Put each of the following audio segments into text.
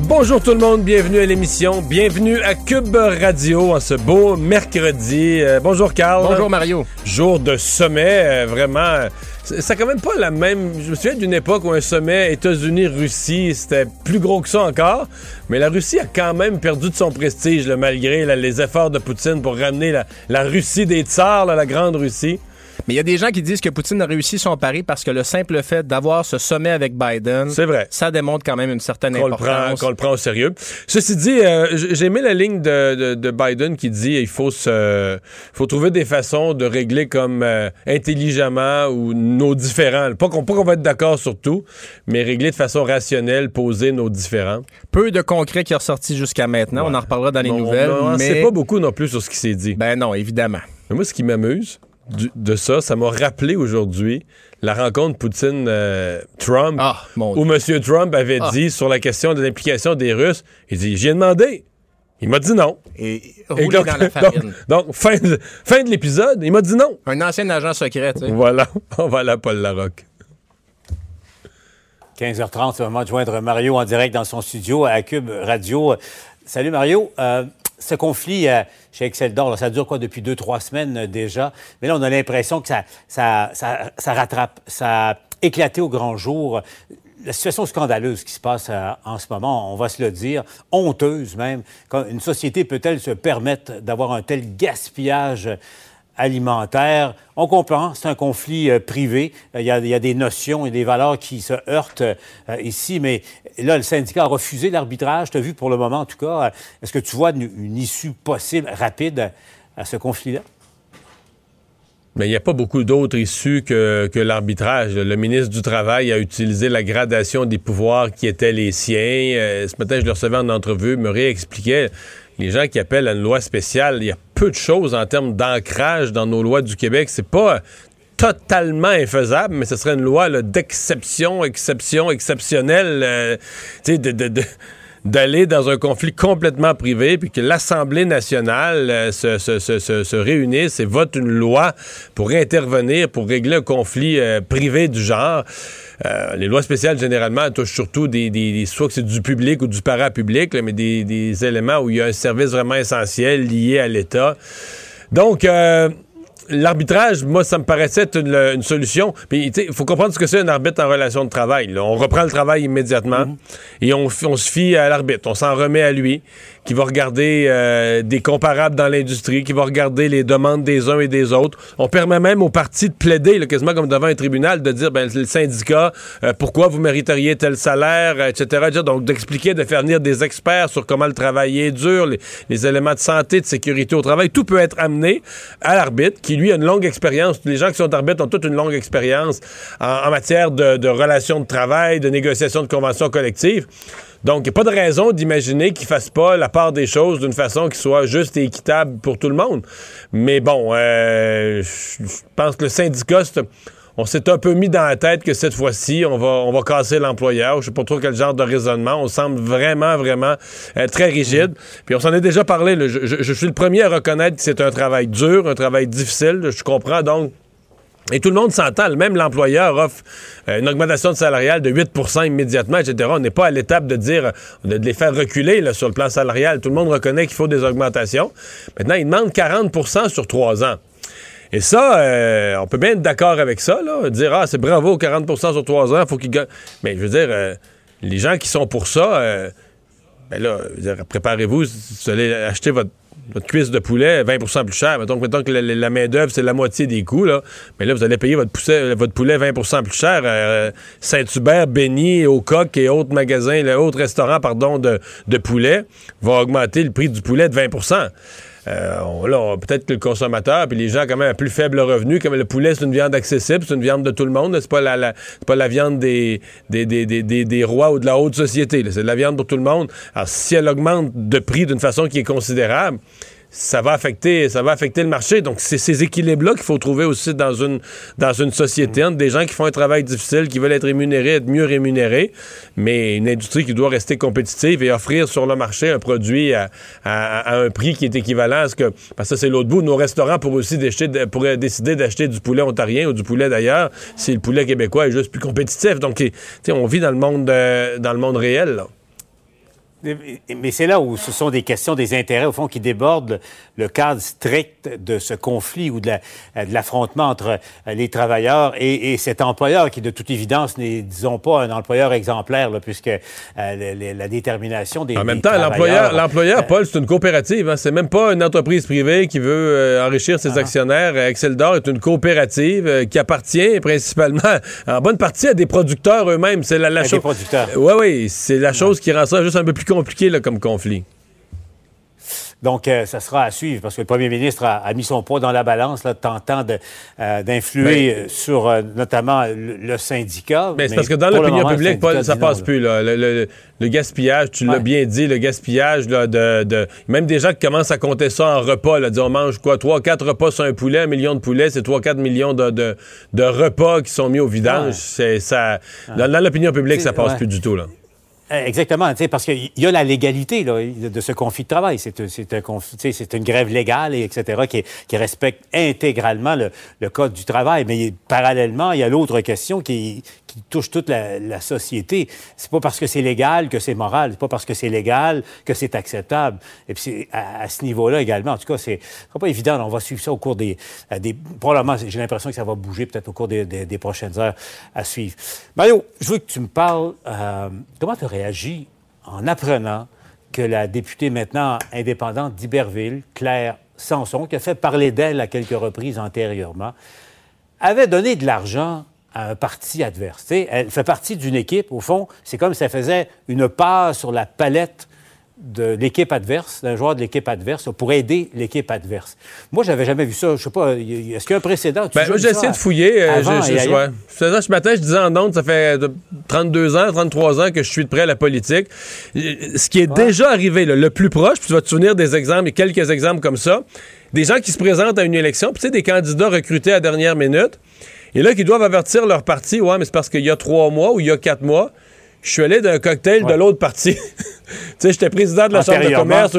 Bonjour tout le monde, bienvenue à l'émission, bienvenue à Cube Radio en ce beau mercredi. Euh, bonjour Carl. Bonjour Mario. Jour de sommet, euh, vraiment. C'est quand même pas la même. Je me souviens d'une époque où un sommet États-Unis-Russie, c'était plus gros que ça encore. Mais la Russie a quand même perdu de son prestige, là, malgré là, les efforts de Poutine pour ramener la, la Russie des tsars, là, la grande Russie. Mais il y a des gens qui disent que Poutine a réussi son pari parce que le simple fait d'avoir ce sommet avec Biden, C'est vrai. ça démontre quand même une certaine qu'on le, prend, importance. qu'on le prend au sérieux. Ceci dit, euh, j'ai aimé la ligne de, de- de Biden qui dit il faut se, faut trouver des façons de régler comme euh, intelligemment ou nos différends. Pas qu'on pas qu'on va être d'accord sur tout, mais régler de façon rationnelle, poser nos différends. Peu de concret qui est ressorti jusqu'à maintenant. On en reparlera dans les nouvelles. On mais... sait pas beaucoup non plus sur ce qui s'est dit. Ben non, évidemment. Mais moi, ce qui m'amuse du- de ça, ça m'a rappelé aujourd'hui la rencontre Poutine-Trump. Ah, où M. Trump avait Ah. dit sur la question de l'implication des Russes, il dit, j'y ai demandé. Il m'a dit non. Et Et rouler donc, dans la donc- farine. donc, fin de, fin de l'épisode, il m'a dit non. Un ancien agent secret, tu sais. Voilà, on va aller à Paul Larocque. 15h30, c'est le moment de joindre Mario en direct dans son studio à Cube Radio. Salut Mario. Euh, ce conflit euh, chez Excel d'Or, là, ça dure quoi depuis deux, trois semaines euh, déjà? Mais là, on a l'impression que ça, ça, ça, ça rattrape, ça a éclaté au grand jour. La situation scandaleuse qui se passe euh, en ce moment, on va se le dire, honteuse même. Quand une société peut-elle se permettre d'avoir un tel gaspillage On comprend, c'est un conflit euh, privé. Euh, Il y, a, des notions et des valeurs qui se heurtent euh, ici, mais là, le syndicat a refusé l'arbitrage. Tu as vu pour le moment, en tout cas. Est-ce que tu vois une, issue possible, rapide, à, ce conflit-là? Mais il n'y a pas beaucoup d'autres issues que, l'arbitrage. Le ministre du Travail a utilisé la gradation des pouvoirs qui étaient les siens. Ce matin, je le recevais en entrevue. Murray expliquait les gens qui appellent à une loi spéciale, il y a peu de choses en termes d'ancrage dans nos lois du Québec. C'est pas totalement infaisable, mais ce serait une loi d'exception, exception, exceptionnelle, euh, d'aller dans un conflit complètement privé, puis que l'Assemblée nationale euh, se réunisse et vote une loi pour intervenir, pour régler un conflit euh, privé du genre. Euh, les lois spéciales, généralement, touchent surtout des, soit que c'est du public ou du parapublic, là, mais des, des éléments où il y a un service vraiment essentiel lié à l'État. Donc, euh, L'arbitrage, moi, ça me paraissait être une, une solution. Puis, il faut comprendre ce que c'est un arbitre en relation de travail. là. On reprend le travail immédiatement et on, f- on se fie à l'arbitre. On s'en remet à lui, qui va regarder euh, des comparables dans l'industrie, qui va regarder les demandes des uns et des autres. On permet même aux partis de plaider, là, quasiment comme devant un tribunal, de dire, ben, le syndicat, euh, pourquoi vous mériteriez tel salaire, etc., etc. Donc, d'expliquer, de faire venir des experts sur comment le travail est dur, les, les éléments de santé, de sécurité au travail. Tout peut être amené à l'arbitre, qui lui a une longue expérience. Les gens qui sont arbitres ont toute une longue expérience en, en matière de, de relations de travail, de négociation de conventions collectives. Donc, il n'y a pas de raison d'imaginer qu'ils ne fassent pas la part des choses d'une façon qui soit juste et équitable pour tout le monde. Mais bon, euh, je pense que le syndicat, on s'est un peu mis dans la tête que cette fois-ci, on va, on va casser l'employeur. Je sais pas trop quel genre de raisonnement. On semble vraiment, vraiment euh, très rigide. Puis on s'en est déjà parlé. je suis le premier à reconnaître que c'est un travail dur, un travail difficile. Je comprends donc et tout le monde s'entend. Même l'employeur offre euh, une augmentation de salariale de 8% immédiatement, etc. On n'est pas à l'étape de dire, de, les faire reculer sur le plan salarial. Tout le monde reconnaît qu'il faut des augmentations. Maintenant, ils demandent 40% sur trois ans. Et ça, euh, on peut bien être d'accord avec ça, là, dire, ah, c'est bravo, 40% sur trois ans, faut qu'ils gagnent. Mais je veux dire, euh, les gens qui sont pour ça, ben là, préparez-vous, vous allez acheter votre, votre cuisse de poulet 20% plus cher. Mettons, mettons que la, main-d'œuvre, c'est la moitié des coûts, là. Mais là, vous allez payer votre, poussé- votre poulet 20% plus cher. Euh, Saint-Hubert, Béni, Au et autres magasins, autres restaurants, pardon, de, de poulet vont augmenter le prix du poulet de 20 euh, peut-être que le consommateur, puis les gens quand même à plus faible revenu, comme le poulet, c'est une viande accessible, c'est une viande de tout le monde, c'est pas la, c'est pas la viande des, des, des, des, des- rois ou de la haute société, c'est de la viande pour tout le monde. Alors, si elle augmente de prix d'une façon qui est considérable, ça va affecter, ça va affecter le marché. Donc, c'est ces équilibres-là qu'il faut trouver aussi dans une, dans une société entre des gens qui font un travail difficile, qui veulent être rémunérés, être mieux rémunérés, mais une industrie qui doit rester compétitive et offrir sur le marché un produit à, un prix qui est équivalent à ce que, parce que c'est l'autre bout, nos restaurants pourraient aussi décider d'acheter du poulet ontarien ou du poulet d'ailleurs si le poulet québécois est juste plus compétitif. Donc, on vit dans le monde, euh, dans le monde réel. Mais c'est là où ce sont des questions, des intérêts, au fond, qui débordent le cadre strict de ce conflit ou de l'affrontement entre euh, les travailleurs et, cet employeur qui, de toute évidence, n'est, disons pas, un employeur exemplaire, puisque euh, la, détermination des En même temps, l'employeur, l'employeur, euh, Paul, c'est une coopérative. Hein. C'est même pas une entreprise privée qui veut enrichir ses ah. actionnaires. Excel d'or est une coopérative qui appartient principalement, en bonne partie, à des producteurs eux-mêmes. C'est la, la chose... Des producteurs. Oui, oui. C'est la chose qui rend ça juste un peu plus compliqué là, comme conflit. Donc, euh, ça sera à suivre parce que le premier ministre a, mis son poids dans la balance, là, tentant euh, d'influer euh, sur notamment le, syndicat. Mais, c'est parce que dans l'opinion publique, Paul, ça passe plus. Le, gaspillage, tu l'as bien dit, le gaspillage de, Même des gens qui commencent à compter ça en repas, là, on mange quoi, 3 quatre repas sur un poulet, un million de poulets, c'est 3-4 millions de, repas qui sont mis au vidange. Ça. Dans, dans l'opinion publique, ça passe plus du tout. Là. Euh, exactement, parce qu'il y a la légalité là, de ce conflit de travail. C'est une grève légale, et etc., qui, qui respecte intégralement le, le, code du travail. Mais parallèlement, il y a l'autre question qui, qui touche toute la, société. C'est pas parce que c'est légal que c'est moral. C'est pas parce que c'est légal que c'est acceptable. Et puis à, ce niveau-là également, en tout cas, c'est pas évident. On va suivre ça au cours des... Des probablement, j'ai l'impression que ça va bouger peut-être au cours des, des, prochaines heures à suivre. Mario, je veux que tu me parles... Euh, comment tu réagis en apprenant que la députée maintenant indépendante d'Iberville, Claire Sanson, qui a fait parler d'elle à quelques reprises antérieurement, avait donné de l'argent à un parti adverse. elle fait partie d'une équipe, au fond, c'est comme si elle faisait une passe sur la palette de l'équipe adverse, d'un joueur de l'équipe adverse, pour aider l'équipe adverse. Moi, j'avais jamais vu ça. Je sais pas, est-ce qu'il y a un précédent? Ben, j'ai essayé de fouiller. Euh, ce matin, je disais en ondes, ça fait 32 ans, 33 ans que je suis de près à la politique. Ce qui est déjà arrivé, le plus proche, puis tu vas te souvenir des exemples, et quelques exemples comme ça, des gens qui se présentent à une élection, puis tu sais, des candidats recrutés à dernière minute, et là, qui doivent avertir leur parti, ouais, mais c'est parce qu'il y a trois mois ou il y a quatre mois, je suis allé d'un cocktail de l'autre parti. tu sais, j'étais président de la Chambre de commerce.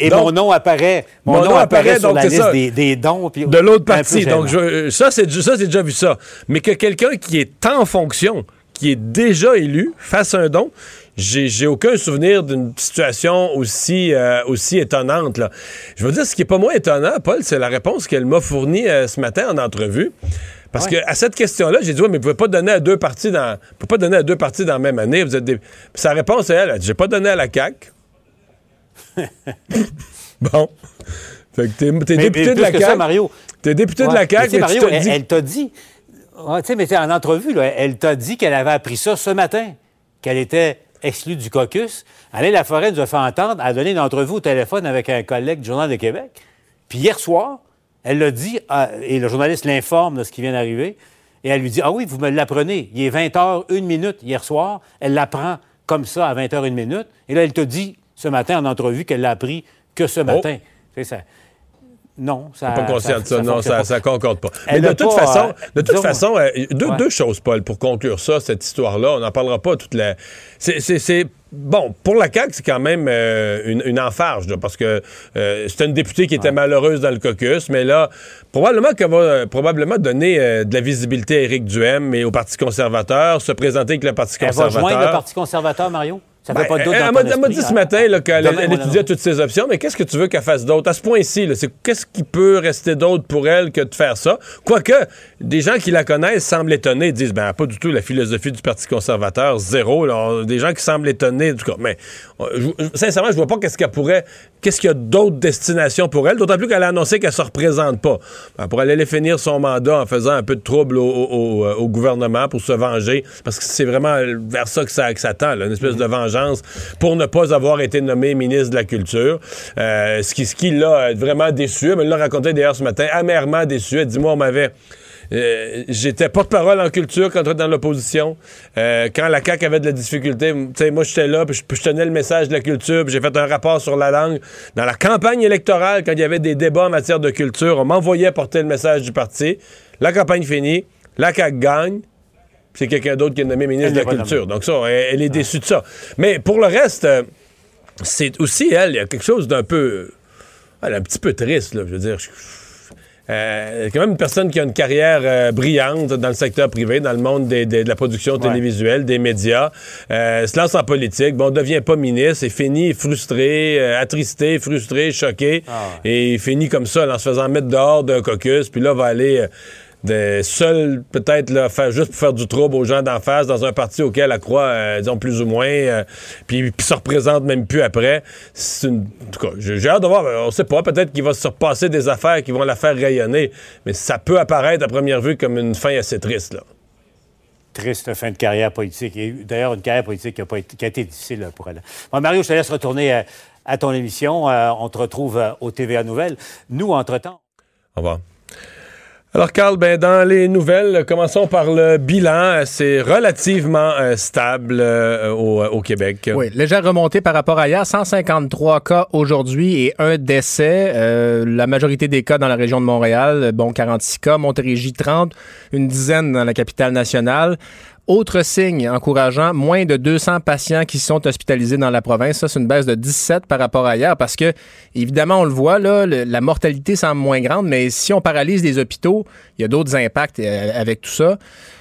Et, mon nom apparaît. Mon, nom, apparaît, sur la liste des, dons. de l'autre parti. Donc, ça, c'est déjà vu ça. Mais que quelqu'un qui est en fonction, qui est déjà élu, fasse un don, j'ai aucun souvenir d'une situation aussi, euh, aussi étonnante. Là. Je veux dire, ce qui est pas moins étonnant, Paul, c'est la réponse qu'elle m'a fournie euh, ce matin en entrevue. Parce que à cette question-là, j'ai dit, ouais, mais vous pouvez pas donner à deux parties dans, pouvez pas donner à deux parties dans la même année. Vous êtes Sa réponse, elle, elle j'ai pas donné à la CAQ. bon. Fait que t'es, es député de la CAQ. Mario. T'es député de la CAQ. Mais Mario, elle, t'a dit. tu sais, mais en entrevue, elle t'a dit qu'elle avait appris ça ce matin, qu'elle était exclue du caucus. Alain Laforêt nous a fait entendre, a donné une entrevue au téléphone avec un collègue du Journal de Québec. Puis hier soir, elle l'a dit, et le journaliste l'informe de ce qui vient d'arriver, et elle lui dit Ah oui, vous me l'apprenez. Il est 20 h, une minute hier soir. Elle l'apprend comme ça à 20 h, une minute. Et là, elle te dit ce matin en entrevue qu'elle l'a appris que ce matin. Oh. C'est ça. Non, ça. Pas conscient de ça, non, ça, ne concorde pas. Mais de toute façon, de toute façon, euh, deux, deux, choses, Paul, pour conclure ça, cette histoire-là. On n'en parlera pas toute la. C'est bon, pour la CAQ, c'est quand même euh, une, une, enfarge, parce que euh, c'était une députée qui était malheureuse dans le caucus, mais là, probablement qu'elle va euh, probablement donner de la visibilité à Éric Duhem et au Parti conservateur, se présenter avec le Parti conservateur. Elle va joindre le Parti conservateur, Mario? Ça fait ben, pas de doute Elle m'a dit ce matin qu'elle étudiait toutes ses options, mais qu'est-ce que tu veux qu'elle fasse d'autre? À ce point-ci, qu'est-ce qui peut rester d'autre pour elle que de faire ça? Quoique, des gens qui la connaissent semblent étonnés, disent, ben, pas du tout la philosophie du Parti conservateur, zéro. Des gens qui semblent étonnés, en tout cas. Mais, sincèrement, je vois pas qu'est-ce qu'elle pourrait, qu'est-ce qu'il y a d'autres destinations pour elle, d'autant plus qu'elle a annoncé qu'elle se représente pas. Ben, pour aller finir son mandat en faisant un peu de trouble au, gouvernement pour se venger, parce que c'est vraiment vers ça que ça, que ça tend, une espèce de vengeance pour ne pas avoir été nommé ministre de la Culture. Euh, ce qui, l'a vraiment déçu. Elle me l'a raconté d'ailleurs ce matin, amèrement déçu. Elle dit, moi, on m'avait Euh, j'étais porte-parole en culture quand j'étais dans l'opposition. Euh, quand la CAQ avait de la difficulté, moi, j'étais là, puis je, tenais le message de la culture, j'ai fait un rapport sur la langue. Dans la campagne électorale, quand il y avait des débats en matière de culture, on m'envoyait porter le message du parti. La campagne finie, la CAQ gagne, c'est quelqu'un d'autre qui est nommé ministre de la Culture. Donc ça, elle, est déçue de ça. Mais pour le reste, euh, c'est aussi, elle, il y a quelque chose d'un peu... Elle un petit peu triste, là, je veux dire... Euh, quand même une personne qui a une carrière euh, brillante dans le secteur privé, dans le monde de la production télévisuelle, des médias, euh, se lance en politique, bon, devient pas ministre, et finit frustré, euh, attristé, frustré, choqué, ah et finit comme ça, en se faisant mettre dehors d'un caucus, puis là, va aller de seul peut-être là, faire juste pour faire du trouble aux gens d'en face dans un parti auquel elle croit, euh, disons plus ou moins, euh, puis, puis se représente même plus après. Une... En tout cas, j'ai hâte de voir. On sait pas, peut-être qu'il va se repasser des affaires qui vont la faire rayonner, mais ça peut apparaître à première vue comme une fin assez triste. Là. Triste fin de carrière politique. Et d'ailleurs, une carrière politique qui a, pas été, qui a été difficile pour elle. Bon, Mario, je te laisse retourner à, à ton émission. Euh, on te retrouve au TVA Nouvelles. Nous, entre-temps. Au revoir. Alors, Carl, ben, dans les nouvelles, commençons par le bilan. C'est relativement euh, stable euh, au, Québec. Oui, légère remontée par rapport à hier. 153 cas aujourd'hui et un décès. Euh, la majorité des cas dans la région de Montréal. Bon, 46 cas. Montérégie, 30. Une dizaine dans la capitale nationale. Autre signe encourageant, moins de 200 patients qui sont hospitalisés dans la province. Ça, c'est une baisse de 17 par rapport à hier parce que, évidemment, on le voit, là, la mortalité semble moins grande, mais si on paralyse les hôpitaux, il y a d'autres impacts euh, avec tout ça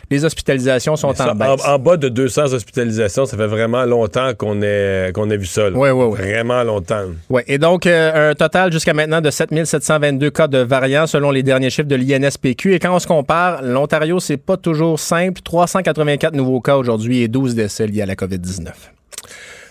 les hospitalisations sont en baisse. En, bas de 200 hospitalisations, ça fait vraiment longtemps qu'on qu'on a vu ça. Oui, oui, oui. Vraiment longtemps. Oui, et donc euh, un total jusqu'à maintenant de 7722 cas de variants selon les derniers chiffres de l'INSPQ. Et quand on se compare, l'Ontario, c'est pas toujours simple. 384 nouveaux cas aujourd'hui et 12 décès liés à la COVID-19.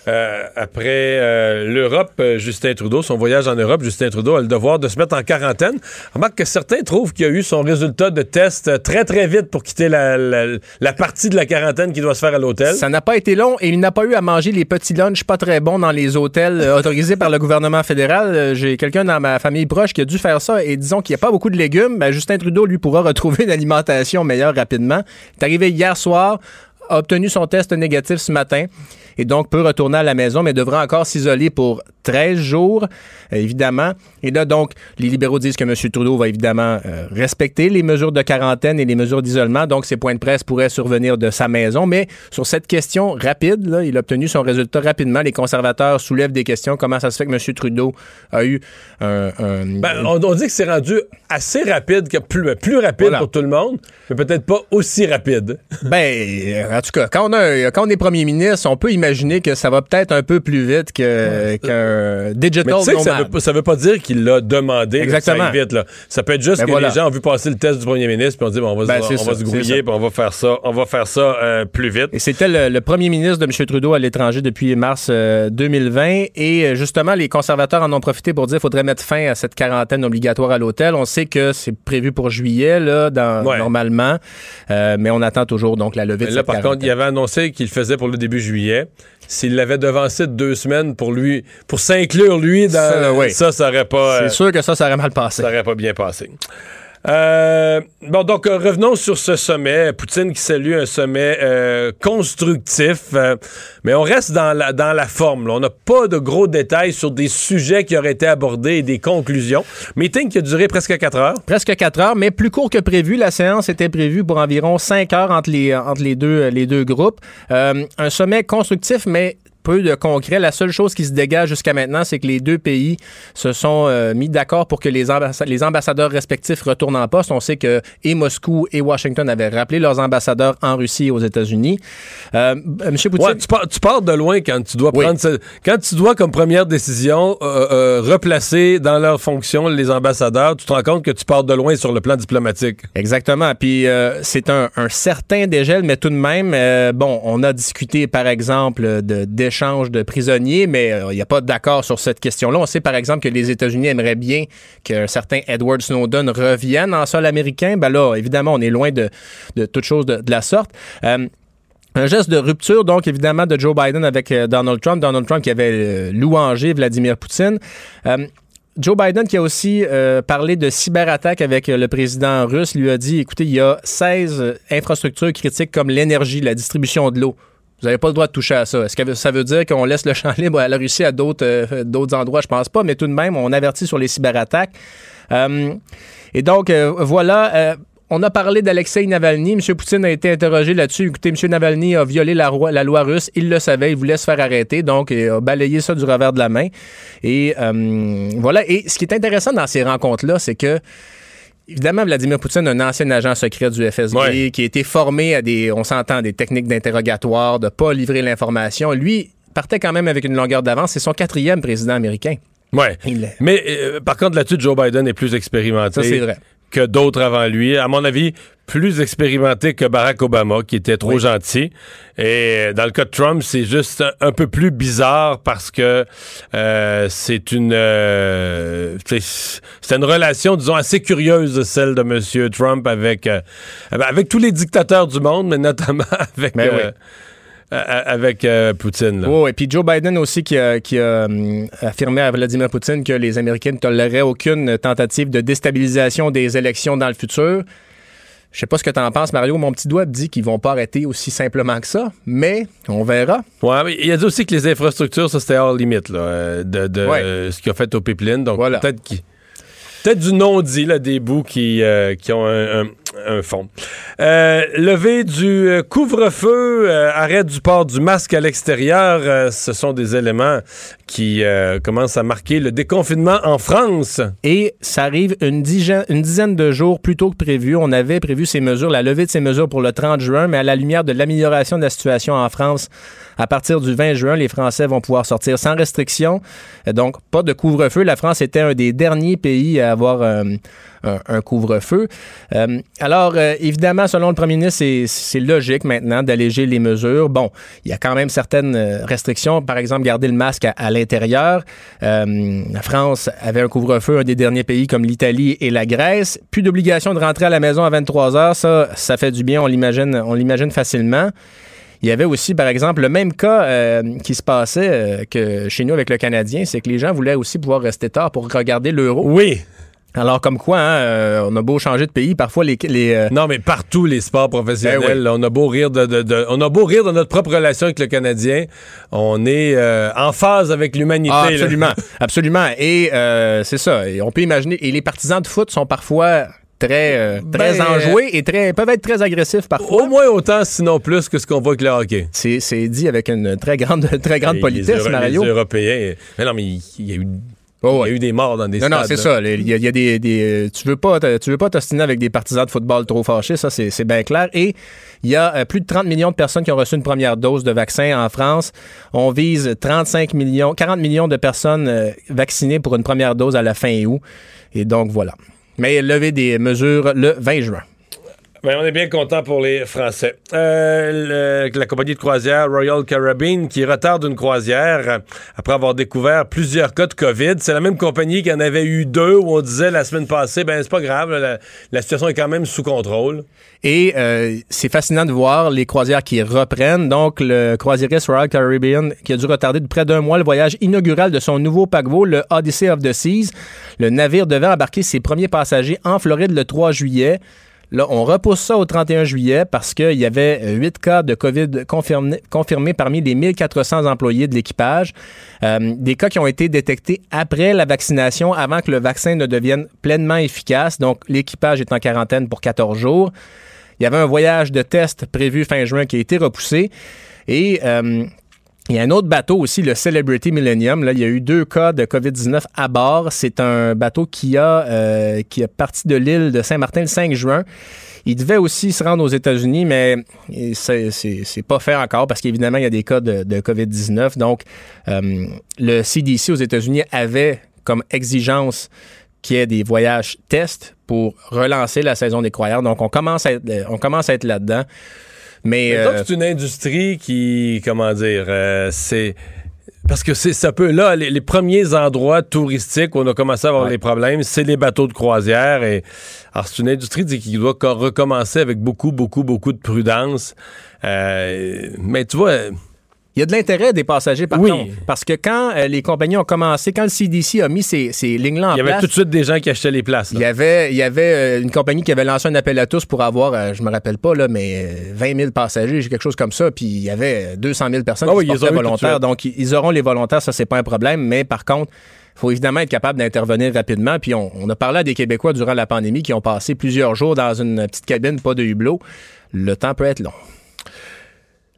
Euh, après euh, l'Europe, euh, Justin Trudeau, son voyage en Europe, Justin Trudeau a le devoir de se mettre en quarantaine. Remarque que certains trouvent qu'il a eu son résultat de test très, très vite pour quitter la, partie de la quarantaine qui doit se faire à l'hôtel. Ça n'a pas été long et il n'a pas eu à manger les petits lunchs pas très bons dans les hôtels autorisés par le gouvernement fédéral. J'ai quelqu'un dans ma famille proche qui a dû faire ça et disons qu'il n'y a pas beaucoup de légumes. Ben, Justin Trudeau, lui, pourra retrouver une alimentation meilleure rapidement. Il est arrivé hier soir, a obtenu son test négatif ce matin et donc peut retourner à la maison, mais devra encore s'isoler pour 13 jours, euh, évidemment. Et là, donc, les libéraux disent que M. Trudeau va évidemment euh, respecter les mesures de quarantaine et les mesures d'isolement. Donc, ses points de presse pourraient survenir de sa maison. Mais sur cette question rapide, là, il a obtenu son résultat rapidement. Les conservateurs soulèvent des questions. Comment ça se fait que M. Trudeau a eu un... Ben, on, dit que c'est rendu assez rapide, que plus, plus rapide pour tout le monde, mais peut-être pas aussi rapide. ben, en tout cas, quand on, a, quand on est premier ministre, on peut imaginer que ça va peut-être un peu plus vite qu'un digital mais Ça veut, ça veut pas dire qu'il l'a demandé. Exactement. Ça, vite, là. ça peut être juste ben que les gens ont vu passer le test du premier ministre puis on dit bon, on va, ben, on va se grouiller puis on va faire ça, on va faire ça euh, plus vite. Et c'était le, premier ministre de M. Trudeau à l'étranger depuis mars 2020 euh, et euh, justement les conservateurs en ont profité pour dire qu'il faudrait mettre fin à cette quarantaine obligatoire à l'hôtel. On sait que c'est prévu pour juillet là, dans, normalement, mais on attend toujours donc la levée de là, par contre, il avait annoncé qu'il faisait pour le début juillet s'il l'avait devancé de deux semaines pour lui, pour s'inclure lui dans ça, ça, ça aurait pas. C'est sûr que ça, ça aurait mal passé. Ça aurait pas bien passé. Euh, bon, donc euh, revenons sur ce sommet. Poutine qui salue un sommet euh, constructif, mais on reste dans la, dans la forme. On n'a pas de gros détails sur des sujets qui auraient été abordés et des conclusions. Meeting qui a duré presque quatre heures. Presque quatre heures, mais plus court que prévu. La séance était prévue pour environ cinq heures entre les, entre les, deux, les deux groupes. un sommet constructif, mais peu de concret. La seule chose qui se dégage jusqu'à maintenant, c'est que les deux pays se sont euh, mis d'accord pour que les, les, ambassadeurs respectifs retournent en poste. On sait que et Moscou et Washington avaient rappelé leurs ambassadeurs en Russie et aux États-Unis. Euh, Monsieur Poutine, tu, pars, tu, pars, de loin quand tu dois prendre quand tu dois comme première décision euh, euh, replacer dans leur fonction les ambassadeurs. Tu te rends compte que tu pars de loin sur le plan diplomatique. Exactement. Puis c'est un, un, certain dégel, mais tout de même, bon, on a discuté par exemple de de prisonniers, mais euh, il n'y a pas d'accord sur cette question-là. On sait par exemple que les États-Unis aimeraient bien qu'un certain Edward Snowden revienne en sol américain. Ben là, évidemment, on est loin de, toute chose de, la sorte. Euh, un geste de rupture, donc, évidemment, de Joe Biden avec euh, Donald Trump. Donald Trump qui avait louangé Vladimir Poutine Joe Biden, qui a aussi parlé de cyberattaque avec le président russe, lui a dit, écoutez, il y a 16 infrastructures critiques comme l'énergie, la distribution de l'eau. Vous n'avez pas le droit de toucher à ça. Est-ce que ça veut dire qu'on laisse le champ libre? À la Russie à d'autres euh, endroits? Je pense pas, mais tout de même, on avertit sur les cyberattaques. Euh, et donc, voilà on a parlé d'Alexei Navalny. M. Poutine a été interrogé là-dessus. Écoutez, M. Navalny a violé la, loi russe. Il le savait. Il voulait se faire arrêter. Donc, il a balayé ça du revers de la main. Et euh, voilà. Et ce qui est intéressant dans ces rencontres-là, c'est que Évidemment, Vladimir Poutine, un ancien agent secret du FSB, qui a été formé à des, on s'entend, des techniques d'interrogatoire, de pas livrer l'information. Lui partait quand même avec une longueur d'avance. C'est son quatrième président américain. Oui. Mais euh, par contre, là-dessus, Joe Biden est plus expérimenté. Ça, c'est vrai que d'autres avant lui. À mon avis, plus expérimenté que Barack Obama, qui était trop gentil. Et dans le cas de Trump, c'est juste un, peu plus bizarre parce que euh, c'est une euh, c'est une relation, disons, assez curieuse, celle de M. Trump avec, euh, avec tous les dictateurs du monde, mais notamment avec... Ben avec Poutine. Oh, et puis Joe Biden aussi qui a, affirmé à Vladimir Poutine que les Américains ne toléreraient aucune tentative de déstabilisation des élections dans le futur. Je sais pas ce que tu en penses, Mario. Mon petit doigt dit qu'ils vont pas arrêter aussi simplement que ça, mais on verra. Mais il a dit aussi que les infrastructures, ça c'était hors limite là, euh, de, ce qu'il a fait au pipeline. Donc peut-être peut-être du non-dit, là, des bouts qui, euh, qui ont un, un fond. Euh, levé du euh, couvre-feu, euh, arrêt du port du masque à l'extérieur, ce sont des éléments qui commencent à marquer le déconfinement en France. Et ça arrive une dizaine, une dizaine de jours plus tôt que prévu. On avait prévu ces mesures, la levée de ces mesures pour le 30 juin, mais à la lumière de l'amélioration de la situation en France, à partir du 20 juin, les Français vont pouvoir sortir sans restriction. Donc, pas de couvre-feu. La France était un des derniers pays à avoir un, couvre-feu. Euh, alors, euh, évidemment, selon le premier ministre, c'est logique maintenant d'alléger les mesures. Bon, il y a quand même certaines euh, restrictions, par exemple, garder le masque à, l'intérieur. la France avait un couvre-feu, un des derniers pays comme l'Italie et la Grèce. Plus d'obligation de rentrer à la maison à 23 heures, ça, ça fait du bien, on l'imagine, on l'imagine facilement. Il y avait aussi, par exemple, le même cas qui se passait que chez nous avec le Canadien, c'est que les gens voulaient aussi pouvoir rester tard pour regarder l'euro. Oui. Alors, comme quoi, hein, euh, on a beau changer de pays, parfois les. les euh, Non, mais partout, les sports professionnels, ben on, a beau rire de, on a beau rire de notre propre relation avec le Canadien, on est euh, en phase avec l'humanité. Ah, absolument. absolument. Et c'est ça. Et on peut imaginer. Et les partisans de foot sont parfois très, très ben, enjoués et très, peuvent être très agressifs parfois. Au moins autant, sinon plus que ce qu'on voit avec le hockey. C'est dit avec une très grande, très grande politesse, Mario. Les Européens. Mais non, mais il y a eu il y a eu des morts dans des non, stades. Non, c'est ça. Il y a, des, tu veux pas, tu veux pas t'ostiner avec des partisans de football trop fâchés, ça c'est bien clair. Et il y a euh, plus de 30 millions de personnes qui ont reçu une première dose de vaccin en France. On vise 35 millions, 40 millions de personnes euh, vaccinées pour une première dose à la fin août. Et donc voilà. Mais lever des mesures le 20 juin. Ben, on est bien content pour les Français. Euh, la compagnie de croisière Royal Caribbean qui retarde une croisière après avoir découvert plusieurs cas de COVID. C'est la même compagnie qui en avait eu deux où on disait la semaine passée, ben c'est pas grave, la, situation est quand même sous contrôle. Et euh, c'est fascinant de voir les croisières qui reprennent. Donc, le croisiériste Royal Caribbean qui a dû retarder de près d'un mois le voyage inaugural de son nouveau paquebot, le Odyssey of the Seas. Le navire devait embarquer ses premiers passagers en Floride le 3 juillet. Là, on repousse ça au 31 juillet parce qu'il y avait huit cas de COVID confirmés, parmi les 1400 employés de l'équipage. Euh, des cas qui ont été détectés après la vaccination, avant que le vaccin ne devienne pleinement efficace. Donc, l'équipage est en quarantaine pour 14 jours. Il y avait un voyage de test prévu fin juin qui a été repoussé. Et euh, il y a un autre bateau aussi, le Celebrity Millennium. Là, il y a eu deux cas de COVID-19 à bord. C'est un bateau qui a, euh, qui a parti de l'île de Saint-Martin le 5 juin. Il devait aussi se rendre aux États-Unis, mais c'est pas fait encore parce qu'évidemment, il y a des cas de, COVID-19. Donc, euh, le CDC aux États-Unis avait comme exigence qu'il y ait des voyages tests pour relancer la saison des croyants. Donc, on commence à être, on commence à être là-dedans. Mais, euh, c'est une industrie qui, comment dire, euh, c'est parce que c'est ça peut là les, premiers endroits touristiques où on a commencé à avoir des les problèmes, c'est les bateaux de croisière et alors c'est une industrie qui doit recommencer avec beaucoup beaucoup beaucoup de prudence. Euh, mais tu vois Il y a de l'intérêt des passagers, par Oui. contre. Parce que quand euh, les compagnies ont commencé, quand le CDC a mis ces, ces lignes-là en Il y avait place, tout de suite des gens qui achetaient les places. là. il y avait, il y avait euh, une compagnie qui avait lancé un appel à tous pour avoir, euh, je me rappelle pas, là, mais euh, 20 000 passagers, quelque chose comme ça. Puis il y avait 200 000 personnes Ah qui oui, se portaient volontaires. Donc, ils- ils auront les volontaires, ça, c'est pas un problème. Mais par contre, il faut évidemment être capable d'intervenir rapidement. Puis on, on a parlé à des Québécois durant la pandémie qui ont passé plusieurs jours dans une petite cabine, pas de hublot. Le temps peut être long.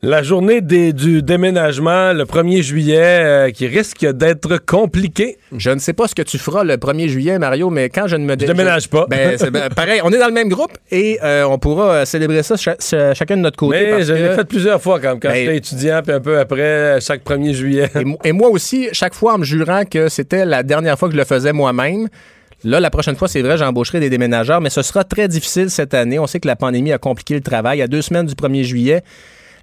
La journée des- du déménagement, le 1er juillet, euh, qui risque d'être compliquée. Je ne sais pas ce que tu feras le 1er juillet, Mario, mais quand je ne me dé- déménage pas. Ben, ben, pareil, on est dans le même groupe et euh, on pourra euh, célébrer ça cha- cha- chacun de notre côté. Mais parce je l'ai que- fait plusieurs fois quand, quand Ben- j'étais étudiant, puis un peu après, chaque 1er juillet. et moi aussi, chaque fois en me jurant que c'était la dernière fois que je le faisais moi-même. Là, la prochaine fois, c'est vrai, j'embaucherai des déménageurs, mais ce sera très difficile cette année. On sait que la pandémie a compliqué le travail. À deux semaines du 1er juillet,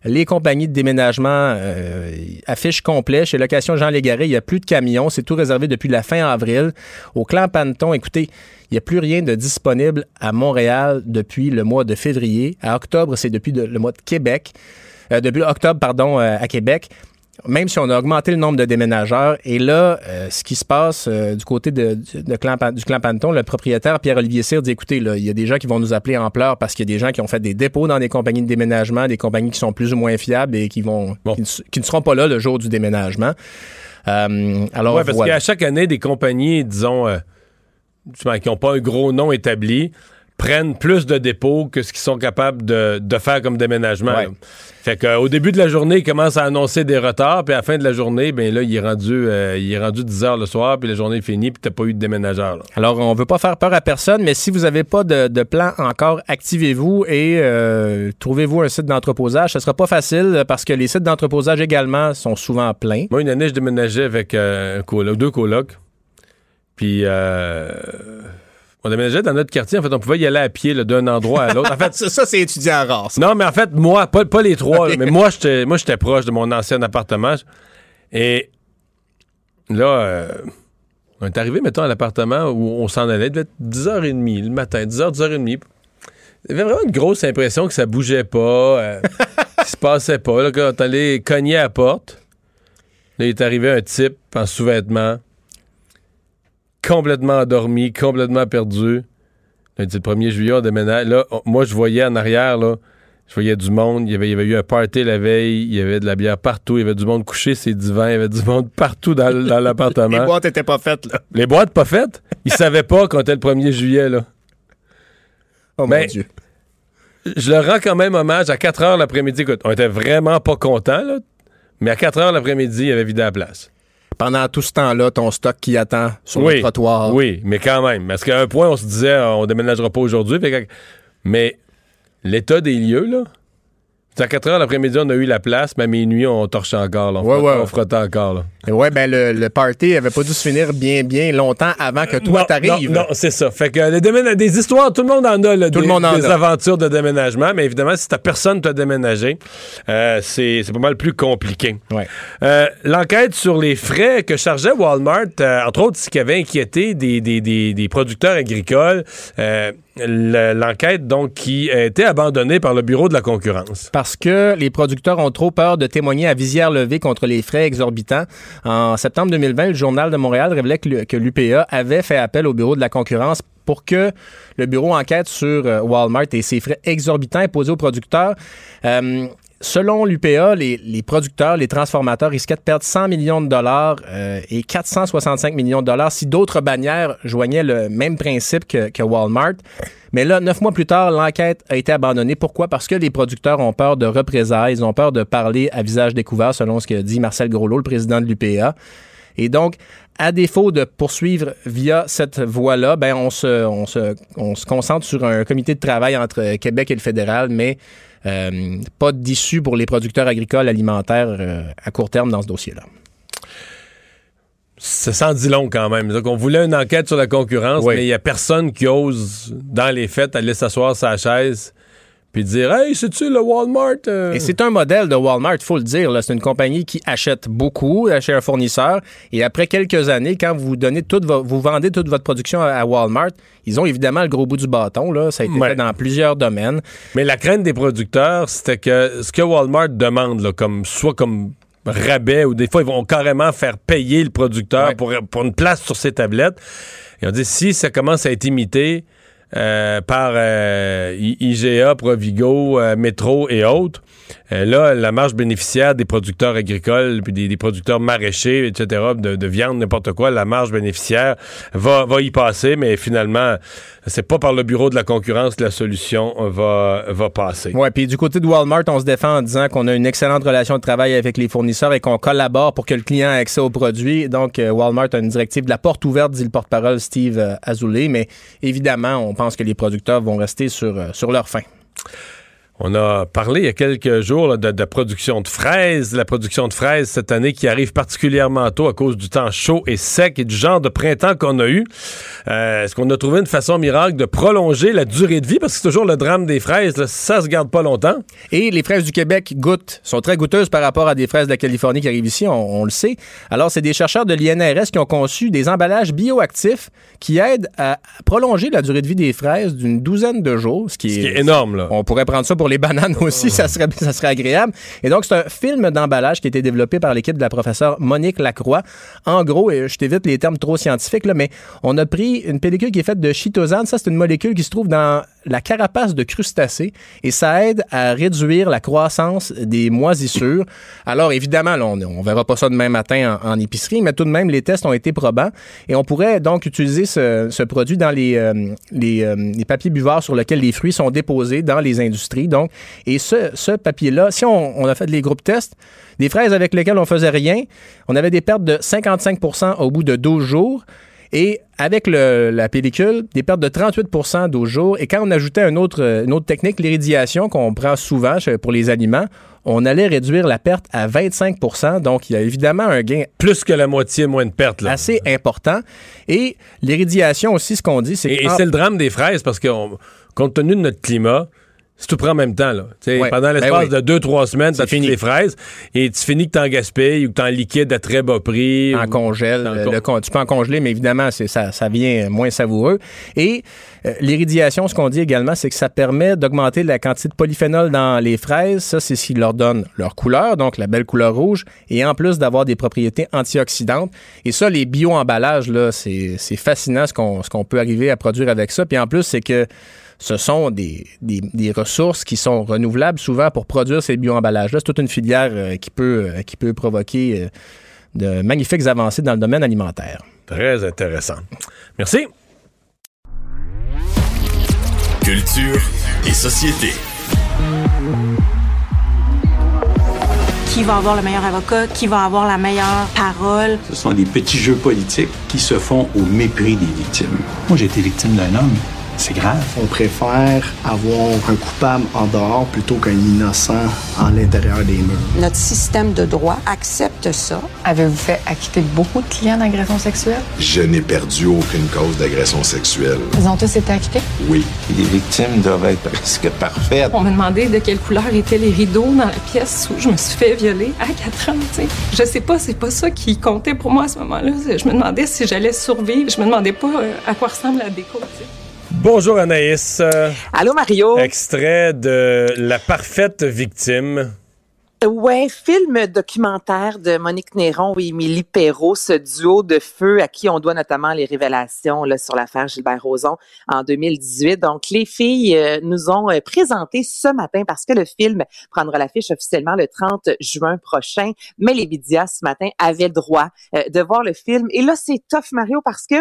les compagnies de déménagement euh, affichent complet. Chez Location Jean Légaré, il n'y a plus de camions. C'est tout réservé depuis la fin avril. Au clan Panton, écoutez, il n'y a plus rien de disponible à Montréal depuis le mois de février. À octobre, c'est depuis de- le mois de Québec. Euh, depuis octobre, pardon, euh, à Québec. Même si on a augmenté le nombre de déménageurs. Et là, euh, ce qui se passe euh, du côté de, du- de clan, Pan- du clan Panton, le propriétaire Pierre-Olivier Cyr dit, écoutez, là, il y a des gens qui vont nous appeler en pleurs parce qu'il y a des gens qui ont fait des dépôts dans des compagnies de déménagement, des compagnies qui sont plus ou moins fiables et qui vont Bon. qui, ne, s- qui ne seront pas là le jour du déménagement. Euh, alors, Ouais, parce voilà. qu'à chaque année, des compagnies, disons, euh, qui n'ont pas un gros nom établi, prennent plus de dépôts que ce qu'ils sont capables de, de faire comme déménagement. Ouais. Fait qu'au début de la journée, ils commencent à annoncer des retards, puis à la fin de la journée, ben là, il est rendu, euh, il est rendu 10 heures le soir, puis la journée est finie, puis t'as pas eu de déménageur. là. Alors, on veut pas faire peur à personne, mais si vous n'avez pas de, de plan encore, activez-vous et euh, trouvez-vous un site d'entreposage. Ce sera pas facile euh, parce que les sites d'entreposage également sont souvent pleins. Moi, une année, je déménageais avec euh, un coloc, deux colocs. Puis, euh, on déménageait dans notre quartier. En fait, on pouvait y aller à pied d'un endroit à l'autre. En fait, Ça, ça, c'est étudiant rare. ça. non, mais en fait, moi, pas, pas les trois, là, mais moi, j'étais moi, j'étais proche de mon ancien appartement. Et là, euh, on est arrivé, mettons, à l'appartement où on s'en allait. Il devait être 10h30 le matin, 10h, 10h30. Il y avait vraiment une grosse impression que ça bougeait pas, euh, qu'il se passait pas. Là, quand on allait cogner à la porte, là, il est arrivé un type en sous-vêtements, complètement endormi, complètement perdu. Le 1er juillet, on déménage. Là, moi, je voyais en arrière, là, je voyais du monde. Il y, avait, il y avait eu un party la veille. Il y avait de la bière partout. Il y avait du monde couché ses divans. Il y avait du monde partout dans, l- dans Les l'appartement. boîtes étaient pas faites, là. Les boîtes pas faites? Ils savaient pas qu'on était le 1er juillet, là. Oh mon Dieu. Je leur rends quand même hommage à 4 heures l'après-midi. Écoute, on était vraiment pas contents, là. Mais à 4 heures l'après-midi, il avait vidé la place. Pendant tout ce temps-là, ton stock qui attend sur oui, le trottoir. Oui, mais quand même. Parce qu'à un point, on se disait, on déménagera pas aujourd'hui. Mais l'état des lieux, là. À 4 heures l'après-midi, on a eu la place, mais à minuit, on torchait encore. Là. On, Ouais, on encore. Là. Et Ouais, ben le, le party avait pas dû se finir bien, bien longtemps avant que toi t'arrives. Non, non, c'est ça. Fait que les déména- des histoires, tout le monde en a, là, Tout des, le monde en des a. aventures de déménagement, mais évidemment, si t'as personne pour te déménager, euh, c'est pas mal plus compliqué. Ouais. Euh, L'enquête sur les frais que chargeait Walmart, euh, entre autres, ce qui avait inquiété des, des- des- des producteurs agricoles, euh, le- l'enquête donc qui a été abandonnée par le Bureau de la concurrence. Parce que les producteurs ont trop peur de témoigner à visière levée contre les frais exorbitants. En septembre 2020, le Journal de Montréal révélait que l'U- que l'UPA avait fait appel au Bureau de la concurrence pour que le bureau enquête sur euh, Walmart et ses frais exorbitants imposés aux producteurs. Euh, Selon l'UPA, les, les producteurs, les transformateurs risquaient de perdre 100 millions de dollars euh, et 465 millions de dollars si d'autres bannières joignaient le même principe que, que Walmart. Mais là, neuf mois plus tard, l'enquête a été abandonnée. Pourquoi? Parce que les producteurs ont peur de représailles, ils ont peur de parler à visage découvert, selon ce que dit Marcel Groslot, le président de l'UPA. Et donc, à défaut de poursuivre via cette voie-là, ben on se, on, se, on se concentre sur un comité de travail entre Québec et le fédéral, mais euh, pas d'issue pour les producteurs agricoles alimentaires euh, à court terme dans ce dossier-là. Ça s'en dit long quand même. Donc, on voulait une enquête sur la concurrence, Oui. mais il n'y a personne qui ose, dans les fêtes, aller s'asseoir sa chaise puis dire Hey, c'est-tu le Walmart euh? Et c'est un modèle de Walmart, il faut le dire. C'est une compagnie qui achète beaucoup chez un fournisseur. Et après quelques années, quand vous donnez toute vo- vous vendez toute votre production à, Walmart, ils ont évidemment le gros bout du bâton. Là. Ça a été Ouais. fait dans plusieurs domaines. Mais la crainte des producteurs, c'était que ce que Walmart demande, là, comme, soit comme rabais ou des fois, ils vont carrément faire payer le producteur pour, pour une place sur ses tablettes. Et on dit, si ça commence à être imité euh, par euh, IGA, Provigo, euh, Métro et autres, euh, là, la marge bénéficiaire des producteurs agricoles, puis des, producteurs maraîchers, etc., de, viande, n'importe quoi, la marge bénéficiaire va, va y passer, mais finalement, c'est pas par le bureau de la concurrence que la solution va, va passer. Oui, puis du côté de Walmart, on se défend en disant qu'on a une excellente relation de travail avec les fournisseurs et qu'on collabore pour que le client ait accès aux produits. Donc, euh, Walmart a une directive de la porte ouverte, dit le porte-parole Steve euh, Azoulay, mais évidemment, on pense que les producteurs vont rester sur, sur leur faim. On a parlé il y a quelques jours de, de, production de fraises, la production de fraises cette année qui arrive particulièrement tôt à cause du temps chaud et sec et du genre de printemps qu'on a eu. Euh, Est-ce qu'on a trouvé une façon miracle de prolonger la durée de vie? Parce que c'est toujours le drame des fraises, là, ça se garde pas longtemps. Et les fraises du Québec goûtent, sont très goûteuses par rapport à des fraises de la Californie qui arrivent ici, on, le sait. Alors, c'est des chercheurs de l'INRS qui ont conçu des emballages bioactifs qui aident à prolonger la durée de vie des fraises d'une douzaine de jours, ce qui, est, énorme. Là. On pourrait prendre ça pour les bananes aussi, ça, serait, ça serait agréable. Et donc, c'est un film d'emballage qui a été développé par l'équipe de la professeure Monique Lacroix. En gros, et je t'évite les termes trop scientifiques, là, mais on a pris une pellicule qui est faite de chitosane. Ça, c'est une molécule qui se trouve dans la carapace de crustacés et ça aide à réduire la croissance des moisissures. Alors, évidemment, on, ne verra pas ça demain matin en, épicerie, mais tout de même, les tests ont été probants et on pourrait donc utiliser ce, produit dans les, euh, euh, les, papiers buvards sur lesquels les fruits sont déposés dans les industries. Donc, et ce, ce papier-là, si on, a fait les groupes tests, des fraises avec lesquelles on faisait rien, on avait des pertes de 55% au bout de 12 jours. Et avec la pellicule, des pertes de 38 au jour. Et quand on ajoutait une autre, une autre technique, l'iridiation qu'on prend souvent pour les aliments, on allait réduire la perte à 25% Donc, il y a évidemment un gain. Plus que la moitié moins de perte. Là. Assez important. Et l'iridiation aussi, ce qu'on dit, c'est que. Et, c'est le drame des fraises parce que, compte tenu de notre climat, si tu prends en même temps, là. Pendant l'espace ben de deux, trois semaines, tu fini les fraises et tu finis que tu en gaspilles ou que tu en liquides à très bas prix. En congèle. tu peux en congeler, mais évidemment, ça, ça vient moins savoureux. Et euh, l'iridiation, ce qu'on dit également, c'est que ça permet d'augmenter la quantité de polyphénol dans les fraises. Ça, c'est ce qui leur donne leur couleur, donc la belle couleur rouge, et en plus d'avoir des propriétés antioxydantes. Et ça, les bio-emballages, là, c'est fascinant ce qu'on peut arriver à produire avec ça. Puis en plus, c'est que ce sont des, des, ressources qui sont renouvelables souvent pour produire ces bio-emballages-là. C'est toute une filière euh, qui, peut, euh, qui peut provoquer euh, de magnifiques avancées dans le domaine alimentaire. Très intéressant. Merci. Culture et société. Qui va avoir le meilleur avocat? Qui va avoir la meilleure parole? Ce sont des petits jeux politiques qui se font au mépris des victimes. Moi, j'ai été victime d'un homme c'est grave. On préfère avoir un coupable en dehors plutôt qu'un innocent en l'intérieur des murs. Notre système de droit accepte ça. Avez-vous fait acquitter beaucoup de clients d'agression sexuelle? Je n'ai perdu aucune cause d'agression sexuelle. Ils ont tous été acquittés? Oui. les victimes doivent être presque parfaites. On m'a demandé de quelle couleur étaient les rideaux dans la pièce où je me suis fait violer à 4 ans. sais. Je sais pas, c'est pas ça qui comptait pour moi à ce moment-là. Je me demandais si j'allais survivre. Je me demandais pas euh, à quoi ressemble la déco. Bonjour Anaïs. Allô Mario. Extrait de La parfaite victime. Ouais, film documentaire de Monique Néron et Émilie Perrault, ce duo de feu à qui on doit notamment les révélations là, sur l'affaire Gilbert Rozon en 2018. Donc, les filles euh, nous ont euh, présenté ce matin parce que le film prendra l'affiche officiellement le 30 juin prochain. Mais les médias ce matin avaient le droit euh, de voir le film. Et là, c'est tough, Mario, parce que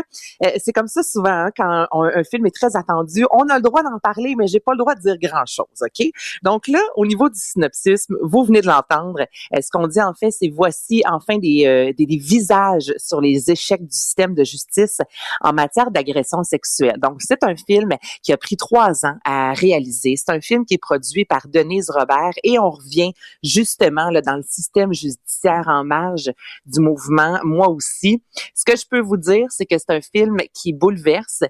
c'est comme ça souvent hein, quand un film est très attendu. On a le droit d'en parler, mais j'ai pas le droit de dire grand-chose, OK? Donc là, au niveau du synopsis, vous venez de l'entendre. Euh, ce qu'on dit en fait, c'est voici enfin euh, des, des, visages sur les échecs du système de justice en matière d'agression sexuelle. Donc, c'est un film qui a pris trois ans à réaliser. C'est un film qui est produit par Denise Robert et on revient justement là, dans le système judiciaire en marge du mouvement, moi aussi. Ce que je peux vous dire, c'est que c'est un film qui bouleverse,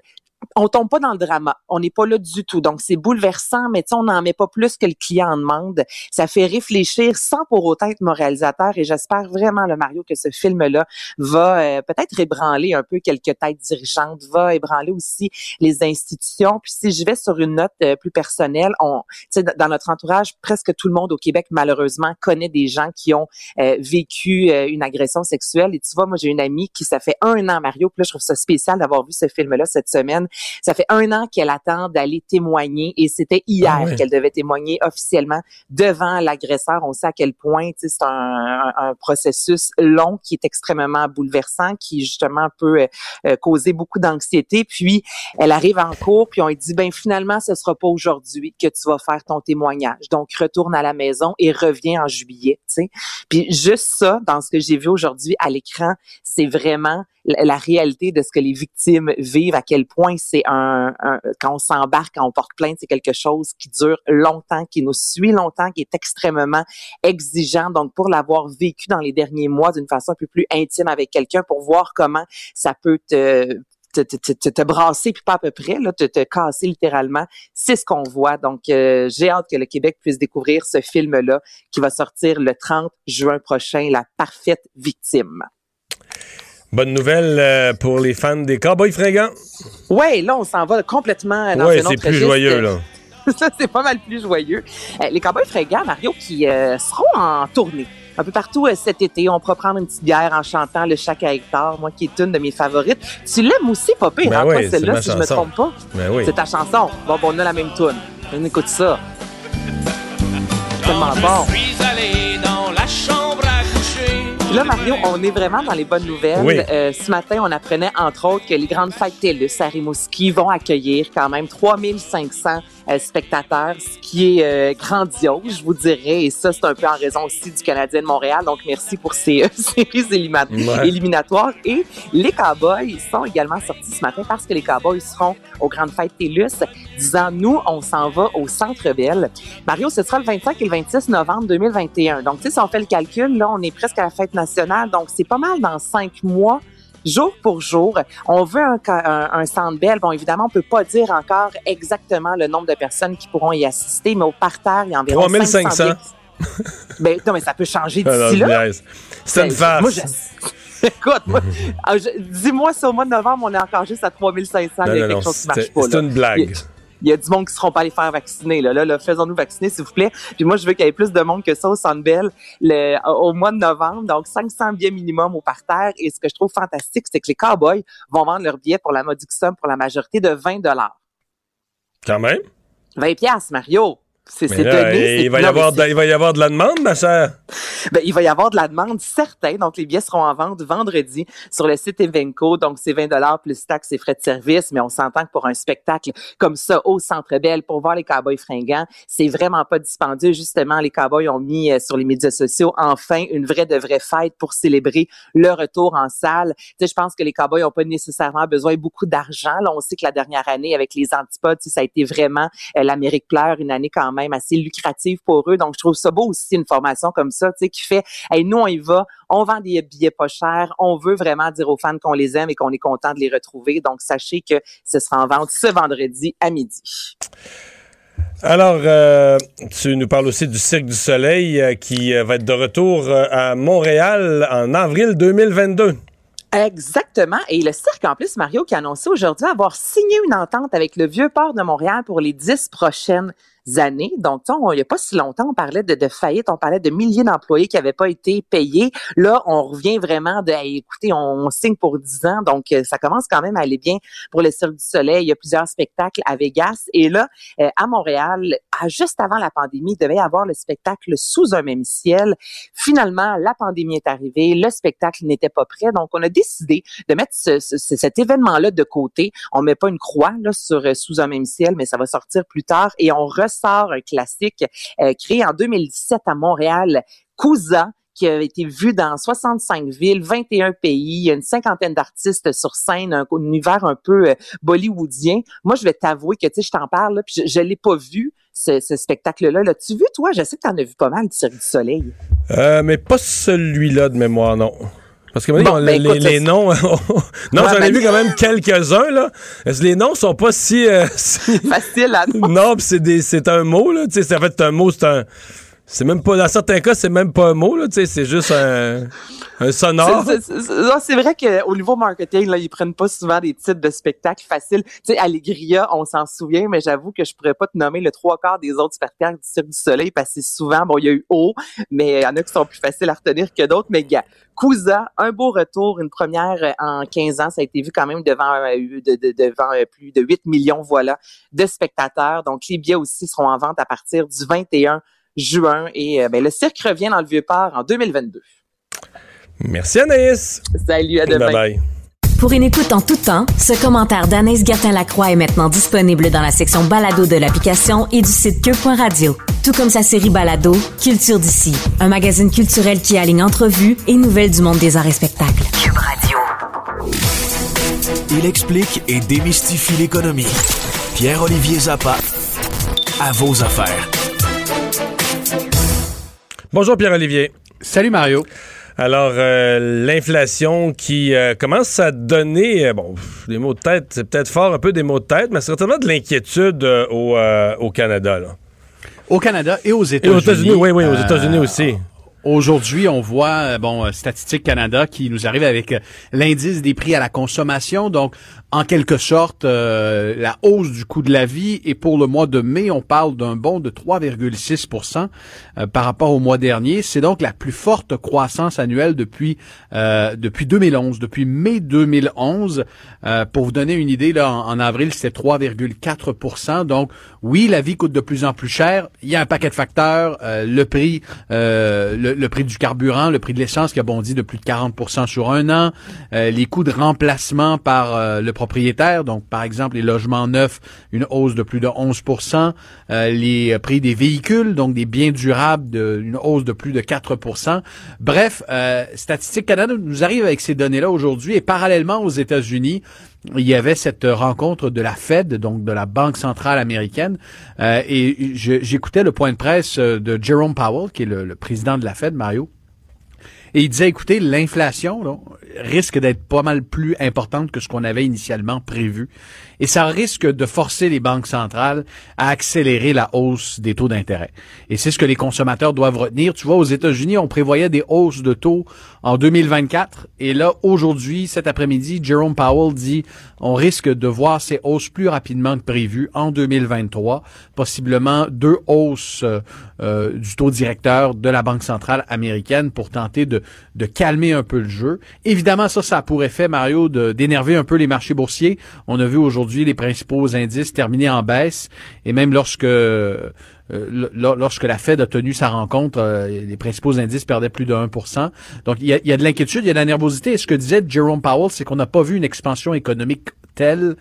on tombe pas dans le drama. On n'est pas là du tout. Donc, c'est bouleversant, mais on n'en met pas plus que le client en demande. Ça fait réfléchir sans pour autant être moralisateur. Et j'espère vraiment, le Mario, que ce film-là va euh, peut-être ébranler un peu quelques têtes dirigeantes, va ébranler aussi les institutions. Puis si je vais sur une note euh, plus personnelle, on, dans notre entourage, presque tout le monde au Québec, malheureusement, connaît des gens qui ont euh, vécu une agression sexuelle. Et tu vois, moi, j'ai une amie qui, ça fait un an, Mario, puis là, je trouve ça spécial d'avoir vu ce film-là cette semaine. Ça fait un an qu'elle attend d'aller témoigner et c'était hier ah qu'elle devait témoigner officiellement devant l'agresseur. On sait à quel point c'est un, un, processus long qui est extrêmement bouleversant, qui justement peut euh, causer beaucoup d'anxiété. Puis elle arrive en cours, puis on lui dit ben finalement ce sera pas aujourd'hui que tu vas faire ton témoignage. Donc retourne à la maison et reviens en juillet. sais. Puis juste ça, dans ce que j'ai vu aujourd'hui à l'écran, c'est vraiment la réalité de ce que les victimes vivent, à quel point c'est un, quand on s'embarque, quand on porte plainte, c'est quelque chose qui dure longtemps, qui nous suit longtemps, qui est extrêmement exigeant. Donc, pour l'avoir vécu dans les derniers mois d'une façon un peu plus intime avec quelqu'un, pour voir comment ça peut te te, te, te, te, brasser, puis pas à peu près, là, te, te casser littéralement. C'est ce qu'on voit. Donc, euh, j'ai hâte que le Québec puisse découvrir ce film-là qui va sortir le 30 juin prochain, La parfaite victime. Bonne nouvelle euh, pour les fans des Cowboys fringants. Oui, là, on s'en va complètement dans ouais, c'est plus joyeux, là. Ça, c'est pas mal plus joyeux. Euh, les Cowboys fringants, Mario, qui euh, seront en tournée un peu partout cet été. On pourra prendre une petite bière en chantant le Chac à Hector, moi qui est une de mes favorites. Tu l'aimes aussi, pire, ben oui, celle-là, si je me trompe pas. Ben oui. C'est ta chanson. Bon, bon, on a la même tune. On écoute ça. Tellement bon. Je suis allé dans la chambre Là, Mario, on est vraiment dans les bonnes nouvelles. Euh, ce matin, on apprenait, entre autres, que les grandes fêtes TELUS à Rimouski vont accueillir quand même 3500 euh, spectateurs, ce qui est euh, grandiose, je vous dirais. Et ça, c'est un peu en raison aussi du Canadien de Montréal. Donc, merci pour ces séries éliminatoires. Et les Cowboys sont également sortis ce matin parce que les Cowboys seront aux grandes fêtes TELUS, disant, nous, on s'en va au Centre Bell. Mario, ce sera le 25 et le 26 novembre 2021. Donc, tu sais, si on fait le calcul, là, on est presque à la fête nationale. Donc, c'est pas mal dans cinq mois jour pour jour. On veut un, un, centre belle. Bon, évidemment, on peut pas dire encore exactement le nombre de personnes qui pourront y assister, mais au parterre, il y a environ 3500. ben, non, mais ça peut changer d'ici là. C'est une ben, farce. Écoute, ah, dis-moi si au mois de novembre, on est encore juste à 3500, il y a quelque chose qui marche pas. C'est une blague il y a du monde qui seront pas allés faire vacciner. Là, là, là faisons-nous vacciner, s'il vous plaît. Puis moi, je veux qu'il y ait plus de monde que ça au Centre le, au mois de novembre. Donc, 500 billets minimum au parterre. Et ce que je trouve fantastique, c'est que les Cowboys vont vendre leurs billets pour la modique somme pour la majorité de 20 dollars. Quand même. 20 pièces, Mario. C'est. Il va, y avoir de, il va y avoir de la demande, ma chère. Ben, il va y avoir de la demande, certain. Donc, les billets seront en vente vendredi sur le site Evenco. Donc, c'est 20 plus taxes et frais de service. Mais on s'entend que pour un spectacle comme ça au Centre Bell, pour voir les Cowboys fringants, c'est vraiment pas dispendieux. Justement, les Cowboys ont mis euh, sur les médias sociaux enfin une vraie de vraie fête pour célébrer le retour en salle. Tu sais, je pense que les Cowboys n'ont pas nécessairement besoin de beaucoup d'argent. Là, on sait que la dernière année, avec les antipodes, ça a été vraiment euh, l'Amérique pleure, une année quand même assez lucrative pour eux. Donc, je trouve ça beau aussi, une formation comme ça, tu sais, qui fait, hey, nous, on y va, on vend des billets pas chers, on veut vraiment dire aux fans qu'on les aime et qu'on est content de les retrouver. Donc, sachez que ce sera en vente ce vendredi à midi. Alors, euh, tu nous parles aussi du Cirque du Soleil euh, qui euh, va être de retour à Montréal en avril 2022. Exactement. Et le cirque, en plus, Mario, qui a annoncé aujourd'hui avoir signé une entente avec le Vieux-Port de Montréal pour les dix prochaines années. Donc, il n'y a pas si longtemps, on parlait de, de faillite, on parlait de milliers d'employés qui n'avaient pas été payés. Là, on revient vraiment de, écoutez, on, signe pour 10 ans, donc euh, ça commence quand même à aller bien pour le Cirque du Soleil. Il y a plusieurs spectacles à Vegas. Et là, euh, à Montréal, juste avant la pandémie, il devait y avoir le spectacle sous un même ciel. Finalement, la pandémie est arrivée, le spectacle n'était pas prêt, donc on a décidé de mettre cet événement-là de côté. On met pas une croix là, sur euh, sous un même ciel, mais ça va sortir plus tard et on un classique euh, créé en 2017 à Montréal, Cousin qui a été vu dans 65 villes, 21 pays, une cinquantaine d'artistes sur scène, un, univers un peu euh, bollywoodien. Moi, je vais t'avouer que, tu sais, je t'en parle, puis je, ne l'ai pas vu, ce, spectacle-là. L'as-tu vu, toi? Je sais que tu en as vu pas mal du Cirque du Soleil. Euh, mais pas celui-là de mémoire, non. Parce que Bon, les, ben, écoute, les ça- noms. non, Ouais, j'en ai ben- vu quand même quelques-uns, là. Est-ce que Les noms sont pas si. euh, si- Facile à non, c'est des- c'est un mot, là. Tu sais, en fait, c'est un mot, c'est un. C'est même pas. Dans certains cas, c'est même pas un mot, là. C'est juste un, un sonore. C'est- vrai qu'au niveau marketing, là, ils prennent pas souvent des titres de spectacles faciles. Tu sais, Allegria, on s'en souvient, mais j'avoue que je pourrais pas te nommer le trois quarts des autres spectacles du Cirque du Soleil parce que souvent, bon, il y a eu haut, mais il y en a qui sont plus faciles à retenir que d'autres. Mais gars, Cousa, un beau retour, une première en 15 ans, ça a été vu quand même devant, euh, de- de- devant euh, plus de 8 millions, voilà, de spectateurs. Donc, les billets aussi seront en vente à partir du 21 juin et euh, ben, le cirque revient dans le Vieux-Port en 2022. Merci, Anaïs. Salut, à demain. Bye bye. Pour une écoute en tout temps, ce commentaire d'Anaïs Gertin-Lacroix est maintenant disponible dans la section balado de l'application et du site cube.radio. Tout comme sa série balado, Culture d'ici, un magazine culturel qui aligne entrevues et nouvelles du monde des arts et spectacles. Cube Radio. Il explique et démystifie l'économie. Pierre-Olivier Zappa, à vos affaires. Bonjour, Pierre-Olivier. Salut, Mario. Alors, euh, l'inflation qui euh, commence à donner, euh, bon, des mots de tête, c'est peut-être fort un peu des mots de tête, mais certainement de l'inquiétude au, au Canada. Là. Au Canada et aux Et États-Unis. aux États-Unis, oui, oui, aux États-Unis aussi. Aujourd'hui, on voit, bon, Statistique Canada qui nous arrive avec l'indice des prix à la consommation. Donc, en quelque sorte, euh, la hausse du coût de la vie. Et pour le mois de mai, on parle d'un bond de 3,6% euh, par rapport au mois dernier. C'est donc la plus forte croissance annuelle depuis euh, depuis 2011, depuis mai 2011. Euh, pour vous donner une idée, là, en, avril, c'était 3,4% Donc, oui, la vie coûte de plus en plus cher. Il y a un paquet de facteurs. Euh, le prix, euh, le, le prix du carburant, le prix de l'essence qui a bondi de plus de 40% sur un an, les coûts de remplacement par le propriétaire, donc par exemple les logements neufs, une hausse de plus de 11% euh, les prix des véhicules, donc des biens durables, de, une hausse de plus de 4% Bref, euh, Statistique Canada nous arrive avec ces données-là aujourd'hui. Et parallèlement aux États-Unis, il y avait cette rencontre de la Fed, donc de la Banque centrale américaine, euh, et j'écoutais le point de presse de Jerome Powell, qui est le président de la Fed, Mario. Et il disait, écoutez, l'inflation risque d'être pas mal plus importante que ce qu'on avait initialement prévu. Et ça risque de forcer les banques centrales à accélérer la hausse des taux d'intérêt. Et c'est ce que les consommateurs doivent retenir. Tu vois, aux États-Unis, on prévoyait des hausses de taux en 2024. Et là, aujourd'hui, cet après-midi, Jerome Powell dit, on risque de voir ces hausses plus rapidement que prévu en 2023. Possiblement deux hausses euh, euh, du taux directeur de la Banque centrale américaine pour tenter de, de calmer un peu le jeu. Évidemment, ça, ça a pour effet, Mario, d'énerver un peu les marchés boursiers. On a vu aujourd'hui les principaux indices terminer en baisse. Et même lorsque euh, lorsque la Fed a tenu sa rencontre, euh, les principaux indices perdaient plus de 1% Donc, il y a, y a de l'inquiétude, il y a de la nervosité. Et ce que disait Jerome Powell, c'est qu'on n'a pas vu une expansion économique telle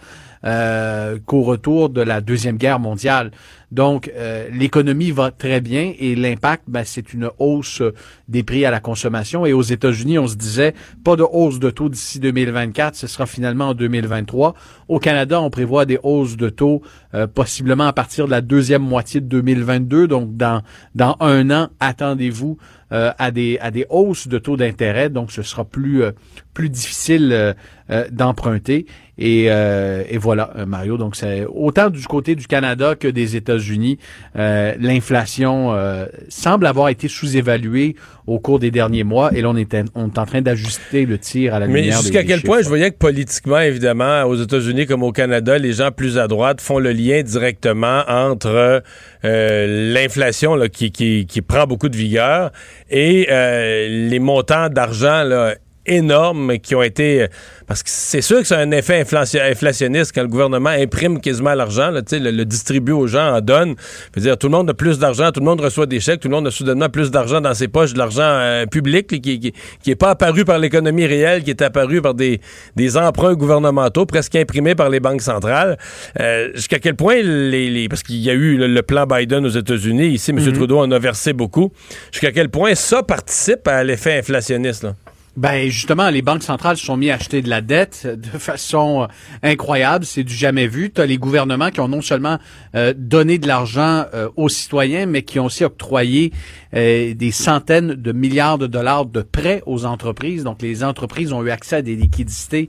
euh, qu'au retour de la Deuxième Guerre mondiale. Donc, euh, l'économie va très bien et l'impact, ben, c'est une hausse des prix à la consommation. Et aux États-Unis, on se disait, pas de hausse de taux d'ici 2024, ce sera finalement en 2023. Au Canada, on prévoit des hausses de taux euh, possiblement à partir de la deuxième moitié de 2022. Donc, dans, dans un an, attendez-vous euh, à des à des hausses de taux d'intérêt, donc ce sera plus euh, plus difficile euh, euh, d'emprunter. Et, euh, et voilà, euh, Mario. Donc c'est autant du côté du Canada que des États-Unis, euh, l'inflation euh, semble avoir été sous-évaluée au cours des derniers mois. Et là, on est, en- on est en train d'ajuster le tir à la Mais jusqu'à quel chiffres. point je voyais que politiquement, évidemment, aux États-Unis comme au Canada, les gens plus à droite font le lien directement entre euh, l'inflation qui, qui, qui prend beaucoup de vigueur et les montants d'argent énormes qui ont été... Parce que c'est sûr que c'est un effet inflation- inflationniste quand le gouvernement imprime quasiment l'argent, le, le distribue aux gens, en donne. Je veux dire, tout le monde a plus d'argent, tout le monde reçoit des chèques, tout le monde a soudainement plus d'argent dans ses poches, de l'argent euh, public qui, qui, qui est pas apparu par l'économie réelle, qui est apparu par des, des emprunts gouvernementaux, presque imprimés par les banques centrales. Euh, Jusqu'à quel point les... les- parce qu'il y a eu le, le plan Biden aux États-Unis, ici, M. Mhm. Trudeau en a versé beaucoup. Jusqu'à quel point ça participe à l'effet inflationniste, là? Ben justement, les banques centrales se sont mis à acheter de la dette de façon euh, incroyable, c'est du jamais vu. Tu as les gouvernements qui ont non seulement euh, donné de l'argent euh, aux citoyens, mais qui ont aussi octroyé des centaines de milliards de dollars de prêts aux entreprises. Donc les entreprises ont eu accès à des liquidités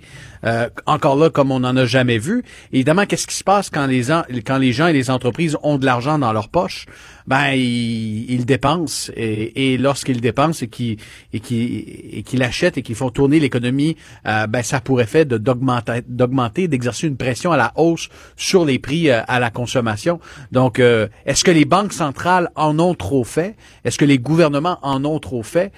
encore là comme on n'en a jamais vu. évidemment, qu'est-ce qui se passe quand les, gens et les entreprises ont de l'argent dans leur poche? ben ils, dépensent et, lorsqu'ils dépensent et qu'ils et qui et achètent et qu'ils font tourner l'économie, euh, ben ça pourrait faire d'augmenter d'augmenter d'exercer une pression à la hausse sur les prix euh, à la consommation. Donc euh, est-ce que les banques centrales en ont trop fait? Est-ce que les gouvernements en ont trop fait?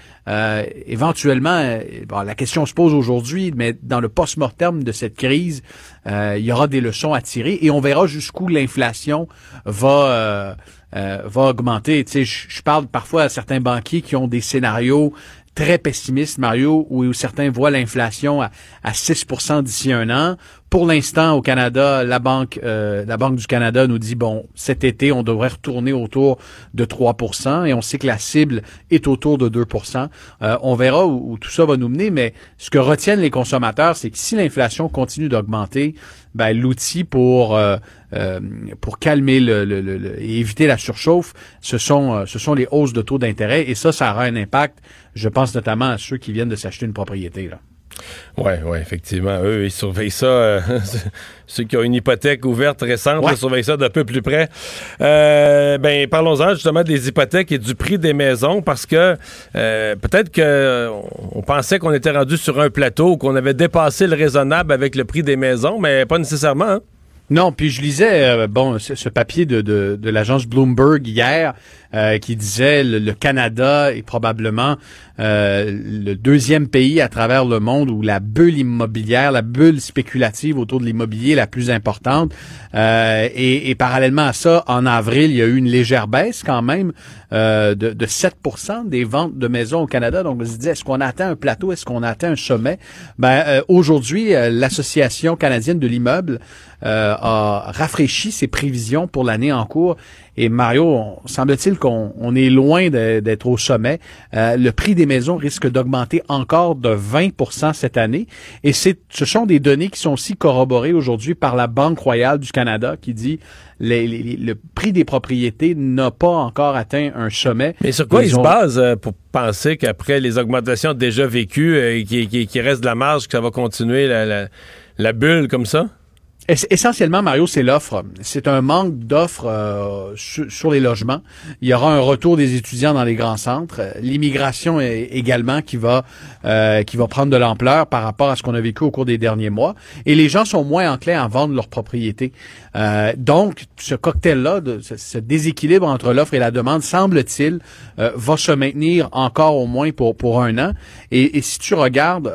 Éventuellement, bon, la question se pose aujourd'hui, mais dans le post-mortem de cette crise, il y aura des leçons à tirer et on verra jusqu'où l'inflation va euh, va augmenter. Tu sais, je parle parfois à certains banquiers qui ont des scénarios très pessimistes, Mario, où certains voient l'inflation à, à 6% d'ici un an. Pour l'instant, au Canada, la banque, euh, la banque du Canada nous dit bon, cet été, on devrait retourner autour de 3% et on sait que la cible est autour de 2% euh, On verra où, tout ça va nous mener, mais ce que retiennent les consommateurs, c'est que si l'inflation continue d'augmenter, ben, l'outil pour euh, pour calmer le, le, et éviter la surchauffe, ce sont ce sont les hausses de taux d'intérêt et ça, ça aura un impact. Je pense notamment à ceux qui viennent de s'acheter une propriété là. Oui, oui, effectivement. Eux, ils surveillent ça. Euh, ceux qui ont une hypothèque ouverte récente ils surveillent ça d'un peu plus près. Euh, ben, parlons-en justement des hypothèques et du prix des maisons parce que euh, peut-être que on pensait qu'on était rendu sur un plateau, qu'on avait dépassé le raisonnable avec le prix des maisons, mais pas nécessairement. Hein? Non, puis je lisais bon ce, papier de, de, l'agence Bloomberg hier qui disait le, le, Canada est probablement euh, le deuxième pays à travers le monde où la bulle immobilière, la bulle spéculative autour de l'immobilier est la plus importante. Euh, et, parallèlement à ça, en avril, il y a eu une légère baisse quand même euh, de, de 7% des ventes de maisons au Canada. Donc, on se dit, est-ce qu'on atteint un plateau? Est-ce qu'on atteint un sommet? Ben, euh, aujourd'hui, l'Association canadienne de l'immeuble a rafraîchi ses prévisions pour l'année en cours et Mario, semble-t-il qu'on on est loin d'être au sommet. Euh, le prix des maisons risque d'augmenter encore de 20% cette année. Et c'est, ce sont des données qui sont aussi corroborées aujourd'hui par la Banque royale du Canada qui dit les, le prix des propriétés n'a pas encore atteint un sommet. Mais sur quoi ils, se basent euh, pour penser qu'après les augmentations déjà vécues, euh, qu'il qui, reste de la marge, que ça va continuer la, la bulle comme ça? Essentiellement, Mario, c'est l'offre. C'est un manque d'offres euh, sur, les logements. Il y aura un retour des étudiants dans les grands centres. L'immigration également qui va euh, qui va prendre de l'ampleur par rapport à ce qu'on a vécu au cours des derniers mois. Et les gens sont moins enclins à vendre leurs propriétés. Euh, donc, ce cocktail-là, ce, déséquilibre entre l'offre et la demande, semble-t-il, va se maintenir encore au moins pour pour un an. Et, si tu regardes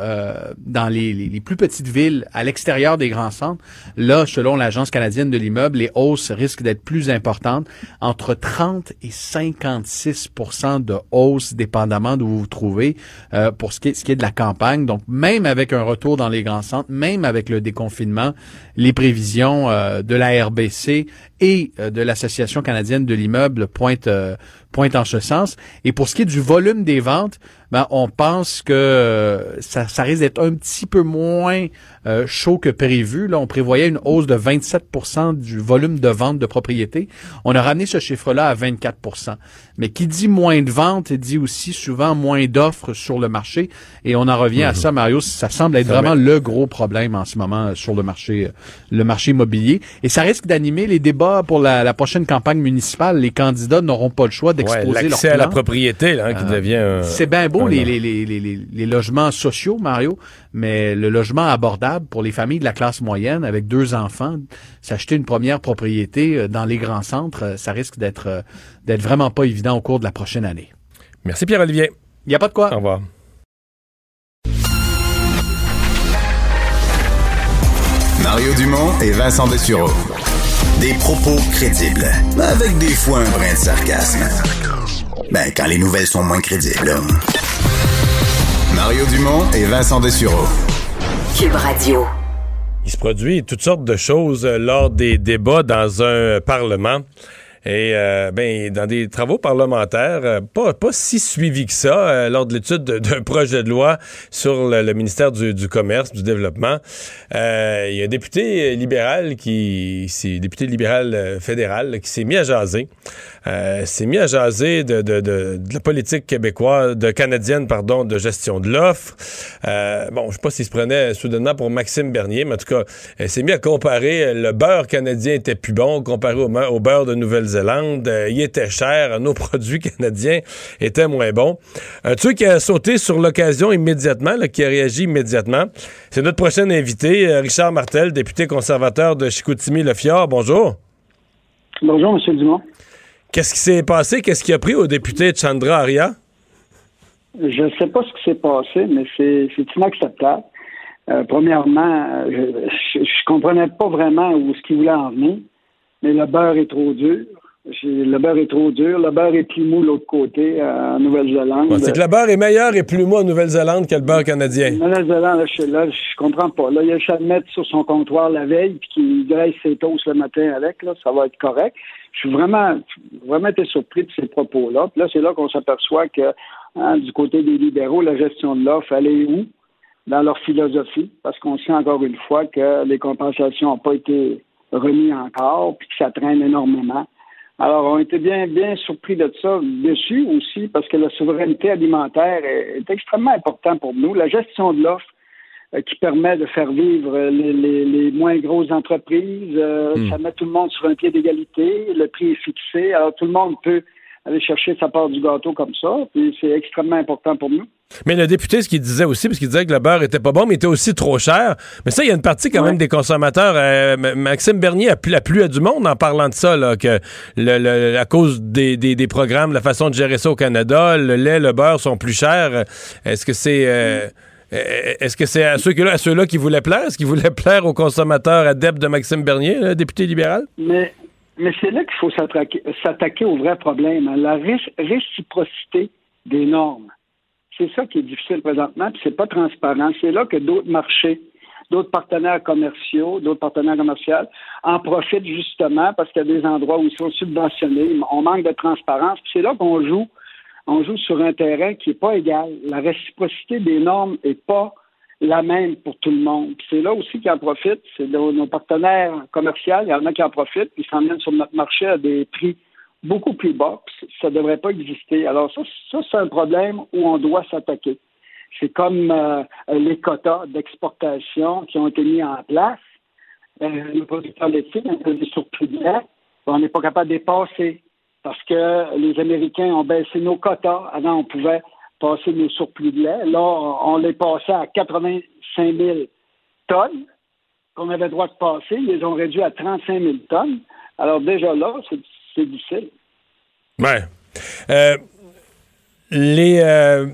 dans les, les plus petites villes à l'extérieur des grands centres, Là, selon l'Agence canadienne de l'immeuble, les hausses risquent d'être plus importantes, entre 30 et 56% de hausse, dépendamment d'où vous vous trouvez, euh, pour ce qui, est, ce qui est de la campagne. Donc, même avec un retour dans les grands centres, même avec le déconfinement, les prévisions euh, de la Et euh, de l'Association canadienne de l'immeuble pointent, pointent en ce sens. Et pour ce qui est du volume des ventes, ben, on pense que ça, ça risque d'être un petit peu moins euh, chaud que prévu. Là, on prévoyait une hausse de 27% du volume de vente de propriétés. On a ramené ce chiffre-là à 24% Mais qui dit moins de ventes dit aussi souvent moins d'offres sur le marché. Et on en revient à mhm. ça, Mario. Ça semble être vraiment le gros problème en ce moment sur le marché, le marché immobilier. Et ça risque d'animer les débats pour la, prochaine campagne municipale. Les candidats n'auront pas le choix d'exposer ouais, leur plan. à la propriété, là, qui euh, devient. C'est bien beau les, les, les, les, logements sociaux, Mario, mais le logement abordable pour les familles de la classe moyenne avec deux enfants, s'acheter une première propriété euh, dans les grands centres, euh, ça risque d'être d'être vraiment pas évident au cours de la prochaine année. Merci Pierre-Olivier. Il n'y a pas de quoi. Au revoir. Mario Dumont et Vincent Dessureau. Des propos crédibles, avec des fois un brin de sarcasme. Ben, quand les nouvelles sont moins crédibles. Mario Dumont et Vincent Dessureau. Cube Radio. Il se produit toutes sortes de choses euh, lors des débats dans un parlement. Et euh, ben, dans des travaux parlementaires, euh, pas, pas si suivis que ça, euh, lors de l'étude d'un projet de loi sur le, ministère du, Commerce, du Développement, il y a un député libéral qui, c'est député libéral fédéral, qui s'est mis à jaser. s'est mis à jaser de, de, la politique québécoise, de canadienne, pardon, de gestion de l'offre. bon, je sais pas s'il se prenait soudainement pour Maxime Bernier, mais en tout cas, s'est mis à comparer le beurre canadien était plus bon comparé au, au beurre de Nouvelle-Zélande euh, il était cher. Nos produits canadiens étaient moins bons. Un truc qui a sauté sur l'occasion immédiatement, qui a réagi immédiatement, c'est notre prochain invité, euh, Richard Martel, député conservateur de Chicoutimi-Le Fjord. Bonjour. Bonjour, M. Dumont. Qu'est-ce qui s'est passé? Qu'est-ce qui a pris au député Chandra Arya? Je ne sais pas ce qui s'est passé, mais c'est inacceptable. Euh, premièrement, je, ne comprenais pas vraiment où ce qu'il voulait en venir, mais le beurre est trop dur. Le beurre est trop dur. Le beurre est plus mou l'autre côté, euh, en Nouvelle-Zélande. c'est que le beurre est meilleur et plus mou en Nouvelle-Zélande que le beurre canadien. En Nouvelle-Zélande, je, là, je comprends pas. Là, il y a le mettre sur son comptoir la veille puis qu'il graisse ses toasts le matin avec. Là, ça va être correct. Je suis vraiment, vraiment été surpris de ces propos-là. Puis là, c'est là qu'on s'aperçoit que hein, du côté des libéraux, la gestion de l'offre, elle est où? Dans leur philosophie, parce qu'on sait encore une fois que les compensations n'ont pas été remises encore, puis que ça traîne énormément. Alors, on était bien, bien surpris de ça, dessus aussi, parce que la souveraineté alimentaire est, extrêmement importante pour nous. La gestion de l'offre euh, qui permet de faire vivre les, moins grosses entreprises, euh, hmm. ça met tout le monde sur un pied d'égalité, le prix est fixé, alors tout le monde peut aller chercher sa part du gâteau comme ça. Puis c'est extrêmement important pour nous. Mais le député, ce qu'il disait aussi, parce qu'il disait que le beurre était pas bon, mais était aussi trop cher. Mais ça, il y a une partie quand même des consommateurs. Euh, Maxime Bernier a plu, a plu à du monde en parlant de ça, là, que le, à cause des, des, programmes, la façon de gérer ça au Canada, le lait, le beurre sont plus chers. Est-ce que c'est euh, est-ce que c'est à ceux-là ceux qui voulaient plaire? Est-ce qu'ils voulaient plaire aux consommateurs adeptes de Maxime Bernier, le député libéral? Mais mais c'est là qu'il faut s'attaquer au vrai problème, hein, la réciprocité des normes. C'est ça qui est difficile présentement, puis c'est pas transparent. C'est là que d'autres marchés, d'autres partenaires commerciaux, d'autres partenaires commerciaux en profitent justement parce qu'il y a des endroits où ils sont subventionnés, on manque de transparence. c'est là qu'on joue, on joue sur un terrain qui n'est pas égal. La réciprocité des normes n'est pas la même pour tout le monde. C'est là aussi qui en profitent, c'est nos, partenaires commerciaux, il y en a qui en profitent, puis s'en viennent sur notre marché à des prix beaucoup plus bas, ça ne devrait pas exister. Alors ça, ça c'est un problème où on doit s'attaquer. C'est comme euh, les quotas d'exportation qui ont été mis en place. Euh, les producteurs laitiers ont des surplus on n'est pas capable de dépasser parce que les Américains ont baissé nos quotas. Avant, on pouvait passer nos surplus de lait. Là, on les passait à 85 000 tonnes qu'on avait le droit de passer. Ils les ont réduit à 35 000 tonnes. Alors déjà là, c'est difficile. Ouais. Euh, les euh,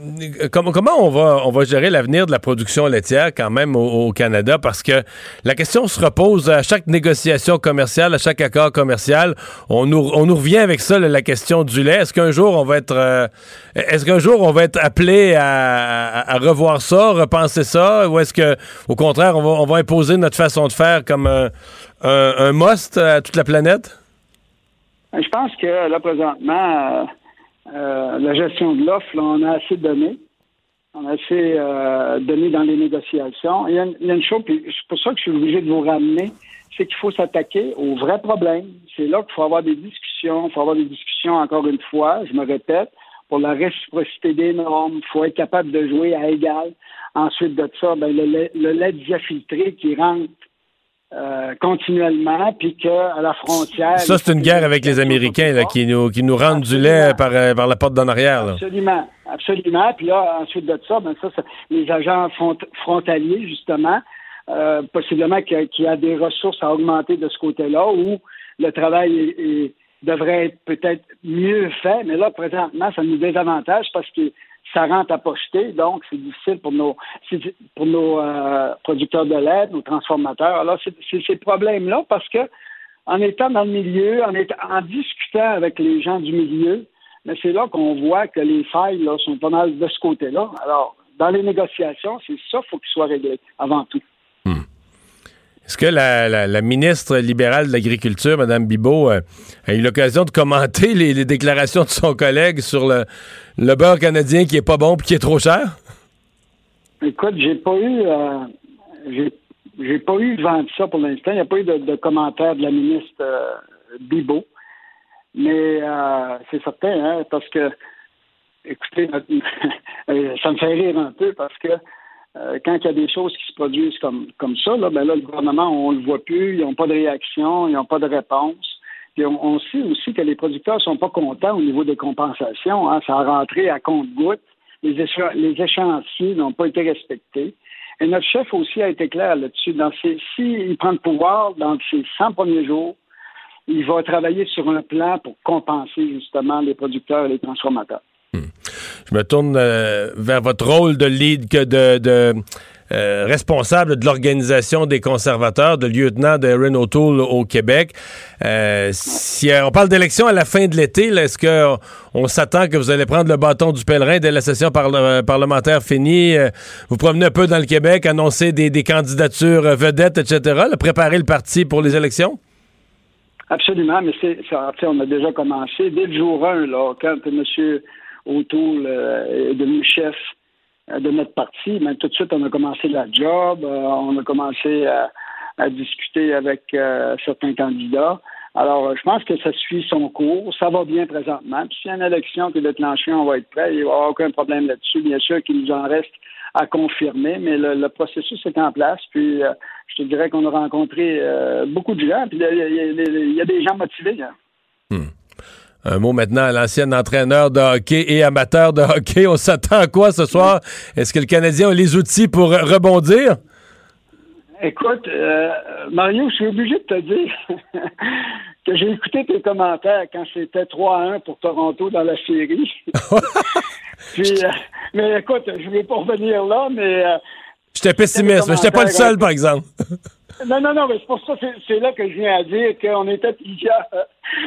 comment, on va on va gérer l'avenir de la production laitière quand même au, Canada? Parce que la question se repose à chaque négociation commerciale, à chaque accord commercial, on nous, on nous revient avec ça la question du lait. Est-ce qu'un jour on va être euh, est-ce qu'un jour on va être appelé à, revoir ça, repenser ça? Ou est-ce que au contraire on va on va imposer notre façon de faire comme un, un, must à toute la planète? Je pense que là présentement euh, la gestion de l'offre, on a assez donné. On a assez euh, donné dans les négociations. Il y, a une, chose, puis c'est pour ça que je suis obligé de vous ramener, c'est qu'il faut s'attaquer aux vrais problèmes. C'est là qu'il faut avoir des discussions. Il faut avoir des discussions, encore une fois, je me répète, pour la réciprocité des normes. Il faut être capable de jouer à égal. Ensuite de ça, ben, le, le lait diafiltré qui rentre euh, continuellement, puis qu'à la frontière... Ça, c'est une guerre avec les Américains là, qui, nous, qui nous rendent du lait par, euh, par la porte d'en arrière. Absolument, absolument. Puis là, ensuite de ça, ben ça, les agents frontaliers, justement, euh, possiblement qu'il y, a des ressources à augmenter de ce côté-là, où le travail devrait être peut-être mieux fait, mais là, présentement, ça nous désavantage parce que ça rentre à pocheter, donc c'est difficile pour nos pour nos euh, producteurs de lait, nos transformateurs. Alors, c'est ces problèmes-là parce que en étant dans le milieu, en, étant, en discutant avec les gens du milieu, c'est là qu'on voit que les failles là, sont pas mal de ce côté-là. Alors, dans les négociations, c'est ça qu'il faut qu'il soit réglé avant tout. Est-ce que la, ministre libérale de l'Agriculture, Mme Bibot, euh, a eu l'occasion de commenter les, déclarations de son collègue sur le, le beurre canadien qui est pas bon et qui est trop cher? Écoute, j'ai pas eu euh, j'ai pas eu vent de ça pour l'instant. Il n'y a pas eu de, commentaire de la ministre euh, Bibot. Mais c'est certain, hein, parce que écoutez, ça me fait rire un peu parce que euh, quand il y a des choses qui se produisent comme, comme ça, là, ben là, le gouvernement, on ne le voit plus, ils n'ont pas de réaction, ils n'ont pas de réponse. Puis on, sait aussi que les producteurs ne sont pas contents au niveau des compensations. Hein. Ça a rentré à compte-goutte. Les, les échéanciers n'ont pas été respectés. Et notre chef aussi a été clair là-dessus. Dans s'il prend le pouvoir dans ses 100 premiers jours, il va travailler sur un plan pour compenser justement les producteurs et les transformateurs. Je me tourne euh, vers votre rôle de lead, que de, euh, responsable de l'organisation des conservateurs, de lieutenant de Erin O'Toole au Québec. Euh, si on parle d'élection à la fin de l'été, est-ce qu'on on, s'attend que vous allez prendre le bâton du pèlerin dès la session parlementaire finie, vous promenez un peu dans le Québec, annoncer des, candidatures vedettes, etc., préparer le parti pour les élections? Absolument, mais c'est on a déjà commencé dès le jour 1, là, quand M autour euh, est devenu chef euh, de notre parti, mais tout de suite, on a commencé la job, euh, on a commencé à, discuter avec certains candidats. Alors, je pense que ça suit son cours. Ça va bien présentement. Puis s'il y a une élection qui est déclenchée, on va être prêt. Il n'y aura aucun problème là-dessus. Bien sûr qu'il nous en reste à confirmer, mais le, processus est en place. Puis je te dirais qu'on a rencontré beaucoup de gens. Puis il y, a des gens motivés. Hein. Hmm. Un mot maintenant à l'ancien entraîneur de hockey et amateur de hockey. On s'attend à quoi ce soir? Est-ce que le Canadien a les outils pour rebondir? Écoute, euh, Mario, je suis obligé de te dire que j'ai écouté tes commentaires quand c'était 3 1 pour Toronto dans la série. Puis, euh, mais écoute, je ne vais pas revenir là, mais. Euh, J'étais pessimiste, mais j'étais pas le seul, par exemple. Non, non, non, mais c'est pour ça, c'est là que je viens à dire qu'on était plusieurs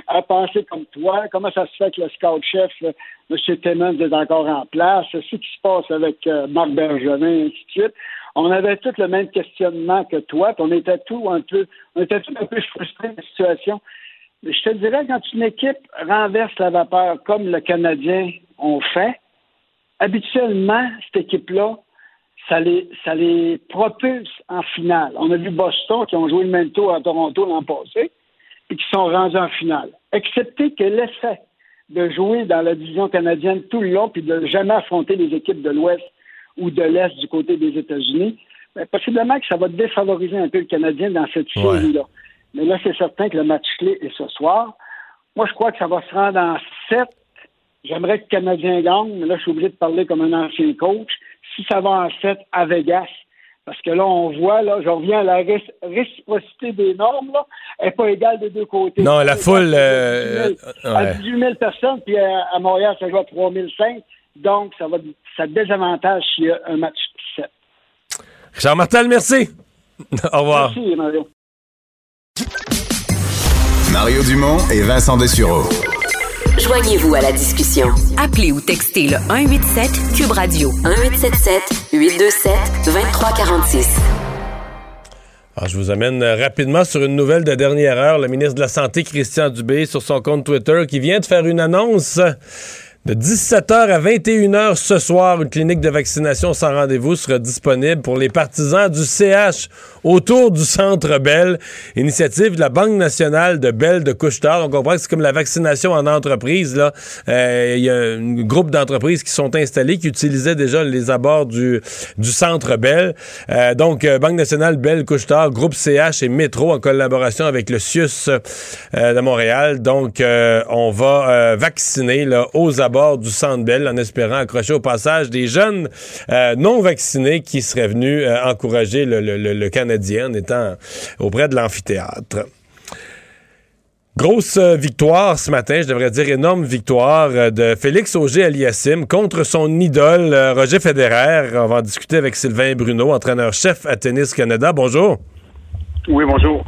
à penser comme toi. Comment ça se fait que le scout-chef, M. Timmons, est encore en place? Ce qui se passe avec euh, Marc Bergevin, et ainsi de suite? On avait tous le même questionnement que toi, on était tous un peu, on était tous un peu frustrés de la situation. Mais je te dirais, quand une équipe renverse la vapeur comme le Canadien ont fait, habituellement, cette équipe-là, ça les, ça les propulse en finale. On a vu Boston qui ont joué le même tour à Toronto l'an passé et qui sont rendus en finale. Excepté que l'effet de jouer dans la division canadienne tout le long puis de jamais affronter les équipes de l'Ouest ou de l'Est du côté des États-Unis, ben, possiblement que ça va défavoriser un peu le Canadien dans cette série-là. Mais là, c'est certain que le match clé est ce soir. Moi, je crois que ça va se rendre en sept. J'aimerais que le Canadien gagne, mais là, je suis obligé de parler comme un ancien coach si ça va en fait à Vegas. Parce que là, on voit, là, je reviens à la réciprocité des normes, là, elle n'est pas égale des deux côtés. Non, la foule. Euh, à 18 000 personnes, puis à, Montréal, ça joue à 3 500. Donc, ça va ça désavantage s'il y a un match 7. Richard Martel, merci. Au revoir. Merci, Mario. Mario Dumont et Vincent Dessureau. Joignez-vous à la discussion. Appelez ou textez le 187 Cube Radio 1877 827 2346. Alors, je vous amène rapidement sur une nouvelle de dernière heure. Le ministre de la Santé, Christian Dubé, sur son compte Twitter, qui vient de faire une annonce de 17h à 21h ce soir, une clinique de vaccination sans rendez-vous sera disponible pour les partisans du CH autour du Centre Bell. Initiative de la Banque nationale de Bell de Couchetard. On comprend que c'est comme la vaccination en entreprise. Euh, il y a un groupe d'entreprises qui sont installées, qui utilisaient déjà les abords du, du Centre Bell. Euh, donc, euh, Banque nationale Bell Couchetard, groupe CH et Métro en collaboration avec le CIUS de Montréal. Donc, on va vacciner là, aux abords du Centre en espérant accrocher au passage des jeunes euh, non vaccinés qui seraient venus euh, encourager le, Canadien en étant auprès de l'amphithéâtre. Grosse euh, victoire ce matin, je devrais dire énorme victoire de Félix Auger-Aliassime contre son idole Roger Federer. On va en discuter avec Sylvain Bruno, entraîneur-chef à Tennis Canada. Bonjour. Oui, bonjour.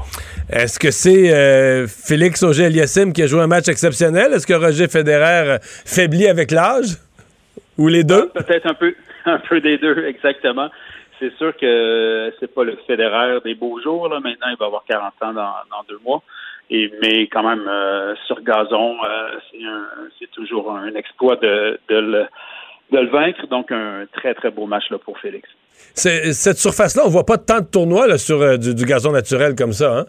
Est-ce que c'est euh, Félix Auger-Aliassime qui a joué un match exceptionnel? Est-ce que Roger Federer faiblit avec l'âge? Ou les deux? Peut-être un peu, un peu des deux, exactement. C'est sûr que c'est pas le fédéraire des beaux jours. Là. Maintenant, il va avoir 40 ans dans, dans deux mois. Et, mais quand même, euh, sur gazon, euh, c'est toujours un exploit de, de, le, de le vaincre. Donc, un très, très beau match là, pour Félix. Cette surface-là, on voit pas tant de tournois là, sur euh, du, du, gazon naturel comme ça. Hein?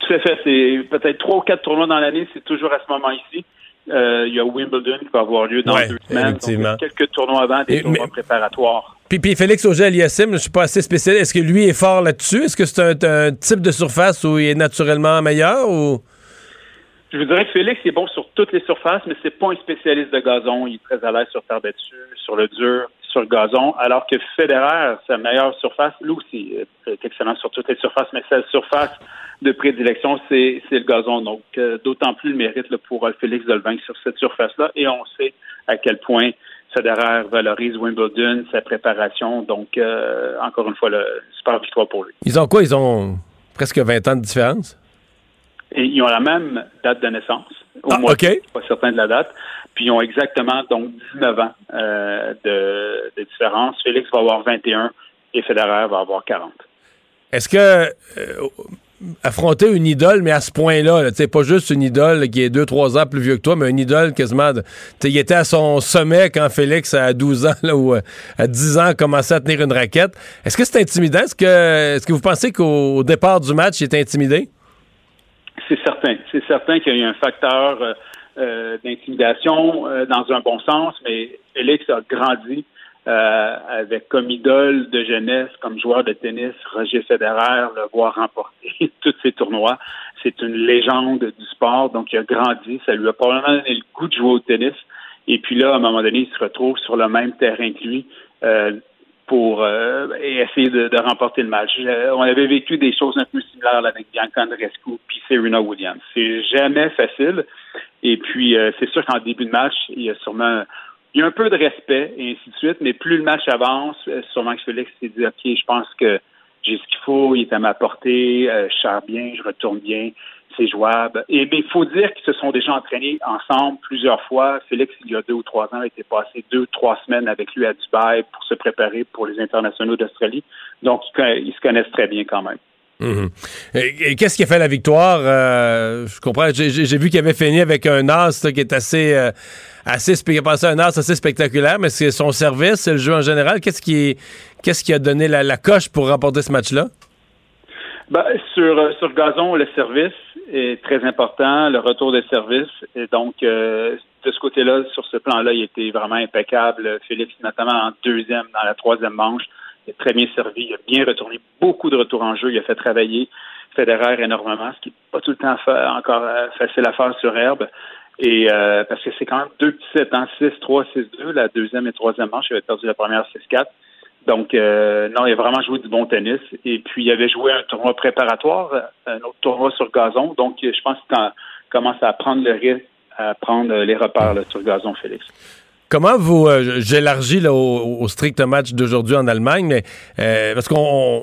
Tout à fait. C'est peut-être trois ou quatre tournois dans l'année. C'est toujours à ce moment ici. Euh, il y a Wimbledon qui va avoir lieu dans deux semaines. Donc, quelques tournois avant, des tournois préparatoires. Puis, puis Félix Auger-Aliassime, je ne suis pas assez spécialiste. Est-ce que lui est fort là-dessus? Est-ce que c'est un, type de surface où il est naturellement meilleur ou... Je vous dirais que Félix est bon sur toutes les surfaces, mais c'est pas un spécialiste de gazon. Il est très à l'aise sur terre battue, sur le dur, sur le gazon, alors que Federer, sa meilleure surface, lui aussi est excellent sur toutes les surfaces, mais sa surface de prédilection, c'est le gazon. Donc, euh, d'autant plus le mérite pour Félix de le vaincre sur cette surface-là. Et on sait à quel point Federer valorise Wimbledon, sa préparation. Donc, euh, encore une fois, le super victoire pour lui. Ils ont quoi? Ils ont presque 20 ans de différence? Et ils ont la même date de naissance. Au ah, moins, pas certain de la date. Puis ils ont exactement donc 19 ans euh, de, différence. Félix va avoir 21 et Federer va avoir 40. Est-ce que affronter une idole, mais à ce point-là, sais pas juste une idole qui est deux, trois ans plus vieux que toi, mais une idole quasiment. il était à son sommet quand Félix, à 12 ans là, ou euh, à 10 ans, commençait à tenir une raquette. Est-ce que c'est intimidant? Est-ce que, est-ce que vous pensez qu'au départ du match, il était intimidé? C'est certain. C'est certain qu'il y a eu un facteur euh, euh, d'intimidation dans un bon sens, mais Félix a grandi euh, avec comme idole de jeunesse, comme joueur de tennis, Roger Federer, le voir remporter tous ces tournois. C'est une légende du sport, donc il a grandi. Ça lui a probablement donné le goût de jouer au tennis. Et puis là, à un moment donné, il se retrouve sur le même terrain que lui euh, pour euh, essayer de, remporter le match. on avait vécu des choses un peu similaires avec Bianca Andreescu puis Serena Williams. C'est jamais facile. Et puis, c'est sûr qu'en début de match, il y a sûrement il y a un peu de respect et ainsi de suite, mais plus le match avance, euh, sûrement que Félix s'est dit, OK, je pense que j'ai ce qu'il faut, il est à ma portée, euh, je sers bien, je retourne bien, c'est jouable. Et mais il faut dire qu'ils se sont déjà entraînés ensemble plusieurs fois. Félix, il y a deux ou trois ans, été passé deux ou trois semaines avec lui à Dubaï pour se préparer pour les internationaux d'Australie. Donc, ils se connaissent très bien quand même. Mhm. Et, qu'est-ce qui a fait la victoire? Euh, je comprends. J'ai vu qu'il avait fini avec un as qui est assez, euh, assez, il a passé un as assez spectaculaire, mais c'est son service, c'est le jeu en général. Qu'est-ce qui, qu'est-ce qui a donné la, coche pour remporter ce match-là? Ben, sur, euh, sur gazon, le service est très important, le retour des services. Et donc, de ce côté-là, sur ce plan-là, il était vraiment impeccable. Philippe, notamment en deuxième, dans la troisième manche, il a très bien servi, il a bien retourné beaucoup de retours en jeu, il a fait travailler Federer énormément, ce qui n'est pas tout le temps encore euh, facile à faire sur herbe. Et euh, parce que c'est quand même deux petits sets en 6-3, 6-2, la deuxième et troisième manche, il avait perdu la première 6-4. Donc, euh, non, il a vraiment joué du bon tennis. Et puis, il avait joué un tournoi préparatoire, un autre tournoi sur gazon. Donc, je pense qu'il commence à prendre le risque, à prendre les repères sur gazon, Félix. Comment vous, euh, j'élargis au, strict match d'aujourd'hui en Allemagne, mais euh, parce qu'on,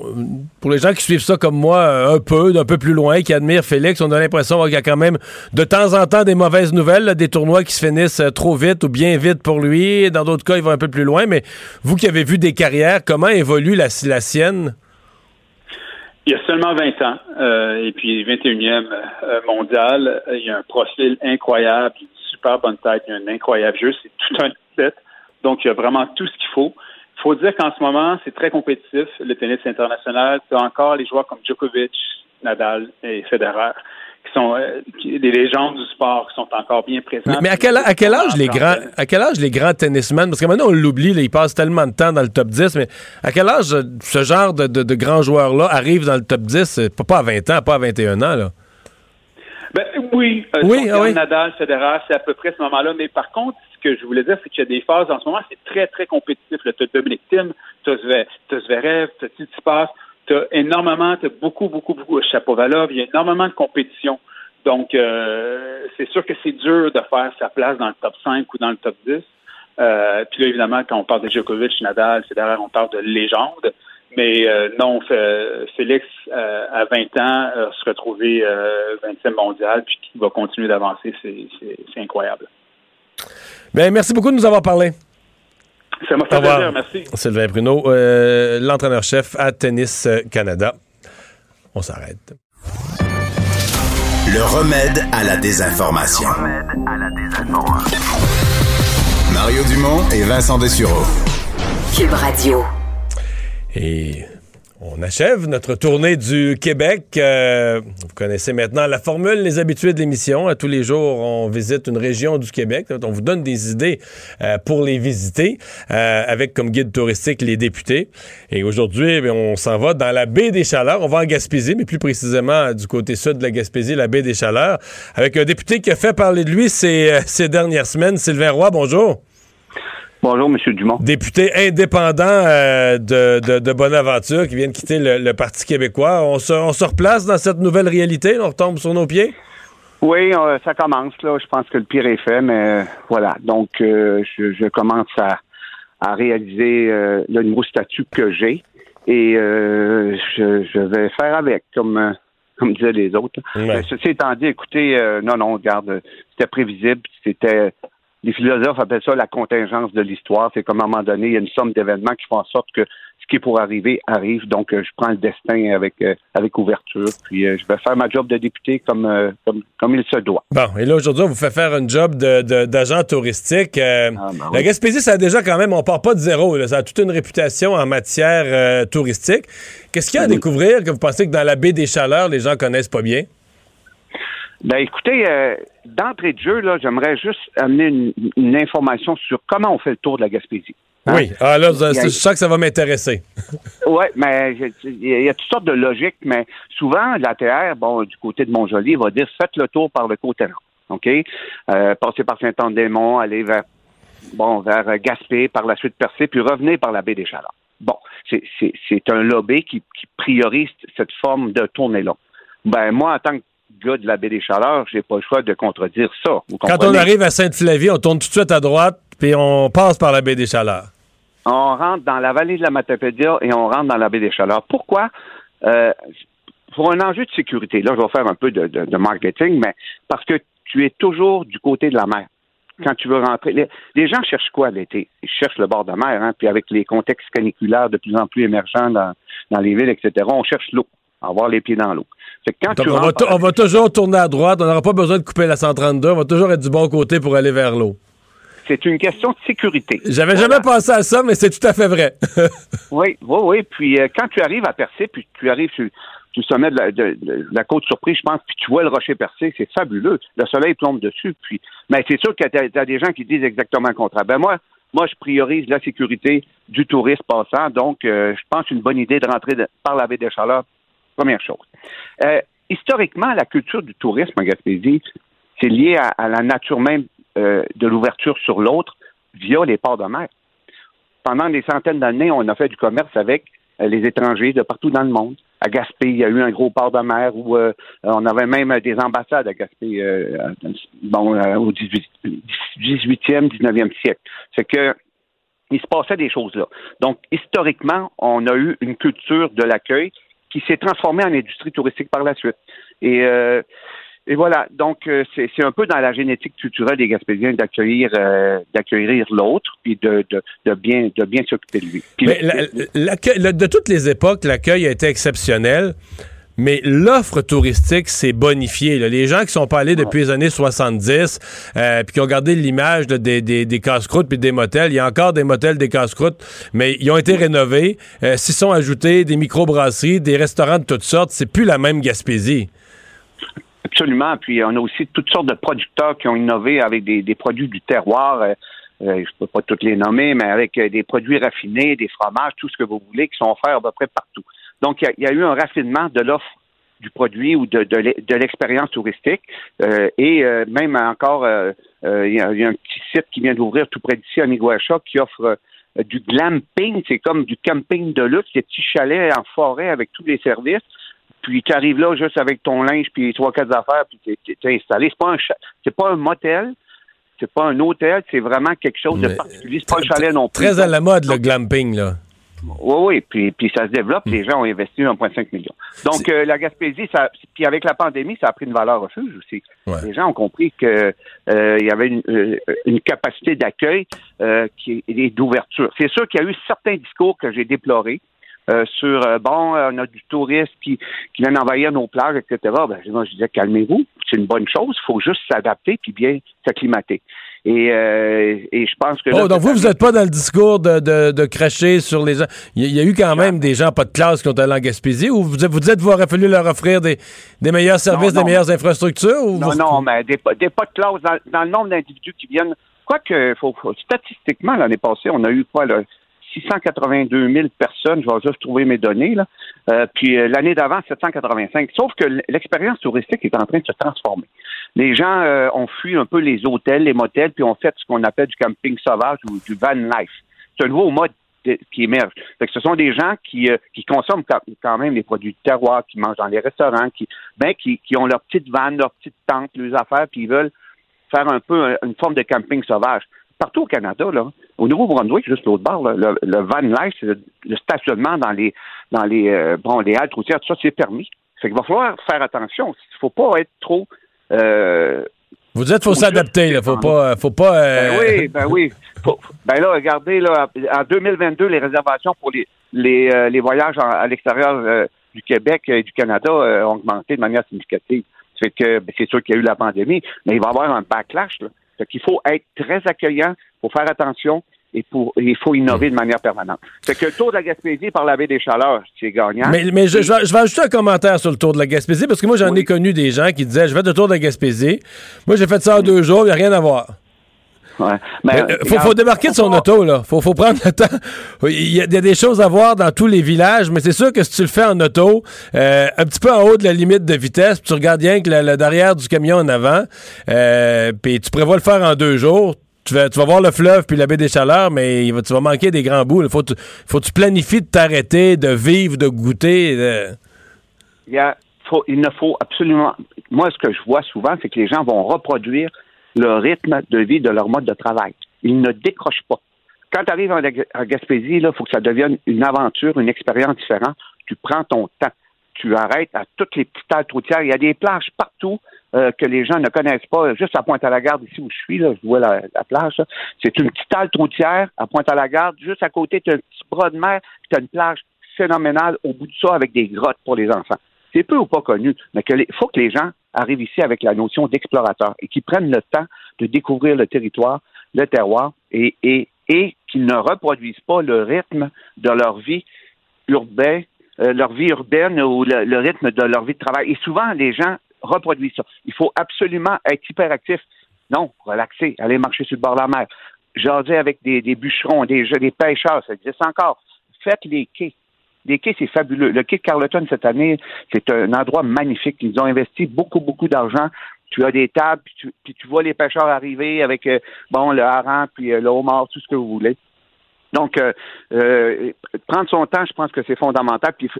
pour les gens qui suivent ça comme moi un peu, d'un peu plus loin, qui admirent Félix, on a l'impression qu'il y a quand même de temps en temps des mauvaises nouvelles, des tournois qui se finissent euh, trop vite ou bien vite pour lui. Dans d'autres cas, il va un peu plus loin. Mais vous qui avez vu des carrières, comment évolue la, la sienne? Il y a seulement 20 ans, et puis 21e mondial. Il y a un profil incroyable super bonne tête, il a un incroyable jeu, c'est tout un set. Donc, il y a vraiment tout ce qu'il faut. Il faut dire qu'en ce moment, c'est très compétitif, le tennis international. Tu as encore les joueurs comme Djokovic, Nadal et Federer qui sont euh, des légendes du sport qui sont encore bien présents. Mais, à, quel, à quel âge les grands à quel âge les grands tennismen? Parce que maintenant on l'oublie, ils passent tellement de temps dans le top 10 mais à quel âge ce genre de, de, grands joueurs là arrive dans le top 10 pas à 20 ans, pas à 21 ans là. Oui, euh, oui, ah Nadal, Federer, c'est à peu près ce moment-là. Mais par contre, ce que je voulais dire, c'est qu'il y a des phases en ce moment, c'est très, très compétitif. Tu as Dominic Tim, tu as Zverev, tu as Tsitsipas, tu as énormément, tu as beaucoup, beaucoup, beaucoup, Chapovalov, il y a énormément de compétition. Donc, euh, c'est sûr que c'est dur de faire sa place dans le top 5 ou dans le top 10. Euh, puis là, évidemment, quand on parle de Djokovic, Nadal, Federer, on parle de légende. Mais euh, non, Félix, euh, à 20 ans, se retrouver 20e euh, mondial, puis qui va continuer d'avancer, c'est incroyable. Bien, merci beaucoup de nous avoir parlé. Ça m'a fait plaisir, merci. Sylvain Bruno, euh, l'entraîneur-chef à Tennis Canada. On s'arrête. Le remède à la désinformation. Mario Dumont et Vincent Dessureau. Cube Radio. Et on achève notre tournée du Québec. Euh, vous connaissez maintenant la formule, les habitués de l'émission. À tous les jours, on visite une région du Québec. On vous donne des idées euh, pour les visiter, euh, avec comme guide touristique les députés. Et aujourd'hui, eh on s'en va dans la baie des Chaleurs. On va en Gaspésie, mais plus précisément du côté sud de la Gaspésie, la baie des Chaleurs, avec un député qui a fait parler de lui ces, ces dernières semaines. Sylvain Roy, bonjour. Bonjour, M. Dumont. Député indépendant euh, de, de, de, Bonaventure qui vient de quitter le, le Parti québécois. On se, on se, replace dans cette nouvelle réalité? On retombe sur nos pieds? Oui, euh, ça commence. là. Je pense que le pire est fait, mais voilà. Donc, euh, je, je, commence à, à réaliser le nouveau statut que j'ai et je, je, vais faire avec, comme, comme disaient les autres. Ouais. Ceci étant dit, écoutez, non, non, regarde, c'était prévisible, c'était les philosophes appellent ça la contingence de l'histoire. C'est comme à un moment donné, il y a une somme d'événements qui font en sorte que ce qui est pour arriver arrive. Donc, euh, je prends le destin avec euh, avec ouverture. Puis, euh, je vais faire ma job de député comme comme, comme il se doit. Bon, et là aujourd'hui, on vous fait faire un job de, de, d'agent touristique. ah, ben oui. La Gaspésie, ça a déjà quand même, on part pas de zéro. Là. Ça a toute une réputation en matière touristique. Qu'est-ce qu'il y a à oui. découvrir que vous pensez que dans la baie des Chaleurs, les gens connaissent pas bien? Ben écoutez, euh, d'entrée de jeu, là, j'aimerais juste amener une, une, information sur comment on fait le tour de la Gaspésie. Hein? Oui, ah, là, je sens que ça va m'intéresser. oui, mais il y a toutes sortes de logiques, mais souvent, l'ATR, bon, du côté de Montjoli, va dire faites le tour par le côté nord. OK? Euh, passez par Saint-Anne-des-Monts, allez vers bon, vers Gaspé, par la suite Percé, puis revenez par la baie des Chaleurs. Bon, c'est un lobby qui, qui priorise cette forme de tournée-là. Ben, moi, en tant que gars de la baie des Chaleurs, j'ai pas le choix de contredire ça. Quand on arrive à Sainte-Flavie, on tourne tout de suite à droite, puis on passe par la baie des Chaleurs. On rentre dans la vallée de la Matapédia et on rentre dans la baie des Chaleurs. Pourquoi? Euh, pour un enjeu de sécurité, là, je vais faire un peu de, de, de, marketing, mais parce que tu es toujours du côté de la mer. Quand tu veux rentrer, les, les gens cherchent quoi l'été? Ils cherchent le bord de mer, hein, puis avec les contextes caniculaires de plus en plus émergents dans, dans les villes, etc., on cherche l'eau, avoir les pieds dans l'eau. Donc, on, va on va toujours tourner à droite, on n'aura pas besoin de couper la 132, on va toujours être du bon côté pour aller vers l'eau. C'est une question de sécurité. J'avais voilà. jamais pensé à ça, mais c'est tout à fait vrai. oui, oui, oui. Puis euh, quand tu arrives à Percé, puis tu arrives sur, le sommet de la, de, de la, côte surprise, je pense, puis tu vois le rocher percé, c'est fabuleux. Le soleil plombe dessus. Puis, mais c'est sûr que tu as, des gens qui disent exactement le contraire. Ben moi, moi, je priorise la sécurité du touriste passant. Donc, euh, je pense une bonne idée de rentrer de, par la baie des Chaleurs. Première chose. Euh, historiquement, la culture du tourisme en Gaspésie, c'est lié à, la nature même euh, de l'ouverture sur l'autre via les ports de mer. Pendant des centaines d'années, on a fait du commerce avec euh, les étrangers de partout dans le monde. À Gaspé, il y a eu un gros port de mer où on avait même des ambassades à Gaspé bon, au 18, 18e, 19e siècle. C'est que il se passait des choses là. Donc, historiquement, on a eu une culture de l'accueil qui s'est transformée en industrie touristique par la suite. Et, euh, et voilà, donc euh, c'est un peu dans la génétique culturelle des Gaspésiens d'accueillir euh, d'accueillir l'autre puis de, de, bien de bien s'occuper de lui. De toutes les époques, l'accueil a été exceptionnel. Mais l'offre touristique s'est bonifiée. Là. Les gens qui sont pas allés depuis les années 70 euh, puis qui ont gardé l'image des, des, des casse-croûtes puis des motels, il y a encore des motels, des casse-croûtes, mais ils ont été rénovés. Euh, S'y sont ajoutés des microbrasseries, des restaurants de toutes sortes. C'est plus la même Gaspésie. Absolument. Puis on a aussi toutes sortes de producteurs qui ont innové avec des, des produits du terroir. Euh, je ne peux pas toutes les nommer, mais avec des produits raffinés, des fromages, tout ce que vous voulez, qui sont offerts à peu près partout. Donc, il y, y, a eu un raffinement de l'offre du produit ou de, de l'expérience touristique. Euh, et euh, même encore, euh, il y, a, y, a un petit site qui vient d'ouvrir tout près d'ici, à Miguacha, qui offre du glamping. C'est comme du camping de luxe, des petits chalets en forêt avec tous les services. Puis tu arrives là juste avec ton linge puis trois quatre affaires puis t'es, t'es installé. C'est pas un c'est pas un motel, c'est pas un hôtel, c'est vraiment quelque chose de particulier. C'est pas un chalet non plus. Très à la mode le glamping là. Oui, oui, puis, puis ça se développe. Les gens ont investi 1,5 million. Donc, euh, la Gaspésie, ça, puis avec la pandémie, ça a pris une valeur refuge aussi. Les gens ont compris que euh, il y avait une, euh, une capacité d'accueil euh, qui et d'ouverture. C'est sûr qu'il y a eu certains discours que j'ai déplorés. euh, sur euh, bon, on a du tourisme qui, qui vient envahir nos plages, etc. Ben, moi, je disais calmez-vous, c'est une bonne chose, il faut juste s'adapter puis bien s'acclimater. Et, euh, et je pense que là, Oh, donc vous, vous n'êtes pas dans le discours de, de, de cracher sur les gens. Il y, a eu quand même des gens pas de classe qui ont allé en Gaspésie ou vous, vous dites qu'il aurait fallu leur offrir des, des meilleurs services, Non, non, des meilleures infrastructures? Ou Non, vous- non, mais des, des pas de classe dans, dans le nombre d'individus qui viennent. Quoique, faut, faut- statistiquement, l'année passée, on a eu quoi, là, 682 000 personnes, je vais juste trouver mes données, là. Euh, puis euh, l'année d'avant, 785. Sauf que l'expérience touristique est en train de se transformer. Les gens euh, ont fui un peu les hôtels, les motels, puis ont fait ce qu'on appelle du camping sauvage ou du van life. C'est un nouveau mode de- qui émerge. Ce sont des gens qui, consomment quand, même les produits de terroir, qui mangent dans les restaurants, qui, ben, qui, ont leur petite vanne, leur petite tente, leurs affaires, puis ils veulent faire un peu une forme de camping sauvage. Partout au Canada, là, au Nouveau-Brunswick, juste l'autre bord, là, le, le van life, c'est le, le stationnement dans les dans les euh, bon les haltes routières, tout ça, c'est permis. Fait qu'il va falloir faire attention. Il faut pas être trop euh, Vous dites qu'il faut s'adapter, là. Faut pas. Faut pas euh, ben oui, ben oui. Faut- ben là, regardez, là, en 2022, les réservations pour les, les, euh, les voyages en- à l'extérieur euh, du Québec et du Canada euh, ont augmenté de manière significative. Fait que ben, c'est sûr qu'il y a eu la pandémie, mais il va y avoir un backlash. Là. Fait qu'il faut être très accueillant, il faut faire attention et pour il faut innover de manière permanente. Fait que le tour de la Gaspésie par la baie des Chaleurs, c'est gagnant. Mais, mais je, je vais, je vais ajouter un commentaire sur le tour de la Gaspésie parce que moi, j'en ai connu des gens qui disaient Je vais le tour de la Gaspésie. Moi, j'ai fait ça en deux jours, il n'y a rien à voir. Ouais. Ben, euh, faut, faut débarquer de son auto, là. Faut, faut prendre le temps. Il y, a, il y a des choses à voir dans tous les villages, mais c'est sûr que si tu le fais en auto, euh, un petit peu en haut de la limite de vitesse, puis tu regardes bien que le, le derrière du camion en avant, euh, puis tu prévois le faire en deux jours, tu vas, tu vas voir le fleuve puis la baie des Chaleurs, mais il va- tu vas manquer des grands bouts. Il faut, que tu- faut que tu planifies de t'arrêter, de vivre, de goûter. de- il, y a- faut- il ne faut absolument. Moi, ce que je vois souvent, c'est que les gens vont reproduire le rythme de vie de leur mode de travail. Ils ne décrochent pas. Quand tu arrives en, Gaspésie, il faut que ça devienne une aventure, une expérience différente. Tu prends ton temps. Tu arrêtes à toutes les petites haltes routières. Il y a des plages partout euh, que les gens ne connaissent pas. Juste à Pointe-à-la-Garde, ici où je suis, là, je vois la, la plage. C'est une petite halte routière à Pointe-à-la-Garde. Juste à côté, tu as un petit bras de mer. Tu as une plage phénoménale au bout de ça avec des grottes pour les enfants. C'est peu ou pas connu, mais il faut que les gens arrivent ici avec la notion d'explorateur et qu'ils prennent le temps de découvrir le territoire, le terroir et, et, et qu'ils ne reproduisent pas le rythme de leur vie urbaine, euh, leur vie urbaine ou le, le rythme de leur vie de travail. Et souvent, les gens reproduisent ça. Il faut absolument être hyperactif. Non, relaxer, aller marcher sur le bord de la mer, jaser avec des, des bûcherons, des, des pêcheurs, ça existe encore. Faites les quais. Les quais, c'est fabuleux. Le quai de Carleton, cette année, c'est un endroit magnifique. Ils ont investi beaucoup, beaucoup d'argent. Tu as des tables, puis tu, vois les pêcheurs arriver avec, euh, bon, le hareng, puis euh, le homard, tout ce que vous voulez. Donc, euh, prendre son temps, je pense que c'est fondamental. Puis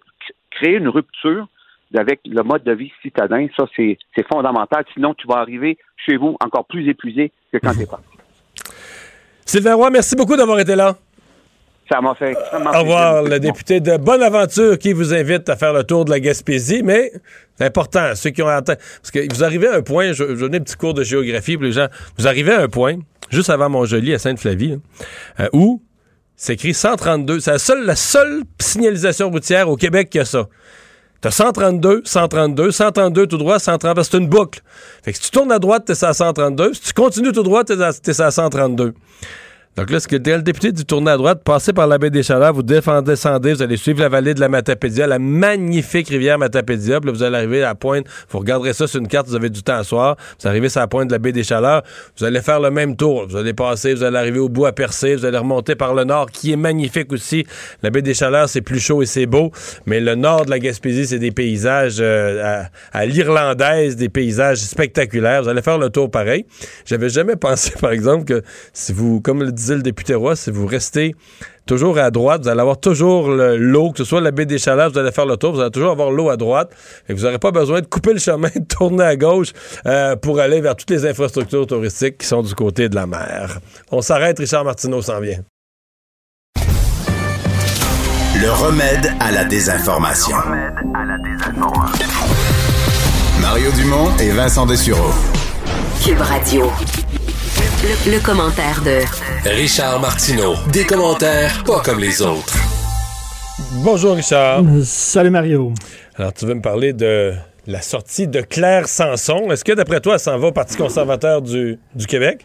créer une rupture avec le mode de vie citadin, ça, c'est c'est fondamental. Sinon, tu vas arriver chez vous encore plus épuisé que quand tu es parti. Sylvain Roy, merci beaucoup d'avoir été là. Ça m'a fait extrêmement Au revoir, plaisir. le député de Bonaventure qui vous invite à faire le tour de la Gaspésie, mais c'est important, ceux qui ont atteint. Parce que vous arrivez à un point, je, je donnais un petit cours de géographie pour les gens, vous arrivez à un point, juste avant Montjoli, à Sainte-Flavie, euh, où c'est écrit 132. C'est la seule, la seule signalisation routière au Québec qui a ça. T'as 132, 132, 132 tout droit, 130, parce que c'est une boucle. Fait que si tu tournes à droite, t'es à 132. Si tu continues tout droit, t'es à, t'es à 132. Donc là, ce que le député dit tourner à droite, passez par la baie des Chaleurs, vous défendez, descendez, vous allez suivre la vallée de la Matapédia, la magnifique rivière Matapédia, puis là, vous allez arriver à la pointe, vous regarderez ça sur une carte, vous avez du temps à soir, vous arrivez sur la pointe de la baie des Chaleurs, vous allez faire le même tour, vous allez passer, vous allez arriver au bout à percer, vous allez remonter par le nord, qui est magnifique aussi. La baie des Chaleurs, c'est plus chaud et c'est beau, mais le nord de la Gaspésie, c'est des paysages euh, à, à l'irlandaise, des paysages spectaculaires. Vous allez faire le tour pareil. J'avais jamais pensé, par exemple, que si vous, comme le disait le député Roy, si vous restez toujours à droite, vous allez avoir toujours le- l'eau, que ce soit la baie des Chaleurs, vous allez faire le tour, vous allez toujours avoir l'eau à droite. Et vous n'aurez pas besoin de couper le chemin, de tourner à gauche euh, pour aller vers toutes les infrastructures touristiques qui sont du côté de la mer. On s'arrête, Richard Martineau s'en vient. Le remède à la désinformation. Mario Dumont et Vincent Dessureau. Cube Radio. Le, le commentaire de Richard Martineau. Des commentaires pas comme les autres. Bonjour Richard. Salut Mario. Alors tu veux me parler de la sortie de Claire Sanson. Est-ce que d'après toi, ça s'en va au Parti conservateur du, du Québec?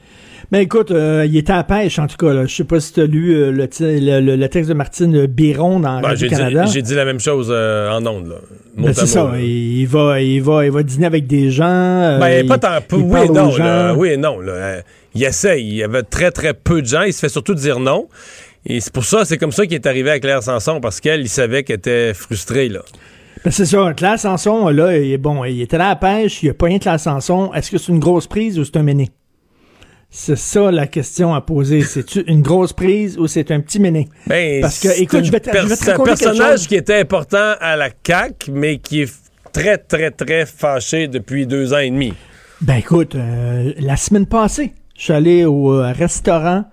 Ben écoute, euh, il était à pêche en tout cas. Là. Je sais pas si tu as lu euh, le, le, le, texte de Martine Biron dans ben, Radio-Canada. J'ai dit la même chose euh, en ondes. Ben, c'est ça. Il, va, il, va, il va dîner avec des gens. Ben, il, pas tant peu. Oui non. Là, oui et non. Il essaie. Il y avait très, très peu de gens. Il se fait surtout dire non. Et c'est pour ça, c'est comme ça qu'il est arrivé à Claire Sanson, parce qu'elle, il savait qu'elle était frustrée, là. Ben c'est ça. Claire Sanson, là, il, bon, il était là à la pêche, il a pas rien Claire Sanson. Est-ce que c'est une grosse prise ou c'est un méné? C'est ça la question à poser. C'est-tu une grosse prise ou c'est un petit méné? Ben, Parce que, écoute, je vais te, je vais te C'est un personnage qui était important à la CAQ, mais qui est très, très, très fâché depuis deux ans et demi. Ben écoute, euh, la semaine passée, je suis allé au euh, restaurant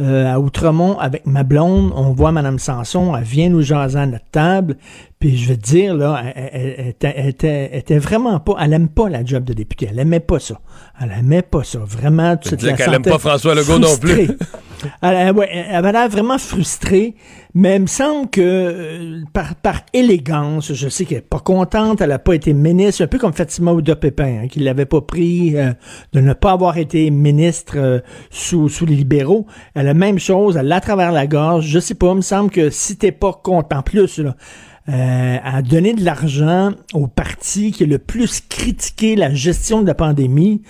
euh, à Outremont avec ma blonde. On voit Mme Sanson, elle vient nous jaser à notre table. Puis je veux te dire, là, elle, elle, était vraiment pas, elle aime pas la job de député. Elle aimait pas ça. Elle aimait pas ça. Vraiment, tu sais qu'elle aime pas François Legault non plus. elle, ouais, elle avait l'air vraiment frustrée, mais il me semble que euh, par, par élégance, je sais qu'elle est pas contente, elle a pas été ministre, un peu comme Fatima Ouda Pépin, hein, qui l'avait pas pris euh, de ne pas avoir été ministre euh, sous, sous les libéraux. Elle a la même chose, elle l'a à travers la gorge. Je sais pas, il me semble que si t'es pas content, plus, là, euh, à donner de l'argent au parti qui a le plus critiqué la gestion de la pandémie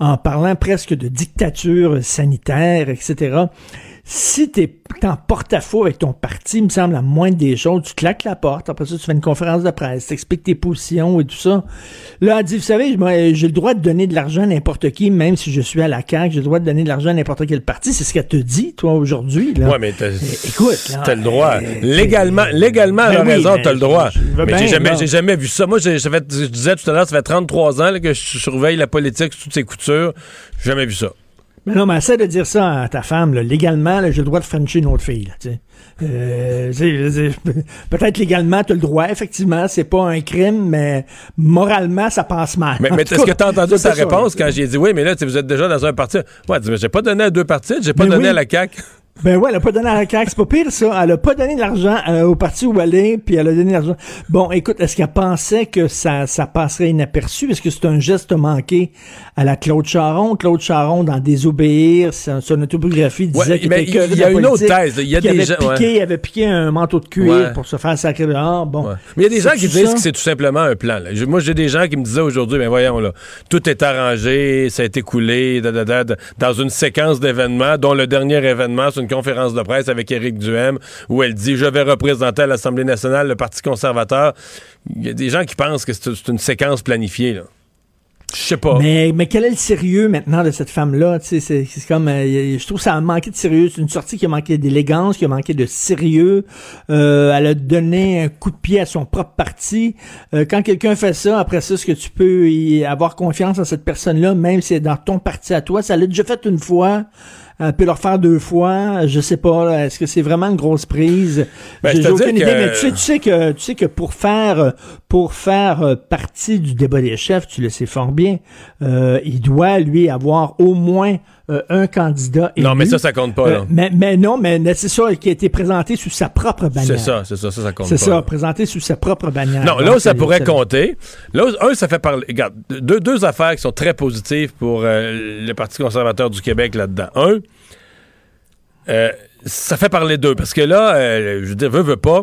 en parlant presque de dictature sanitaire, etc si t'es en porte-à-faux avec ton parti, il me semble, la moindre des choses, tu claques la porte, après ça, tu fais une conférence de presse, t'expliques tes positions et tout ça. Là, elle dit, vous savez, j'ai le droit de donner de l'argent à n'importe qui, même si je suis à la CAQ, j'ai le droit de donner de l'argent à n'importe quel parti. C'est ce qu'elle te dit, toi, aujourd'hui. Ouais, mais t'as, écoute, t'as le droit. légalement, légalement, elle a ben raison, t'as le droit. mais j'ai jamais, vu ça. Moi, j'ai, fait, je disais tout à l'heure, ça fait 33 ans que je surveille la politique sous toutes ses coutures. J'ai jamais vu ça. Mais non, mais essaie de dire ça à ta femme. Là. Légalement, j'ai le droit de frencher une autre fille. Euh, Peut-être légalement, tu as le droit. Effectivement, c'est pas un crime, mais moralement, ça passe mal. Mais, mais est-ce que tu as entendu sa réponse quand j'ai dit oui, mais là, vous êtes déjà dans un parti? Ouais, j'ai pas donné à deux partis, j'ai pas donné à la CAQ. Ben ouais, elle a pas donné à la CAQ, c'est pas pire ça. Elle a pas donné de l'argent euh, au parti où elle est, puis elle a donné l'argent. Bon, écoute, est-ce qu'elle pensait que ça, ça passerait inaperçu? Est-ce que c'est un geste manqué à la Claude Charon? Claude Charon, dans Désobéir, son autobiographie, disait qu'il était Il y a une autre thèse. Il y a des avait gens, piqué, il avait piqué un manteau de cuir pour se faire sacrer dehors. Bon. Mais il y a des gens qui disent que c'est tout simplement un plan. Là. Moi, j'ai des gens qui me disaient aujourd'hui, ben voyons là, tout est arrangé, ça a été coulé, da, da, da, dans une séquence d'événements, dont le dernier événement, c'est une conférence de presse avec Éric Duhem, où elle dit Je vais représenter à l'Assemblée nationale le Parti conservateur. Il y a des gens qui pensent que c'est une séquence planifiée. Là. Je sais pas. Mais, quel est le sérieux maintenant de cette femme-là? C'est, comme, euh, je trouve que ça a manqué de sérieux. C'est une sortie qui a manqué d'élégance, qui a manqué de sérieux. Euh, elle a donné un coup de pied à son propre parti. Euh, quand quelqu'un fait ça, après ça, est-ce que tu peux avoir confiance en cette personne-là, même si c'est dans ton parti à toi? Ça l'a déjà fait une fois. Peut le refaire deux fois. Je sais pas. Est-ce que c'est vraiment une grosse prise? Ben, J'ai aucune idée. que... Mais tu sais, tu sais que tu sais que pour faire pour faire partie du débat des chefs, tu le sais fort bien, euh, il doit lui avoir au moins euh, un candidat élu. Non, mais ça, ça compte pas. Là. Euh, mais, mais non, mais c'est ça qui a été présenté sous sa propre bannière. C'est ça, c'est ça, ça, ça compte pas. C'est ça, là. présenté sous sa propre bannière. Non, là où ça pourrait compter, là où, un, ça fait parler. Regarde, deux, deux affaires qui sont très positives pour euh, le Parti conservateur du Québec là-dedans. Un, ça fait parler d'eux, parce que là, je veux dire, veux, veux pas,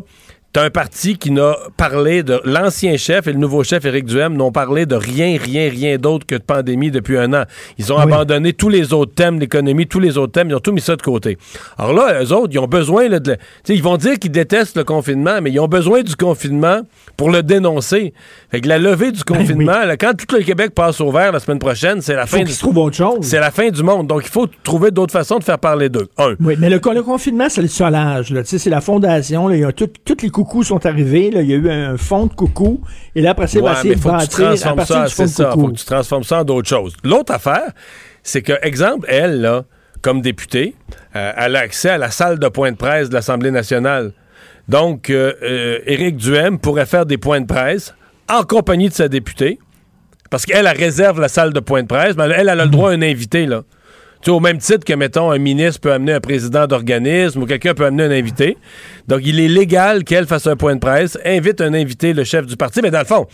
t'as un parti qui n'a parlé de l'ancien chef et le nouveau chef Éric Duhem n'ont parlé de rien, rien, rien d'autre que de pandémie depuis un an. Ils ont Oui. abandonné tous les autres thèmes, l'économie, tous les autres thèmes, ils ont tout mis ça de côté. Alors là, eux autres, ils ont besoin là, de, ils vont dire qu'ils détestent le confinement, mais ils ont besoin du confinement pour le dénoncer. Fait que la levée du confinement, là, quand tout le Québec passe au vert la semaine prochaine, c'est la Ben Faut fin. chose. C'est la fin du monde. Donc il faut trouver d'autres façons de faire parler d'eux. Un. Oui, mais le, le confinement, c'est le solage. Là. Tu sais, C'est la fondation. Là. Il y a tout- tous les sont arrivés. Là. Il y a eu un fond de coucou. Et là, après va Ouais, essayer de faut que tu bâtir à transformes partir ça, du fond c'est de ça. coucou. Faut que tu transformes ça en d'autres choses. L'autre affaire, c'est que, exemple, elle, là, comme députée, euh, elle a accès à la salle de point de presse de l'Assemblée nationale. Donc, euh, euh, Éric Duhem pourrait faire des points de presse en compagnie de sa députée, parce qu'elle, elle réserve la salle de points de presse, mais elle, elle a le droit à un invité, là. Tu au même titre que, mettons, un ministre peut amener un président d'organisme ou quelqu'un peut amener un invité. Donc, il est légal qu'elle fasse un point de presse, invite un invité, le chef du parti. Mais dans le fond,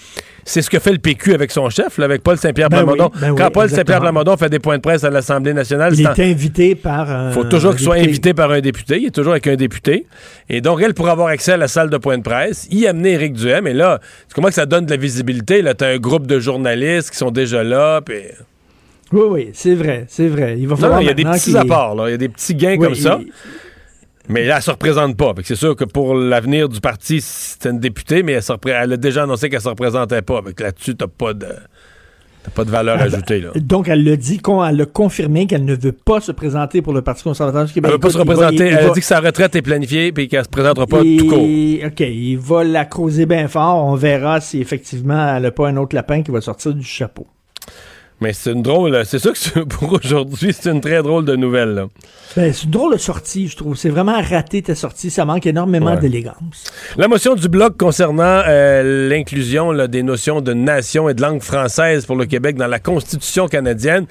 c'est ce que fait le PQ avec son chef, là, avec Paul Saint-Pierre Ben oui, ben oui, Quand Paul. Saint-Pierre Plamondon fait des points de presse à l'Assemblée nationale, Il en- est invité par. un- faut toujours qu'il soit invité par un député. Il est toujours avec un député. Et donc, elle pourra avoir accès à la salle de point de presse, y amener Éric Duhem. Et là, comprends que ça donne de la visibilité. Là, t'as un groupe de journalistes qui sont déjà là. puis- Oui, oui, c'est vrai, c'est vrai. Il va falloir. non, il y a des petits apports. là. Il y a des petits gains Oui, comme ça. il- Mais là, elle se représente pas. C'est sûr que pour l'avenir du parti, c'est une députée, mais elle, se repré- elle a déjà annoncé qu'elle se représentait pas. Là-dessus, t'as pas de. t'as pas de valeur Ah ben, ajoutée. Là. Donc, elle l'a dit, qu'on- elle a confirmé qu'elle ne veut pas se présenter pour le Parti conservateur du Québec. Elle veut pas se va- représenter. il elle a va- dit que sa retraite est planifiée et qu'elle se présentera pas Et- tout court. OK, il va la creuser bien fort. On verra si effectivement elle n'a pas un autre lapin qui va sortir du chapeau. Mais c'est une drôle. C'est sûr que pour aujourd'hui, c'est une très drôle de nouvelle. Ben, c'est une drôle de sortie, je trouve. C'est vraiment raté ta sortie. Ça manque énormément Ouais. d'élégance. La motion du Bloc concernant euh, l'inclusion des notions de nation et de langue française pour le Québec dans la Constitution canadienne,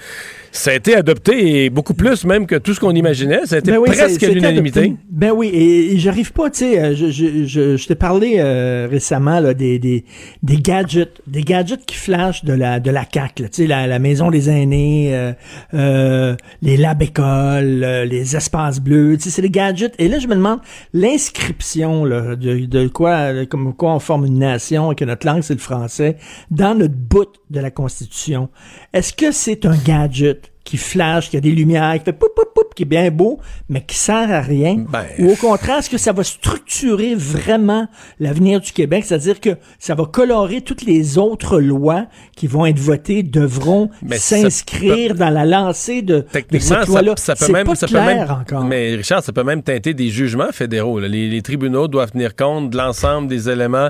ça a été adopté et beaucoup plus même que tout ce qu'on imaginait. Ça a été Ben oui, presque l'unanimité. Ben oui, et, et j'arrive pas, tu sais, euh, je, je, je, je t'ai parlé euh, récemment là, des, des, des gadgets, des gadgets qui flashent de la, de la CAQ, là, tu sais, la, la maison des aînés, euh, euh, les lab écoles, euh, les espaces bleus, tu sais, c'est des gadgets. Et là, je me demande, l'inscription là, de, de quoi, comme quoi on forme une nation et que notre langue c'est le français, dans notre bout de la Constitution, est-ce que c'est un gadget? Qui flash, qui a des lumières, qui fait poup, poup, poup, qui est bien beau, mais qui sert à rien? Ben, Ou au contraire, est-ce que ça va structurer vraiment l'avenir du Québec? C'est-à-dire que ça va colorer toutes les autres lois qui vont être votées, devront s'inscrire dans la lancée de, de Techniquement, cette ça, loi-là. ça peut même, pas ça peut même, encore. mais Richard, ça peut même teinter des jugements fédéraux. là. Les, les tribunaux doivent tenir compte de l'ensemble des éléments.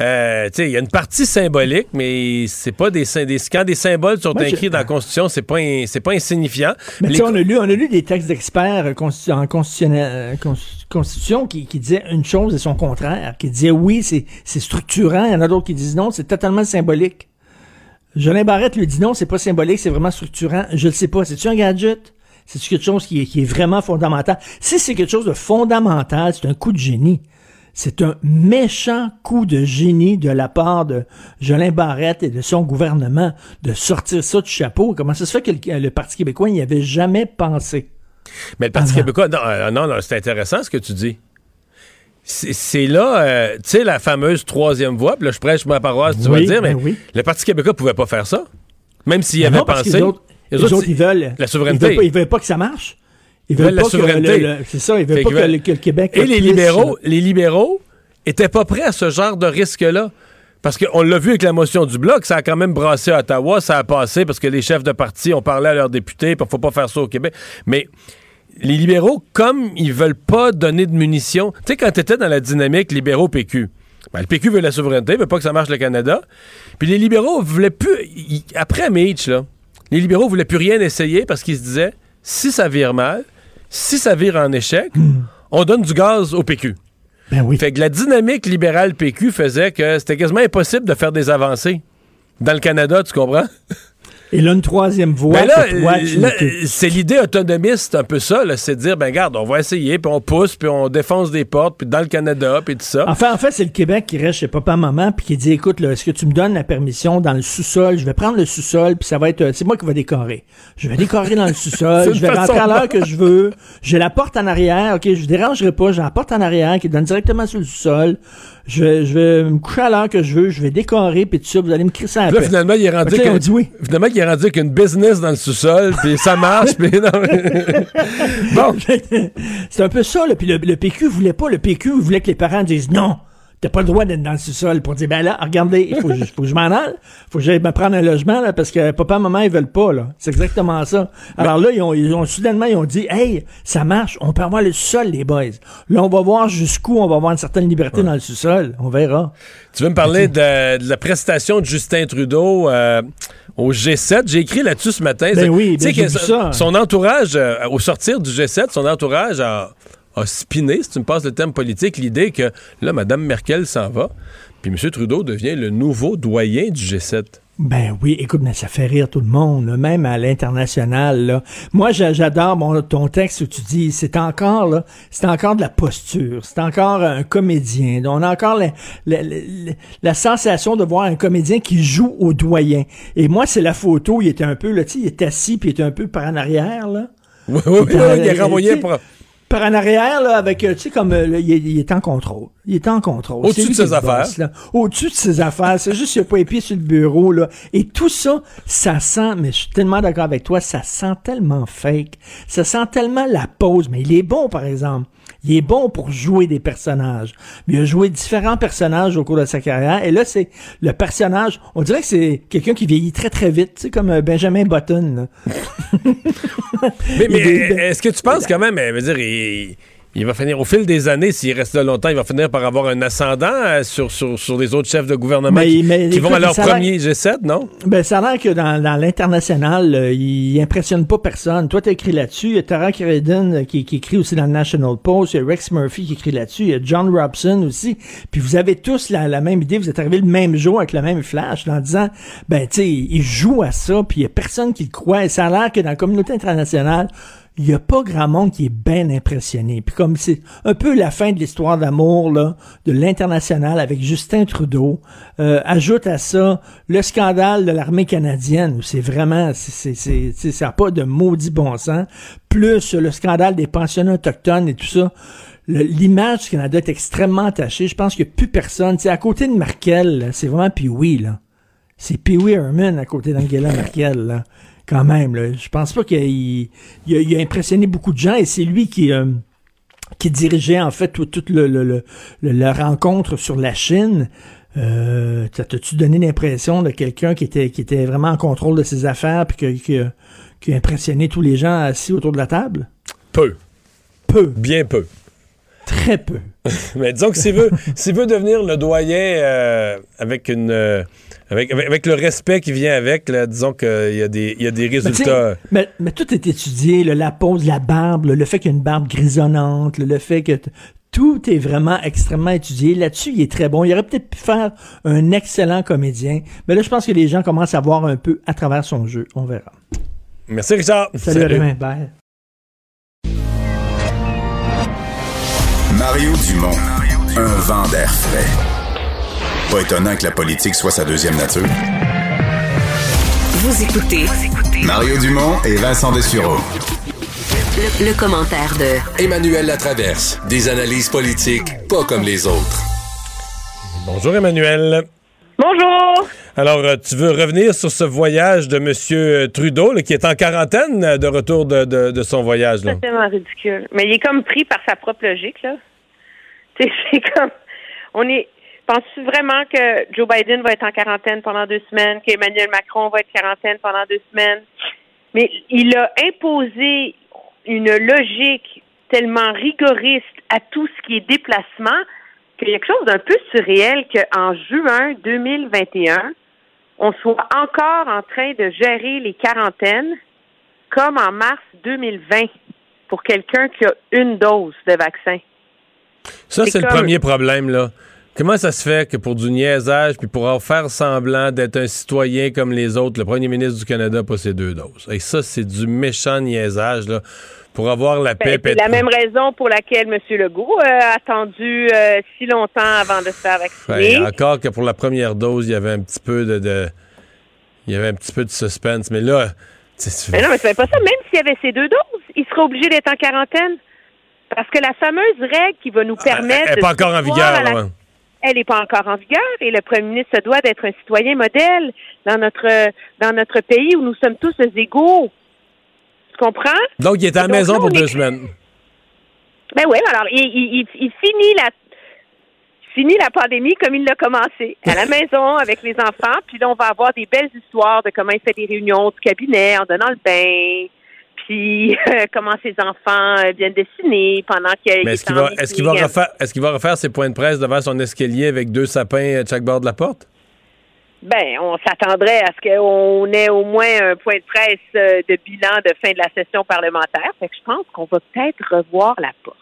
Euh, tu sais, il y a une partie symbolique, mais c'est pas des, des quand des symboles sont Moi, je- inscrits dans la Constitution, c'est pas in- c'est pas insignifiant. Mais tu Les on a lu, on a lu des textes d'experts euh, en constitutionnel- euh, cons- constitution qui, qui disaient une chose et son contraire, qui disaient oui, c'est c'est structurant, il y en a d'autres qui disent non, c'est totalement symbolique. Jolin Barrette lui dit non, c'est pas symbolique, c'est vraiment structurant. Je le sais pas, c'est-tu un gadget? C'est quelque chose qui est, qui est vraiment fondamental? Si c'est quelque chose de fondamental, c'est un coup de génie. C'est un méchant coup de génie de la part de Jolin Barrette et de son gouvernement de sortir ça du chapeau. Comment ça se fait que le, le Parti québécois n'y avait jamais pensé? Mais le Parti Avant. québécois, non, euh, non, non, c'est intéressant ce que tu dis. C'est là, euh, tu sais, la fameuse troisième voie, puis là, je prêche ma paroisse, tu Oui, vas dire, mais ben oui. le Parti québécois pouvait pas faire ça. Même s'il Mais avait non, parce que pensé. les autres, Les les autres, autres, ils veulent la Ils souveraineté. veulent, pas, ils veulent pas que ça marche. Ils veulent la souveraineté. C'est ça, ils veulent pas que, le, Québec. Et les libéraux, les libéraux étaient pas prêts à ce genre de risque-là. Parce qu'on l'a vu avec la motion du Bloc, ça a quand même brassé à Ottawa, ça a passé parce que les chefs de parti ont parlé à leurs députés, puis faut pas faire ça au Québec. Mais les libéraux, comme ils veulent pas donner de munitions, tu sais, quand tu étais dans la dynamique libéraux-PQ, ben, le PQ veut la souveraineté, veut pas que ça marche le Canada. Puis les libéraux voulaient plus. ils- après Mitch, là, les libéraux voulaient plus rien essayer parce qu'ils se disaient si ça vire mal, si ça vire en échec, on donne du gaz au PQ. Ben oui. Fait que la dynamique libérale PQ faisait que c'était quasiment impossible de faire des avancées. Dans le Canada, tu comprends? Et là, une troisième voie. Ben tu- c'est l'idée autonomiste, un peu ça, c'est de dire, ben garde, on va essayer, puis on pousse, puis on défonce des portes, puis dans le Canada, puis tout ça. Enfin, en fait, c'est le Québec qui reste chez papa-maman puis qui dit, écoute, là, est-ce que tu me donnes la permission dans le sous-sol? Je vais prendre le sous-sol puis ça va être, euh, c'est moi qui vais décorer. Je vais décorer dans le sous-sol. je vais rentrer à l'heure que je veux. J'ai la porte en arrière. OK, je dérangerai pas. J'ai la porte en arrière qui donne directement sur le sous-sol. Je vais, je vais me coucher à l'heure que je veux. Je vais décorer puis tout ça. Vous allez me crisser à la là, finalement, il est rendu dit oui. Finalement, il est rendu avec une business dans le sous-sol, puis ça marche, puis non. Bon, c'est un peu ça. Là. Puis le, le PQ voulait pas. Le PQ voulait que les parents disent non. T'as pas le droit d'être dans le sous-sol pour dire, ben là, regardez, il faut, que je- faut que je m'en aille. Faut que j'aille me prendre un logement, là, parce que papa, maman, ils veulent pas, là. C'est exactement ça. Alors là, ils ont, ils ont, soudainement, ils ont dit, hey, ça marche, on peut avoir le sous-sol, les boys. Là, on va voir jusqu'où on va avoir une certaine liberté dans le sous-sol. On verra. Tu veux me parler de, de la prestation de Justin Trudeau euh, au G7? J'ai écrit là-dessus ce matin. Ben oui, tu sais ben que ça. Son entourage, euh, au sortir du G7, son entourage a, a spiné, si tu me passes le thème politique, l'idée que là, Mme Merkel s'en va, puis M. Trudeau devient le nouveau doyen du G7. Ben oui, écoute, mais ça fait rire tout le monde, même à l'international. Moi, j'a- j'adore ton texte où tu dis, c'est encore là, c'est encore de la posture, c'est encore un comédien. On a encore la, la- la- la sensation de voir un comédien qui joue au doyen. Et moi, c'est la photo, il était un peu là, tu sais, il est assis puis il est un peu par en arrière là. Oui, oui, oui, il est renvoyé. Par en arrière, là, avec, euh, tu sais, comme, euh, là, il, est, il est en contrôle. Il est en contrôle. Au-dessus de ses affaires. Au-dessus de ses affaires. C'est juste qu'il n'a pas les pieds sur le bureau, là. Et tout ça, ça sent, mais je suis tellement d'accord avec toi, ça sent tellement fake. Ça sent tellement la pause. Mais il est bon, par exemple. Il est bon pour jouer des personnages. Il a joué différents personnages au cours de sa carrière. Et là, c'est le personnage. On dirait que c'est quelqu'un qui vieillit très, très vite. Tu sais, comme euh, Benjamin Button. Mais, mais est-ce que tu penses quand même, euh, veut dire, il, il va finir, au fil des années, s'il reste là longtemps, il va finir par avoir un ascendant euh, sur, sur, sur les autres chefs de gouvernement Mais- qui, mais qui vont à leur premier G7, non? Ben, ça a l'air que dans, dans l'international, euh, il impressionne pas personne. Toi, t'as écrit là-dessus. Il y a Tara Creden euh, qui, qui écrit aussi dans le National Post. Il y a Rex Murphy qui écrit là-dessus. Il y a John Robson aussi. Puis vous avez tous la, la même idée. Vous êtes arrivés le même jour avec le même flash en disant, ben, tu sais, il joue à ça. Puis il y a personne qui le croit. Et ça a l'air que dans la communauté internationale, il y a pas grand monde qui est bien impressionné. Puis comme c'est un peu la fin de l'histoire d'amour là, de l'international avec Justin Trudeau, euh, ajoute à ça le scandale de l'armée canadienne où c'est vraiment c'est c'est c'est c'est- ça a pas de maudit bon sens, plus le scandale des pensionnats autochtones et tout ça. L'image du Canada est extrêmement attachée. Je pense qu'il n'y a plus personne. Sais, à côté de Merkel, c'est vraiment Pee-Wee, là. C'est Pee-Wee Herman à côté d'Angela Merkel, là. Quand même, là. Je pense pas qu'il il a, il a impressionné beaucoup de gens et c'est lui qui, euh, qui dirigeait, en fait, toute tout le, le- le- le- la rencontre sur la Chine. Euh, t'as- T'as-tu donné l'impression de quelqu'un qui était, qui était vraiment en contrôle de ses affaires puis que- qui a- qui a impressionné tous les gens assis autour de la table? Peu. Peu. Bien peu. Très peu. Mais disons que s'il veut, veut devenir le doyen euh, avec une avec, avec, avec le respect qui vient avec, là, disons qu'il y a des, y a résultats. mais, mais tout est étudié, là, la pose, la barbe, là, le fait qu'il y a une barbe grisonnante, là, le fait que tout est vraiment extrêmement étudié. Là-dessus, il est très bon. Il aurait peut-être pu faire un excellent comédien. Mais là, je pense que les gens commencent à voir un peu à travers son jeu. On verra. Merci Richard. Salut, à demain. Bye. Mario Dumont, un vent d'air frais. Pas étonnant que la politique soit sa deuxième nature. Vous écoutez Mario Dumont et Vincent Dessureau. le, le commentaire de Emmanuel Latraverse. Des analyses politiques pas comme les autres. Bonjour Emmanuel. Bonjour. Alors, euh, tu veux revenir sur ce voyage de M. Trudeau, là, qui est en quarantaine euh, de retour de, de- de son voyage. Là? C'est tellement ridicule. Mais il est comme pris par sa propre logique, là. Tu sais, c'est comme. On est. Penses-tu vraiment que Joe Biden va être en quarantaine pendant deux semaines, qu'Emmanuel Macron va être en quarantaine pendant deux semaines? Mais il a imposé une logique tellement rigoriste à tout ce qui est déplacement qu'il y a quelque chose d'un peu surréel qu'en juin 2021, on soit encore en train de gérer les quarantaines comme en mars 2020 pour quelqu'un qui a une dose de vaccin. Ça, C'est le premier problème, là. Comment ça se fait que pour du niaisage, puis pour faire semblant d'être un citoyen comme les autres, le premier ministre du Canada n'a pas ses deux doses? Et ça, c'est du méchant niaisage, là. Pour avoir la paix, Ben, c'est puis la même raison pour laquelle M. Legault euh, a attendu euh, si longtemps avant de se faire vacciner. Ouais, encore que pour la première dose, il y avait un petit peu de, de- il y avait un petit peu de suspense, mais là, Mais non, mais c'est pas ça. Même s'il y avait ces deux doses, il serait obligé d'être en quarantaine. Parce que la fameuse règle qui va nous permettre. elle est de pas encore en vigueur, là. Elle n'est pas encore en vigueur et le premier ministre se doit d'être un citoyen modèle dans notre dans notre pays où nous sommes tous égaux. Tu comprends? Donc, il est à la maison pour deux semaines. Ben oui, alors il, il finit la finit la pandémie comme il l'a commencé, à la maison avec les enfants, puis là on va avoir des belles histoires de comment il fait des réunions du cabinet en donnant le bain, euh, comment ses enfants euh, viennent dessiner pendant qu'il est en va, est-ce qu'il va refaire, est-ce qu'il va refaire ses points de presse devant son escalier avec deux sapins à chaque bord de la porte? Ben, on s'attendrait à ce qu'on ait au moins un point de presse euh, de bilan de fin de la session parlementaire. Fait que je pense qu'on va peut-être revoir la porte.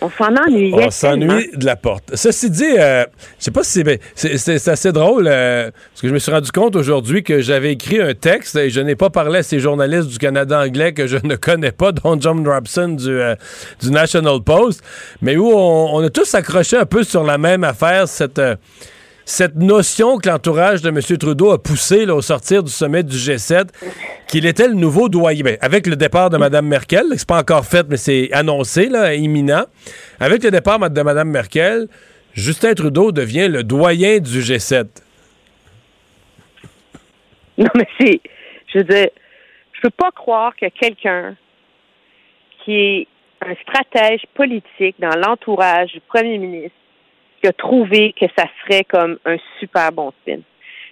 On s'en ennuyait. On s'ennuie de la porte. Ceci dit, euh, je sais pas si c'est, assez drôle, euh, parce que je me suis rendu compte aujourd'hui que j'avais écrit un texte et je n'ai pas parlé à ces journalistes du Canada anglais que je ne connais pas, dont John Robson du, euh, du National Post, mais où on, on, a tous accroché un peu sur la même affaire, cette cette notion que l'entourage de M. Trudeau a poussée au sortir du sommet du G7, qu'il était le nouveau doyen. Ben, avec le départ de Mme Merkel, c'est pas encore fait, mais c'est annoncé, imminent. Avec le départ de Mme Merkel, Justin Trudeau devient le doyen du G7. Non, mais c'est. Je veux dire, je peux pas croire que quelqu'un qui est un stratège politique dans l'entourage du premier ministre qui a trouvé que ça serait comme un super bon spin.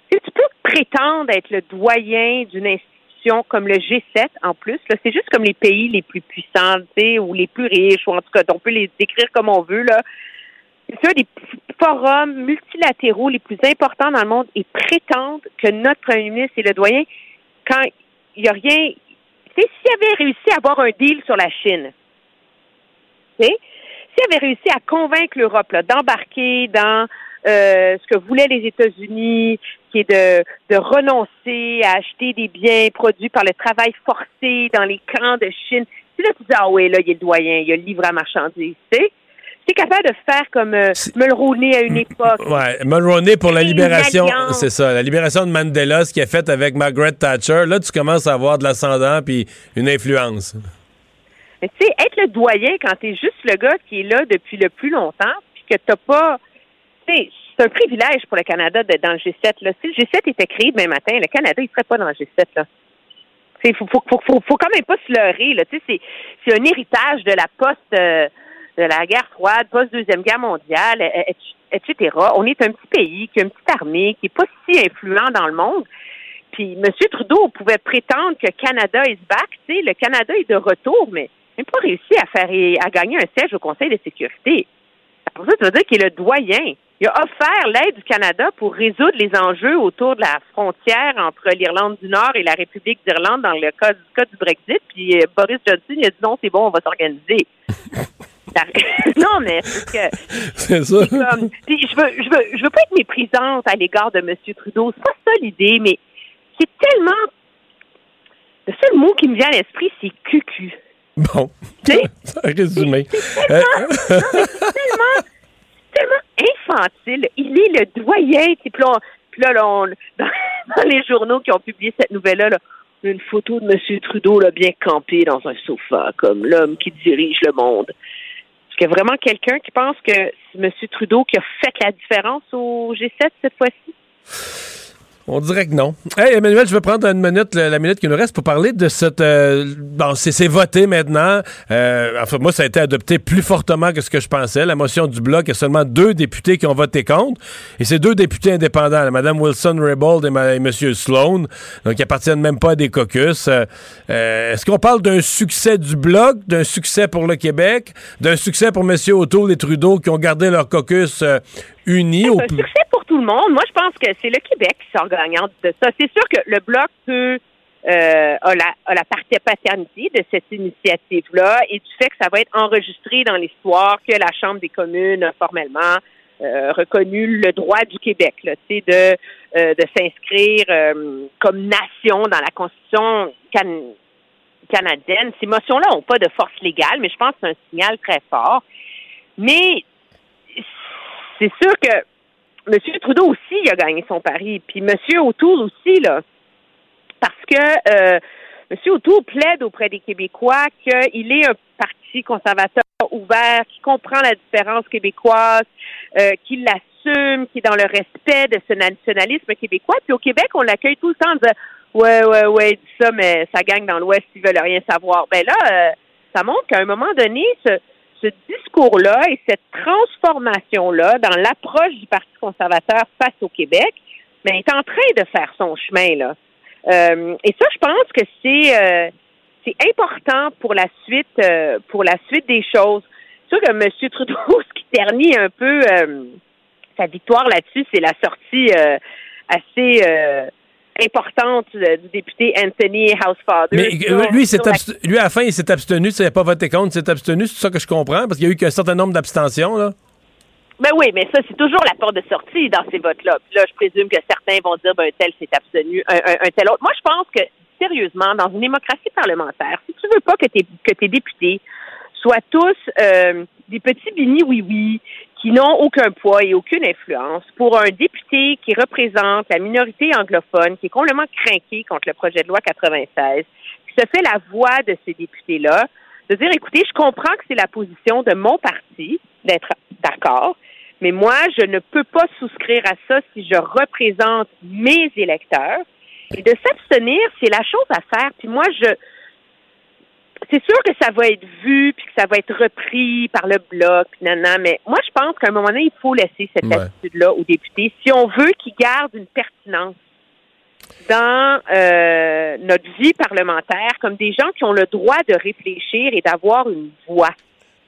Tu, tu peux prétendre être le doyen d'une institution comme le G7 en plus. C'est juste comme les pays les plus puissants, ou les plus riches, ou en tout cas, on peut les décrire comme on veut. là. C'est des forums multilatéraux les plus importants dans le monde et prétendre que notre premier ministre est le doyen quand il n'y a rien. Tu sais, s'il avait réussi à avoir un deal sur la Chine, tu sais, s'il avait réussi à convaincre l'Europe d'embarquer dans euh, ce que voulaient les États-Unis, qui est de, de renoncer à acheter des biens produits par le travail forcé dans les camps de Chine, si là tu dis ah oui là il y a le doyen, il y a le livre à marchandises, tu sais. C'est capable de faire comme euh, Mulroney à une époque. Ouais, Mulroney pour la libération, c'est ça, la libération de Mandela, ce qui est fait avec Margaret Thatcher. Là, tu commences à avoir de l'ascendant puis une influence. Mais tu sais, être le doyen quand t'es juste le gars qui est là depuis le plus longtemps, puis que t'as pas. c'est un privilège pour le Canada d'être dans le G7. Là. Si le G7 était créé demain matin, le Canada, il serait pas dans le G7. Là. Il faut, faut, quand même pas se leurrer. Là. C'est, c'est un héritage de la post euh, de la guerre froide, post-deuxième guerre mondiale, etc. On est un petit pays qui a une petite armée, qui est pas si influent dans le monde. Puis M. Trudeau pouvait prétendre que Canada is back. sais, le Canada est de retour, mais même pas réussi à faire à gagner un siège au Conseil de sécurité. Pour ça, ça veut dire qu'il est le doyen. Il a offert l'aide du Canada pour résoudre les enjeux autour de la frontière entre l'Irlande du Nord et la République d'Irlande dans le cas, du Brexit. Puis euh, Boris Johnson il a dit non, c'est bon, on va s'organiser. non, mais c'est que. C'est ça. Comme, je veux, je veux, je veux pas être méprisante à l'égard de M. Trudeau. C'est pas ça l'idée, mais c'est tellement. Le seul mot qui me vient à l'esprit, c'est cucu. Bon. Résumé. C'est tellement, tellement, tellement, infantile. Il est le doyen. Puis là, dans, dans, les journaux qui ont publié cette nouvelle-là, là, une photo de M. Trudeau là, bien campé dans un sofa, comme l'homme qui dirige le monde. Est-ce qu'il y a vraiment quelqu'un qui pense que c'est M. Trudeau qui a fait la différence au G7 cette fois-ci? On dirait que non. Hey, Emmanuel, je vais prendre une minute, la, minute qui nous reste pour parler de cette. Euh, bon, c'est voté maintenant. Euh, enfin, moi, ça a été adopté plus fortement que ce que je pensais. La motion du bloc, il y a seulement deux députés qui ont voté contre. Et c'est deux députés indépendants, Mme Wilson-Raybould et, M. Sloan, donc qui appartiennent même pas à des caucus. Euh, est-ce qu'on parle d'un succès du bloc, d'un succès pour le Québec, d'un succès pour M. O'Toole et Trudeau qui ont gardé leur caucus unis? Au... Un succès pour tout le monde. Moi, je pense que c'est le Québec qui sort gagnant de ça. C'est sûr que le Bloc peut euh, a, la, a la partie paternité de cette initiative-là et du fait que ça va être enregistré dans l'histoire que la Chambre des communes a formellement euh, reconnu le droit du Québec, là, de, euh, de s'inscrire euh, comme nation dans la Constitution canadienne. Ces motions-là n'ont pas de force légale, mais je pense que c'est un signal très fort. Mais c'est sûr que M. Trudeau aussi a gagné son pari, puis M. O'Toole aussi, là. Parce que euh, M. O'Toole plaide auprès des Québécois qu'il est un parti conservateur ouvert, qui comprend la différence québécoise, euh, qui l'assume, qui est dans le respect de ce nationalisme québécois. Puis au Québec, on l'accueille tout le temps en disant Ouais, ouais, ouais, dis ça, mais ça gagne dans l'Ouest, ils veulent rien savoir. Ben là, euh, ça montre qu'à un moment donné, ce, ce discours-là et cette transformation-là dans l'approche du Parti conservateur face au Québec, mais est en train de faire son chemin là. Euh, et ça, je pense que c'est euh, c'est important pour la suite euh, pour la suite des choses. C'est sûr que M. Trudeau, ce qui ternit un peu sa victoire là-dessus, c'est la sortie assez importante du député Anthony Housefather. Mais sur- lui, sur la- lui, à la fin, il s'est abstenu. Il n'a pas voté contre, il s'est abstenu. C'est ça que je comprends, parce qu'il y a eu qu'un certain nombre d'abstentions. là. Ben oui, mais ça, c'est toujours la porte de sortie dans ces votes-là. Puis là, je présume que certains vont dire, ben, un tel s'est abstenu, un, un- un tel autre. Moi, je pense que, sérieusement, dans une démocratie parlementaire, si tu veux pas que tes, que tes députés soient tous euh, des petits bini oui-oui qui n'ont aucun poids et aucune influence, pour un député qui représente la minorité anglophone, qui est complètement craqué contre le projet de loi 96, qui se fait la voix de ces députés-là, de dire, écoutez, je comprends que c'est la position de mon parti d'être d'accord, mais moi, je ne peux pas souscrire à ça si je représente mes électeurs. Et de s'abstenir, c'est la chose à faire. Puis moi, je, c'est sûr que ça va être vu, puis que ça va être repris par le bloc, puis nanana, mais moi, je pense qu'à un moment donné, il faut laisser cette Ouais. attitude-là aux députés si on veut qu'ils gardent une pertinence dans euh, notre vie parlementaire comme des gens qui ont le droit de réfléchir et d'avoir une voix.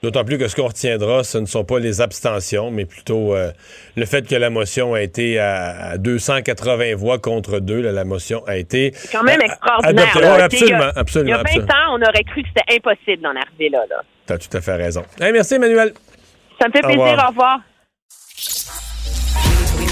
D'autant plus que ce qu'on retiendra, ce ne sont pas les abstentions, mais plutôt euh, le fait que la motion a été à, à 280 voix contre deux. là, la motion a été. C'est quand même euh, extraordinaire. adoptée. là. Ouais, Tu sais, il y a- absolument, absolument. Il y a 20 absolument. ans, on aurait cru que c'était impossible d'en arriver là. là. T'as tout à fait raison. Hey, merci, Emmanuel. Ça me fait Au plaisir. revoir. Au revoir.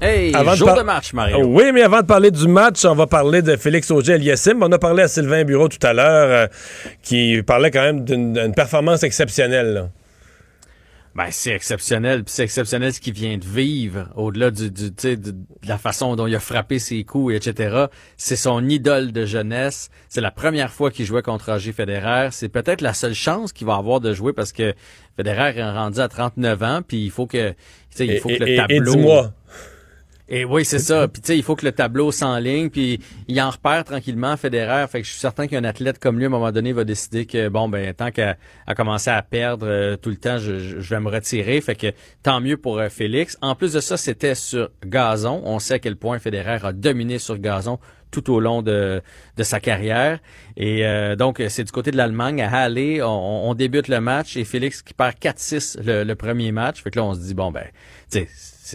Hey, Avant jour par- de match, Mario. Oui, mais avant de parler du match, on va parler de Félix Auger-Aliassime. On a parlé à Sylvain Bureau tout à l'heure, euh, qui parlait quand même d'une performance exceptionnelle. là. Ben, c'est exceptionnel. Puis c'est exceptionnel ce qu'il vient de vivre, au-delà du, de, de la façon dont il a frappé ses coups, etc. C'est son idole de jeunesse. C'est la première fois qu'il jouait contre Roger Federer. C'est peut-être la seule chance qu'il va avoir de jouer parce que Federer est rendu à 39 ans, puis il faut que, tu sais, il Et- faut que et- le et- et tableau... dis-moi. Et oui, c'est ça. Puis tu sais, il faut que le tableau s'enligne, puis il en repère tranquillement Federer. Fait que je suis certain qu'un athlète comme lui, à un moment donné, va décider que bon ben tant qu'à à commencer à perdre euh, tout le temps, je, je- vais me retirer. Fait que tant mieux pour euh, Félix. En plus de ça, c'était sur gazon. On sait à quel point Federer a dominé sur gazon tout au long de, de sa carrière. Et euh, donc, c'est du côté de l'Allemagne. À Halle, on, on débute le match et Félix qui perd 4-6 le, le premier match. Fait que là, on se dit, bon, ben, tu sais,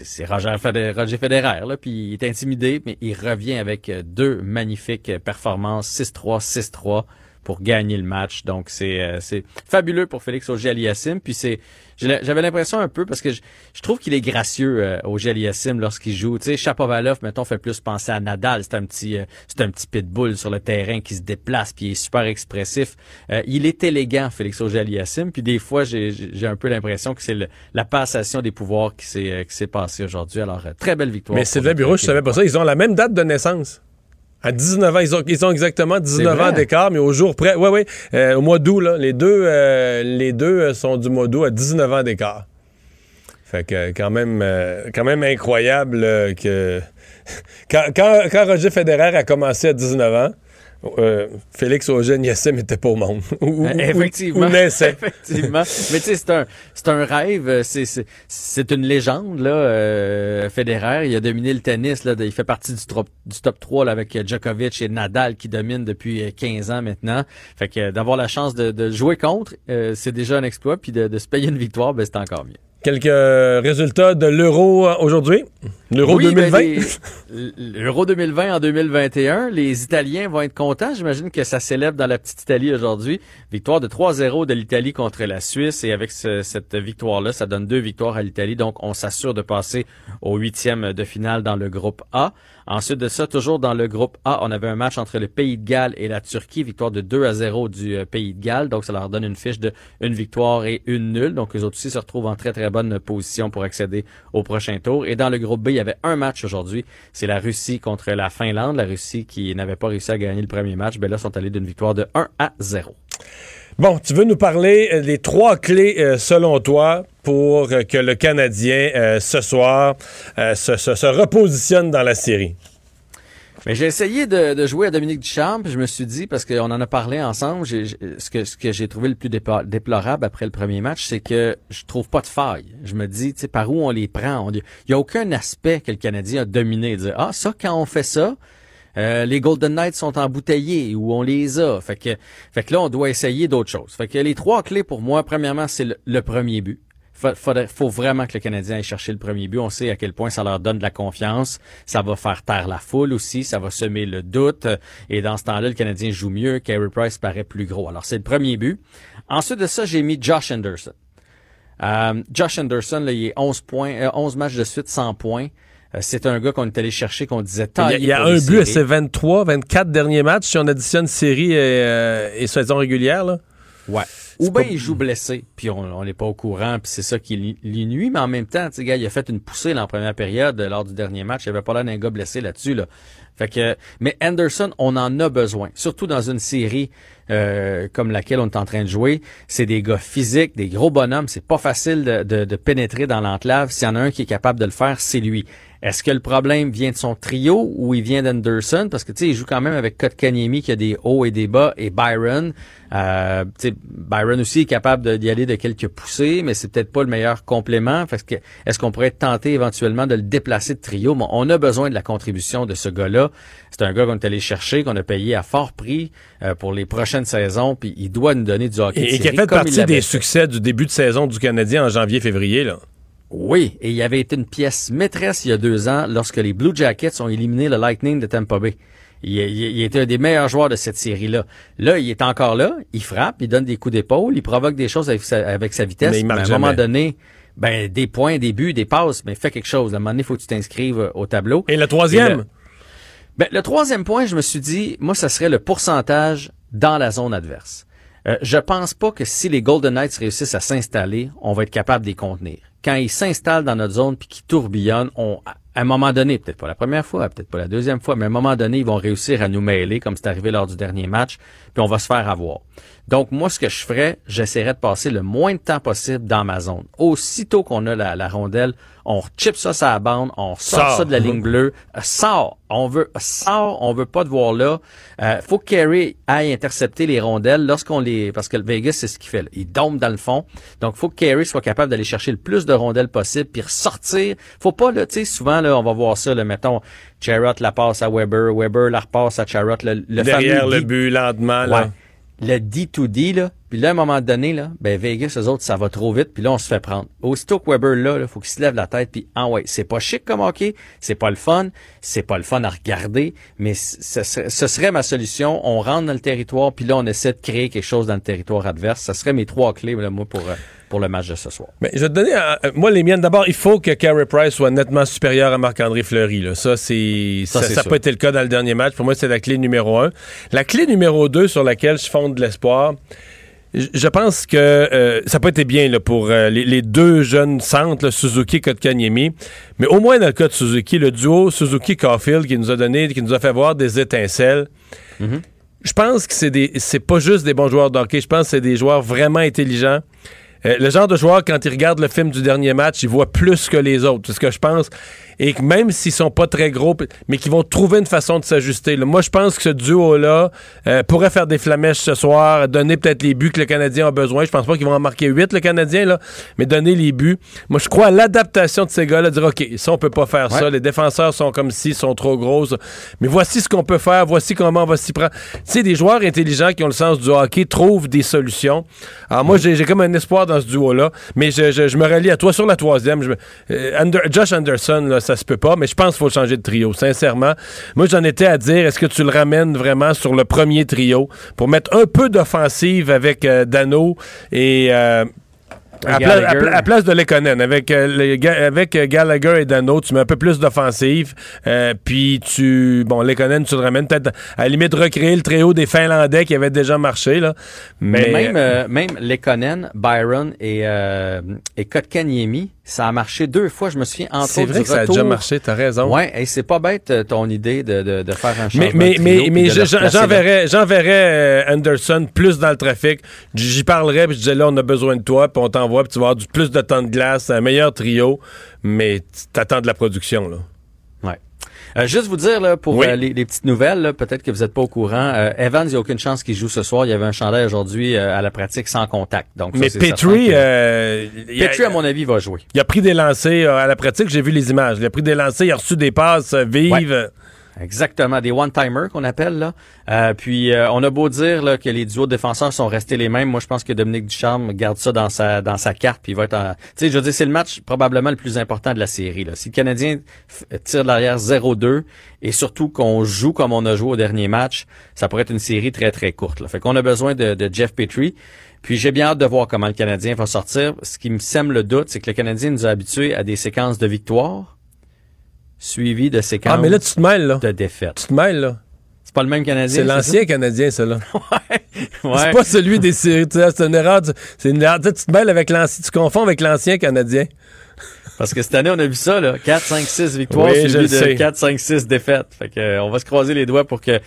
c'est Roger Federer, Roger Federer, là, puis il est intimidé, mais il revient avec euh, deux magnifiques euh, performances, 6-3, 6-3 pour gagner le match. Donc c'est euh, c'est fabuleux pour Félix Auger-Aliassime. Puis c'est j'avais l'impression un peu parce que je, je trouve qu'il est gracieux euh, Auger-Aliassime lorsqu'il joue. Tu sais, Chapovalov, mettons, fait plus penser à Nadal. C'est un petit euh, c'est un petit pitbull sur le terrain qui se déplace puis il est super expressif. Euh, il est élégant, Félix Auger-Aliassime. Puis des fois, j'ai un peu l'impression que c'est la passation des pouvoirs qui s'est euh, qui s'est passée aujourd'hui. Alors euh, très belle victoire. Mais Sylvain Bureau, je savais pas ça. Ils ont la même date de naissance. À 19 ans, ils ont, ils ont exactement 19 C'est ans d'écart, mais au jour près. Oui, oui. au mois d'août, là. Les deux, euh, les deux euh, sont du mois d'août à 19 ans d'écart. Fait que quand même, euh, quand même incroyable euh, que. quand, quand, quand Roger Federer a commencé à 19 ans, euh, Félix Auger-Aliassime était pas au monde. Ou- Euh, Effectivement. ou. Effectivement. Mais tu sais, c'est un, c'est un rêve. euh, C'est, c'est, c'est une légende, là. Euh, Federer, il a dominé le tennis, là. Il fait partie du, trop- du top 3, là, avec Djokovic et Nadal qui dominent depuis euh, 15 ans maintenant. Fait que euh, d'avoir la chance de, de jouer contre, euh, c'est déjà un exploit. Puis de, de se payer une victoire, ben, c'est encore mieux. Quelques résultats de l'Euro euh, aujourd'hui? L'Euro Oui, 2020. ben, les- L'Euro 2020 en 2021, les Italiens vont être contents. J'imagine que ça célèbre dans la petite Italie aujourd'hui. Victoire de 3-0 de l'Italie contre la Suisse. Et avec ce- cette victoire-là, ça donne deux victoires à l'Italie. Donc, on s'assure de passer au huitième de finale dans le groupe A. Ensuite de ça, toujours dans le groupe A, on avait un match entre le Pays de Galles et la Turquie. Victoire de 2 à 0 du euh, Pays de Galles. Donc, ça leur donne une fiche de une victoire et une nulle. Donc, les autres aussi se retrouvent en très, très bonne position pour accéder au prochain tour. Et dans le groupe B, il y avait un match aujourd'hui. C'est la Russie contre la Finlande. La Russie qui n'avait pas réussi à gagner le premier match. Ben là, sont allés d'une victoire de 1 à 0. Bon, tu veux nous parler euh, des trois clés, euh, selon toi, pour euh, que le Canadien, ce soir, se, repositionne dans la série? J'ai essayé de, jouer à Dominique Duchamp, puis je me suis dit, parce qu'on en a parlé ensemble, ce que, j'ai trouvé le plus déplorable après le premier match, c'est que je trouve pas de faille. Je me dis, tu sais, par où on les prend? Il y a aucun aspect que le Canadien a dominé. Dire, ah, ça, quand on fait ça, euh, les Golden Knights sont embouteillés ou on les a. Fait que, fait que là, on doit essayer d'autres choses. Fait que les trois clés pour moi, premièrement, c'est le, premier but. Faut, faut vraiment que le Canadien aille chercher le premier but. On sait à quel point ça leur donne de la confiance. Ça va faire taire la foule aussi. Ça va semer le doute. Et dans ce temps-là, le Canadien joue mieux. Carey Price paraît plus gros. Alors, c'est le premier but. Ensuite de ça, j'ai mis Josh Anderson. Euh, Josh Anderson, là, il est 11 points, euh, 11 matchs de suite, 100 points. Euh, c'est un gars qu'on est allé chercher, qu'on disait Il y a, taillé il y a un but à ses 23, 24 derniers matchs si on additionne série et, euh, et saison régulière. Là. Ouais. Ou bien il joue blessé, puis on n'est pas au courant, puis c'est ça qui lui- lui nuit, mais en même temps, gars, il a fait une poussée dans la première période euh, lors du dernier match. Il avait pas l'air d'un gars blessé là-dessus, là. Fait que, mais Anderson, on en a besoin, surtout dans une série euh, comme laquelle on est en train de jouer. C'est des gars physiques, des gros bonhommes. C'est pas facile de, de- de pénétrer dans l'enclave. S'il y en a un qui est capable de le faire, c'est lui. Est-ce que le problème vient de son trio ou il vient d'Anderson? Parce que, tu sais, il joue quand même avec Kotkaniemi qui a des hauts et des bas et Byron. Euh, Byron aussi est capable d'y aller de quelques poussées, mais c'est peut-être pas le meilleur complément. Que, est-ce qu'on pourrait tenter éventuellement de le déplacer de trio? Bon, on a besoin de la contribution de ce gars-là. C'est un gars qu'on est allé chercher, qu'on a payé à fort prix euh, pour les prochaines saisons, puis il doit nous donner du hockey. Et, et qui a fait partie des fait. succès du début de saison du Canadien en janvier-février. là. Oui, et il avait été une pièce maîtresse il y a deux ans lorsque les Blue Jackets ont éliminé le Lightning de Tampa Bay. Il, il- il était un des meilleurs joueurs de cette série-là. Là, il est encore là, il frappe, il donne des coups d'épaule, il provoque des choses avec sa, avec sa vitesse. Mais il marque à un moment jamais. donné, ben des points, des buts, des passes, mais fais quelque chose. À un moment donné, il faut que tu t'inscrives euh, au tableau. Et le troisième? le, ben, le troisième point, je me suis dit, moi, ça serait le pourcentage dans la zone adverse. Euh, je pense pas que si les Golden Knights réussissent à s'installer, on va être capable de les contenir. Quand ils s'installent dans notre zone puis qu'ils tourbillonnent, on, à un moment donné, peut-être pas la première fois, peut-être pas la deuxième fois, mais à un moment donné, ils vont réussir à nous mêler, comme c'est arrivé lors du dernier match, puis on va se faire avoir. Donc, moi, ce que je ferais, j'essaierais de passer le moins de temps possible dans ma zone. Aussitôt qu'on a la, la rondelle, on chip ça sur la bande, on sort ça de la ligne bleue, euh, sort. On veut, sort, on veut pas te voir là. Euh, faut que Carey aille intercepter les rondelles lorsqu'on les, parce que le Vegas, c'est ce qu'il fait. là. Il dompe dans le fond. Donc, faut que Carey soit capable d'aller chercher le plus de rondelles possible puis ressortir. Faut pas, tu sais, souvent, là, on va voir ça, là, mettons, Charrot la passe à Weber, Weber la repasse à Charrot, le, le Derrière fameux le but, lentement. Là. Ouais. Le D2D, là. Puis là, à un moment donné, là, ben Vegas, eux autres, ça va trop vite, puis là, on se fait prendre. Aussitôt que Weber, là, il faut qu'il se lève la tête, puis ah ouais, c'est pas chic comme hockey, c'est pas le fun, c'est pas le fun à regarder, mais ce serait, ce serait ma solution. On rentre dans le territoire, puis là, on essaie de créer quelque chose dans le territoire adverse. Ça serait mes trois clés, là, moi, pour, euh, pour le match de ce soir. Mais je vais te donner, euh, moi, les miennes. D'abord, il faut que Carey Price soit nettement supérieur à Marc-André Fleury. Là. Ça, c'est, Ça, ça sûr. pas été le cas dans le dernier match. Pour moi, c'est la clé numéro un. La clé numéro deux sur laquelle je fonde de l'espoir, je pense que euh, ça n'a pas été bien là, pour euh, les, les deux jeunes centres, là, Suzuki et Kotkaniemi. Mais au moins dans le cas de Suzuki, le duo Suzuki-Caulfield qui nous a donné, qui nous a fait voir des étincelles. Je pense que c'est des, c'est pas juste des bons joueurs de hockey. Je pense que c'est des joueurs vraiment intelligents. Euh, le genre de joueur, quand il regarde le film du dernier match, il voit plus que les autres. C'est ce que je pense. Et que même s'ils sont pas très gros, mais qu'ils vont trouver une façon de s'ajuster. Moi, je pense que ce duo-là euh, pourrait faire des flamèches ce soir, donner peut-être les buts que le Canadien a besoin. Je pense pas qu'ils vont en marquer 8, le Canadien, là, mais donner les buts. Moi, je crois à l'adaptation de ces gars-là, dire, OK, ça, on peut pas faire ça. Les défenseurs sont comme si, sont trop grosses. Mais voici ce qu'on peut faire, voici comment on va s'y prendre. Tu sais, des joueurs intelligents qui ont le sens du hockey trouvent des solutions. Alors, moi, j'ai j'ai comme un espoir dans ce duo-là, mais je, je- je me rallie à toi sur la troisième. Je me- euh, Ander- Josh Anderson, là, ça se peut pas, mais je pense qu'il faut changer de trio, sincèrement. Moi, j'en étais à dire, est-ce que tu le ramènes vraiment sur le premier trio pour mettre un peu d'offensive avec euh, Dano et... euh, à, pla- Gallagher. à pla- à place de Lekonen, avec, euh, les ga- avec Gallagher et Dano, tu mets un peu plus d'offensive, euh, puis tu... Bon, Lekonen, tu le ramènes peut-être à la limite recréer le trio des Finlandais qui avaient déjà marché, là. Mais, Mais, même, euh, même Lekonen, Byron et, et Kotkaniemi, ça a marché deux fois. Je me souviens entre C'est vrai que ça a déjà marché, t'as raison. Ouais, et c'est pas bête euh, ton idée de, de, de faire un changement. Mais, mais, mais, mais je- j'enverrais, euh, Anderson plus dans le trafic. J'y parlerais, puis je disais là, on a besoin de toi, puis on t'envoie, puis tu vas avoir du, plus de temps de glace, un meilleur trio, mais t'attends de la production, là. Euh, juste vous dire, là, pour Oui. euh, les, les petites nouvelles, peut-être que vous n'êtes pas au courant, euh, Evans, il n'y a aucune chance qu'il joue ce soir. Il y avait un chandail aujourd'hui à la pratique sans contact. Donc, ça, Mais Petrie, que- euh, Petrie, à mon avis, va jouer. Il a pris des lancers à la pratique, j'ai vu les images. Il a pris des lancers, il a reçu des passes vives. Exactement, des one-timers qu'on appelle là. Euh, puis euh, on a beau dire là, que les duos défenseurs sont restés les mêmes. Moi, je pense que Dominique Ducharme garde ça dans sa dans sa carte. Puis il va être en. Tu sais, je veux dire, c'est le match probablement le plus important de la série. Là. Si le Canadien tire de l'arrière 0-2 et surtout qu'on joue comme on a joué au dernier match, ça pourrait être une série très très courte. Là. Fait qu'on a besoin de, de Jeff Petrie. Puis j'ai bien hâte de voir comment le Canadien va sortir. Ce qui me sème le doute, c'est que le Canadien nous a habitués à des séquences de victoires suivies de séquences Ah, mais là, tu te mêles, là. de défaites. Tu te mêles, là. C'est pas le même Canadien. C'est l'ancien Canadien, ça, là. Ouais. C'est pas celui des séries. C'est une erreur. tu- C'est une erreur. Tu te mêles avec l'ancien. Tu confonds avec l'ancien Canadien. Parce que cette année, on a vu ça, là. 4, 5, 6 victoires Oui, suivies de sais. 4, 5, 6 défaites. Fait que, euh, on va se croiser les doigts pour que,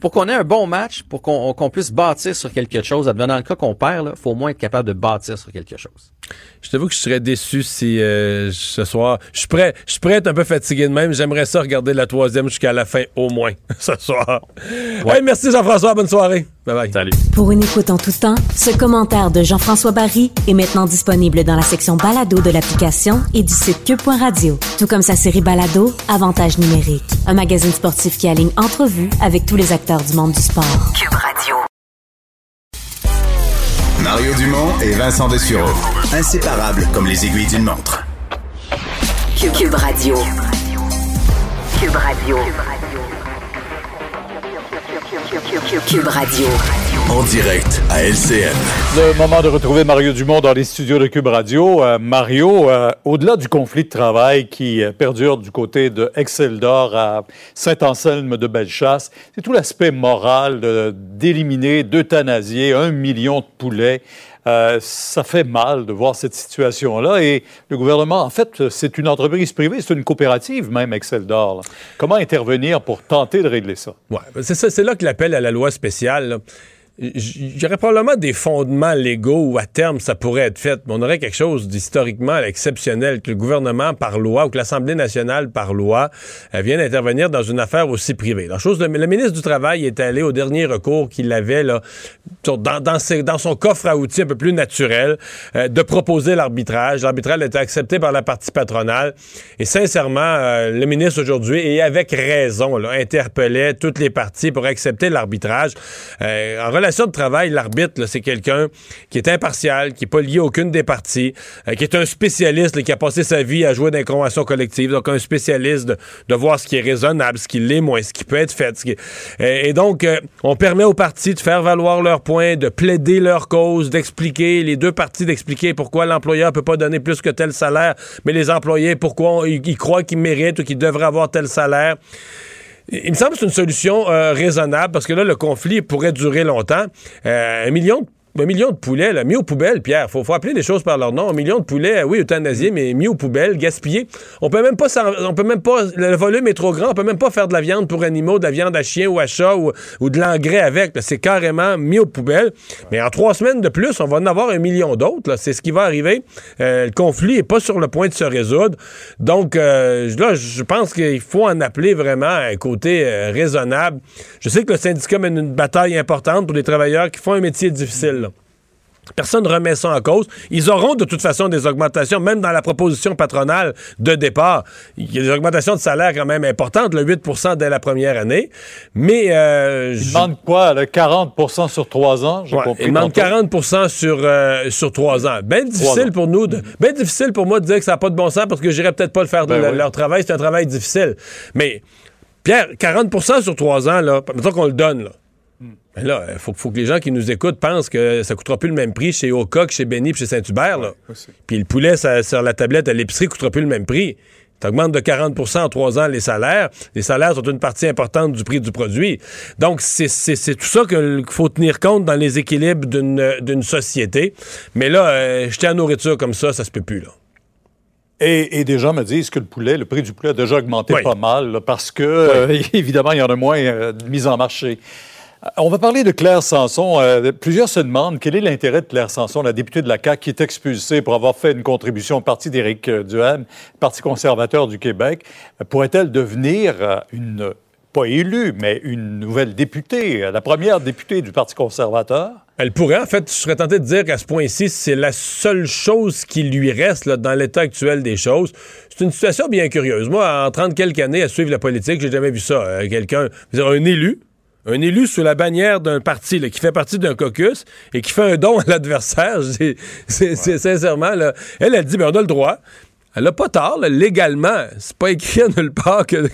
pour qu'on ait un bon match, pour qu'on puisse bâtir sur quelque chose. Dans le cas qu'on perd, là, faut au moins être capable de bâtir sur quelque chose. Je t'avoue que je serais déçu si euh, ce soir. Je suis prêt. Je suis prêt à être un peu fatigué de même. J'aimerais ça regarder la troisième jusqu'à la fin, au moins, ce soir. Ouais, merci Jean-François. Bonne soirée. Bye bye. Salut. Pour une écoute en tout temps, ce commentaire de Jean-François Barry est maintenant disponible dans la section balado de l'application et du site cube.radio. Tout comme sa série balado, Avantage numérique, un magazine sportif qui aligne entrevues avec tous les acteurs du monde du sport. Cube Radio. Mario Dumont et Vincent Dessureau. Inséparables comme les aiguilles d'une montre. Cube, Cube Radio. Cube Radio. Cube Radio. En direct à LCN. Le moment de retrouver Mario Dumont dans les studios de Cube Radio. Euh, Mario, euh, au-delà du conflit de travail qui euh, perdure du côté de Exceldor à Saint-Anselme de Bellechasse, c'est tout l'aspect moral d'éliminer, d'euthanasier un million de poulets. Euh, ça fait mal de voir cette situation-là. Et le gouvernement, en fait, c'est une entreprise privée, c'est une coopérative même, Exceldor. là. Comment intervenir pour tenter de régler ben, c'est ça, c'est là que l'appel à la loi spéciale. J- J'aurais probablement des fondements légaux où à terme ça pourrait être fait, mais on aurait quelque chose d'historiquement exceptionnel que le gouvernement par loi ou que l'Assemblée nationale par loi euh, vienne intervenir dans une affaire aussi privée. La chose, le, ministre du Travail est allé au dernier recours qu'il avait là, dans, son coffre à outils un peu plus naturel euh, de proposer l'arbitrage. L'arbitrage a été accepté par la partie patronale et sincèrement, euh, le ministre aujourd'hui, et avec raison, là, interpellait toutes les parties pour accepter l'arbitrage. En relation de travail, l'arbitre, c'est quelqu'un qui est impartial, qui n'est pas lié à aucune des parties, euh, qui est un spécialiste qui a passé sa vie à jouer dans les conventions collectives, donc un spécialiste de, voir ce qui est raisonnable, ce qui l'est moins, ce qui peut être fait. et donc, euh, on permet aux parties de faire valoir leurs points, de plaider leur cause, d'expliquer, les deux parties d'expliquer pourquoi l'employeur peut pas donner plus que tel salaire, mais les employés, pourquoi ils croient qu'ils méritent ou qu'ils devraient avoir tel salaire. Il me semble que c'est une solution euh, raisonnable parce que là, le conflit pourrait durer longtemps. Euh, un million un million de poulets, mis aux poubelles, Pierre. Faut, faut appeler les choses par leur nom. Un million de poulets, oui, euthanasiés, mais mis aux poubelles, gaspillés. On peut même pas, on peut même pas, le volume est trop grand. On peut même pas faire de la viande pour animaux, de la viande à chien ou à chat ou, de l'engrais avec. C'est carrément mis aux poubelles. Mais en trois semaines de plus, on va en avoir un million d'autres. C'est ce qui va arriver. Euh, le conflit est pas sur le point de se résoudre. Donc, euh, là, je pense qu'il faut en appeler vraiment à un côté euh, raisonnable. Je sais que le syndicat mène une bataille importante pour les travailleurs qui font un métier difficile. Personne ne remet ça en cause. Ils auront de toute façon des augmentations, même dans la proposition patronale de départ. Il y a des augmentations de salaire quand même importantes, le 8% dès la première année. Mais... Euh, Il demande quoi? le 40% sur trois ans? Ouais, compris il tantôt. 40 sur, euh, sur trois ans. Bien difficile ans. pour nous, de, bien difficile pour moi de dire que ça n'a pas de bon sens parce que j'irais peut-être pas le faire de Ben le- oui. leur travail. C'est un travail difficile. Mais, Pierre, 40% sur trois ans, là, mettons qu'on le donne, là. Ben là, il faut, faut que les gens qui nous écoutent pensent que ça coûtera plus le même prix chez Oka que chez Benny puis chez Saint-Hubert. là. Puis le poulet ça- sur la tablette à l'épicerie coûtera plus le même prix. Tu augmentes de 40% en trois ans les salaires. Les salaires sont une partie importante du prix du produit. Donc, c'est c'est- c'est tout ça qu'il faut tenir compte dans les équilibres d'une d'une société. Mais là, euh, jeter à nourriture comme ça, ça se peut plus. Là. Et, et des gens me disent que le poulet, le prix du poulet a déjà augmenté Oui. pas mal là, parce que, euh, évidemment, il y en a moins euh, de mise en marché. On va parler de Claire Sanson. Euh, plusieurs se demandent quel est l'intérêt de Claire Sanson, la députée de la CAQ, qui est expulsée pour avoir fait une contribution au parti d'Éric euh, Duhem, Parti conservateur du Québec. Pourrait-elle devenir euh, une, pas élue, mais une nouvelle députée, la première députée du Parti conservateur? Elle pourrait. En fait, je serais tenté de dire qu'à ce point-ci, c'est la seule chose qui lui reste dans l'état actuel des choses. C'est une situation bien curieuse. Moi, en 30 quelques années à suivre la politique, j'ai jamais vu ça. Quelqu'un, un élu, un élu sous la bannière d'un parti qui fait partie d'un caucus et qui fait un don à l'adversaire, c'est sincèrement, là, elle a dit, ben, on a le droit. Elle n'a pas tort, légalement. C'est pas écrit à nulle part qu'un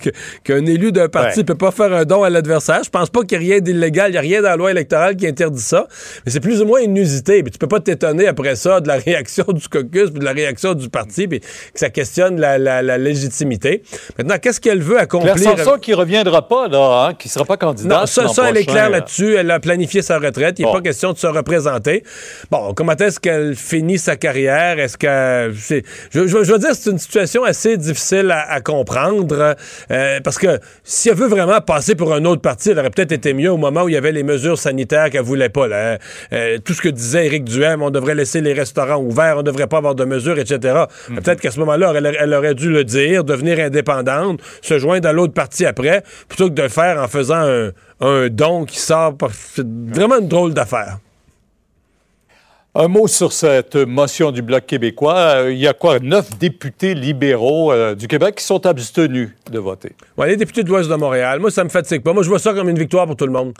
que, élu d'un parti ne peut pas faire un don à l'adversaire. Je pense pas qu'il y ait rien d'illégal. Il n'y a rien dans la loi électorale qui interdit ça. Mais c'est plus ou moins inusité. Puis tu peux pas t'étonner après ça de la réaction du caucus puis de la réaction du parti puis que ça questionne la, légitimité. Maintenant, qu'est-ce qu'elle veut accomplir? Claire Sanson qui reviendra pas, là, hein, qui sera pas candidate. Non, ça, ça elle est claire là-dessus. Elle a planifié sa retraite. Il n'est pas question de se représenter. Bon, comment est-ce qu'elle finit sa carrière? Est-ce que... Je, je, je veux dire, c'est une situation assez difficile à, comprendre euh, parce que si elle veut vraiment passer pour un autre parti, elle aurait peut-être été mieux au moment où il y avait les mesures sanitaires qu'elle voulait pas. Là. Euh, tout ce que disait Éric Duhem, on devrait laisser les restaurants ouverts, on devrait pas avoir de mesures, etc. Mhm. Peut-être qu'à ce moment-là, elle, aurait dû le dire, devenir indépendante, se joindre à l'autre parti après, plutôt que de le faire en faisant un, un don qui sort. C'est vraiment une drôle d'affaire. Un mot sur cette motion du Bloc québécois. Euh, il y a quoi? Neuf députés libéraux euh, du Québec qui sont abstenus de voter. Oui, les députés de l'Ouest de Montréal. Moi, ça me fatigue pas. Moi, je vois ça comme une victoire pour tout le monde.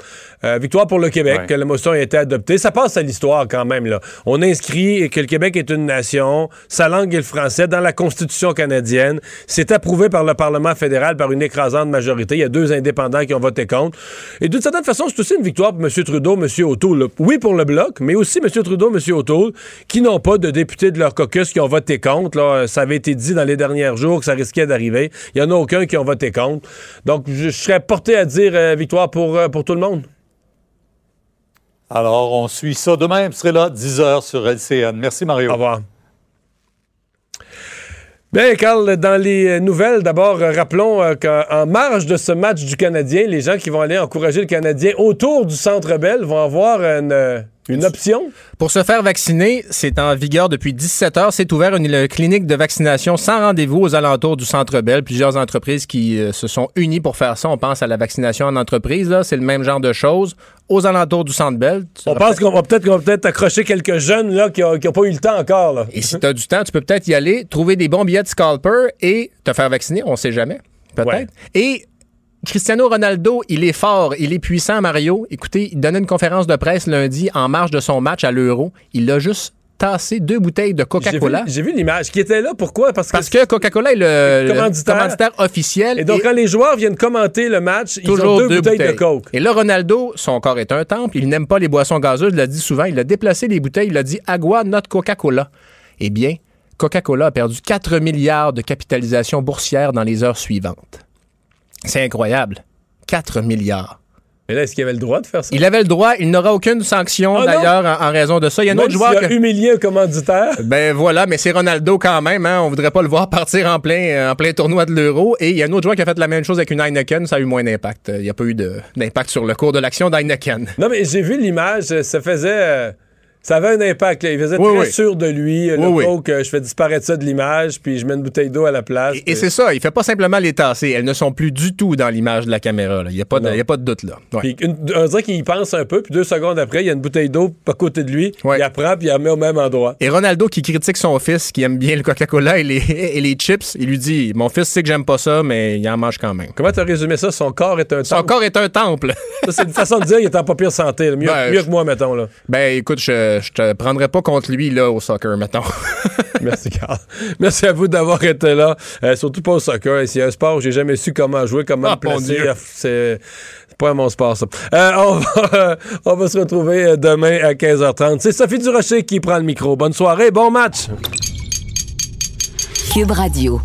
Euh, victoire pour le Québec, que la motion ait été adoptée. Ça passe à l'histoire quand même. Là. On inscrit que le Québec est une nation, sa langue est le français, dans la Constitution canadienne. C'est approuvé par le Parlement fédéral par une écrasante majorité. Il y a deux indépendants qui ont voté contre. Et d'une certaine façon, c'est aussi une victoire pour M. Trudeau, M. O'Toole. Oui, pour le Bloc, mais aussi M. Trudeau, M. O'Toole, qui n'ont pas de députés de leur caucus qui ont voté contre. Là. Ça avait été dit dans les derniers jours que ça risquait d'arriver. Il n'y en a aucun qui ont voté contre. Donc, je, serais porté à dire euh, victoire pour, euh, pour tout le monde. Alors, on suit ça demain. Vous serez là, 10h sur LCN. Merci, Mario. Au revoir. Bien, Carl, dans les nouvelles, d'abord, euh, rappelons qu'en marge de ce match du Canadien, les gens qui vont aller encourager le Canadien autour du Centre Bell vont avoir une une option? Pour se faire vacciner, c'est en vigueur depuis 17 heures. C'est ouvert une clinique de vaccination sans rendez-vous aux alentours du Centre Bell. Plusieurs entreprises qui euh, se sont unies pour faire ça. On pense à la vaccination en entreprise. Là, c'est le même genre de choses. Aux alentours du Centre Bell. On pense qu'on va peut-être peut accrocher quelques jeunes là, qui n'ont pas eu le temps encore. Là. Et si tu as du temps, tu peux peut-être y aller, trouver des bons billets de scalper et te faire vacciner. On sait jamais. Peut-être. Et Cristiano Ronaldo, il est fort, il est puissant, Mario. Écoutez, il donnait une conférence de presse lundi en marge de son match à l'Euro. Il a juste tassé deux bouteilles de Coca-Cola. J'ai vu, l'image qui était là. Pourquoi? Parce que, Parce que Coca-Cola est le, commanditaire. officiel. Et donc, quand les joueurs viennent commenter le match, ils ont deux, bouteilles, de Coke. Et là, Ronaldo, son corps est un temple. Il n'aime pas les boissons gazeuses. Il l'a dit souvent. Il a déplacé les bouteilles. Il a dit Agua, not Coca-Cola. Eh bien, Coca-Cola a perdu 4 milliards de capitalisation boursière dans les heures suivantes. C'est incroyable. 4 milliards. Mais là, est-ce qu'il avait le droit de faire ça? Il avait le droit. Il n'aura aucune sanction, ah d'ailleurs, en, raison de ça. Il y a un autre joueur. qui a humilié un commanditaire. Ben voilà, mais c'est Ronaldo quand même. Hein. On voudrait pas le voir partir en plein, en plein tournoi de l'Euro. Et il y a un autre joueur qui a fait la même chose avec une Heineken. Ça a eu moins d'impact. Il n'y a pas eu d'impact sur le cours de l'action d'Heineken. Non, mais j'ai vu l'image. Ça faisait. Ça avait un impact. Il faisait très sûr de lui. le que je fais disparaître ça de l'image, puis je mets une bouteille d'eau à la place. Et, c'est ça. Il fait pas simplement les tasser. Elles ne sont plus du tout dans l'image de la caméra. Il n'y a, pas de, a pas de doute là. Puis on dirait qu'il y pense un peu, puis deux secondes après, il y a une bouteille d'eau à côté de lui. Il la prend, puis il la met au même endroit. Et Ronaldo qui critique son fils, qui aime bien le Coca-Cola et les, et les chips, il lui dit Mon fils sait que j'aime pas ça, mais il en mange quand même. Comment tu as résumé ça? Son corps est un temple? Son corps est un temple. c'est une façon de dire qu'il est en pas pire santé. Mieux, ben, mieux que moi, mettons. Là. Ben écoute, je, je te prendrais pas contre lui là au soccer, mettons. Merci, Carl. Merci à vous d'avoir été là. Euh, surtout pas au soccer. C'est un sport où j'ai jamais su comment jouer, comment ah, placer. C'est pas mon sport, ça. Euh, on, va, on, va, se retrouver euh, demain à 15h30. C'est Sophie Durocher qui prend le micro. Bonne soirée, bon match. Cube Radio.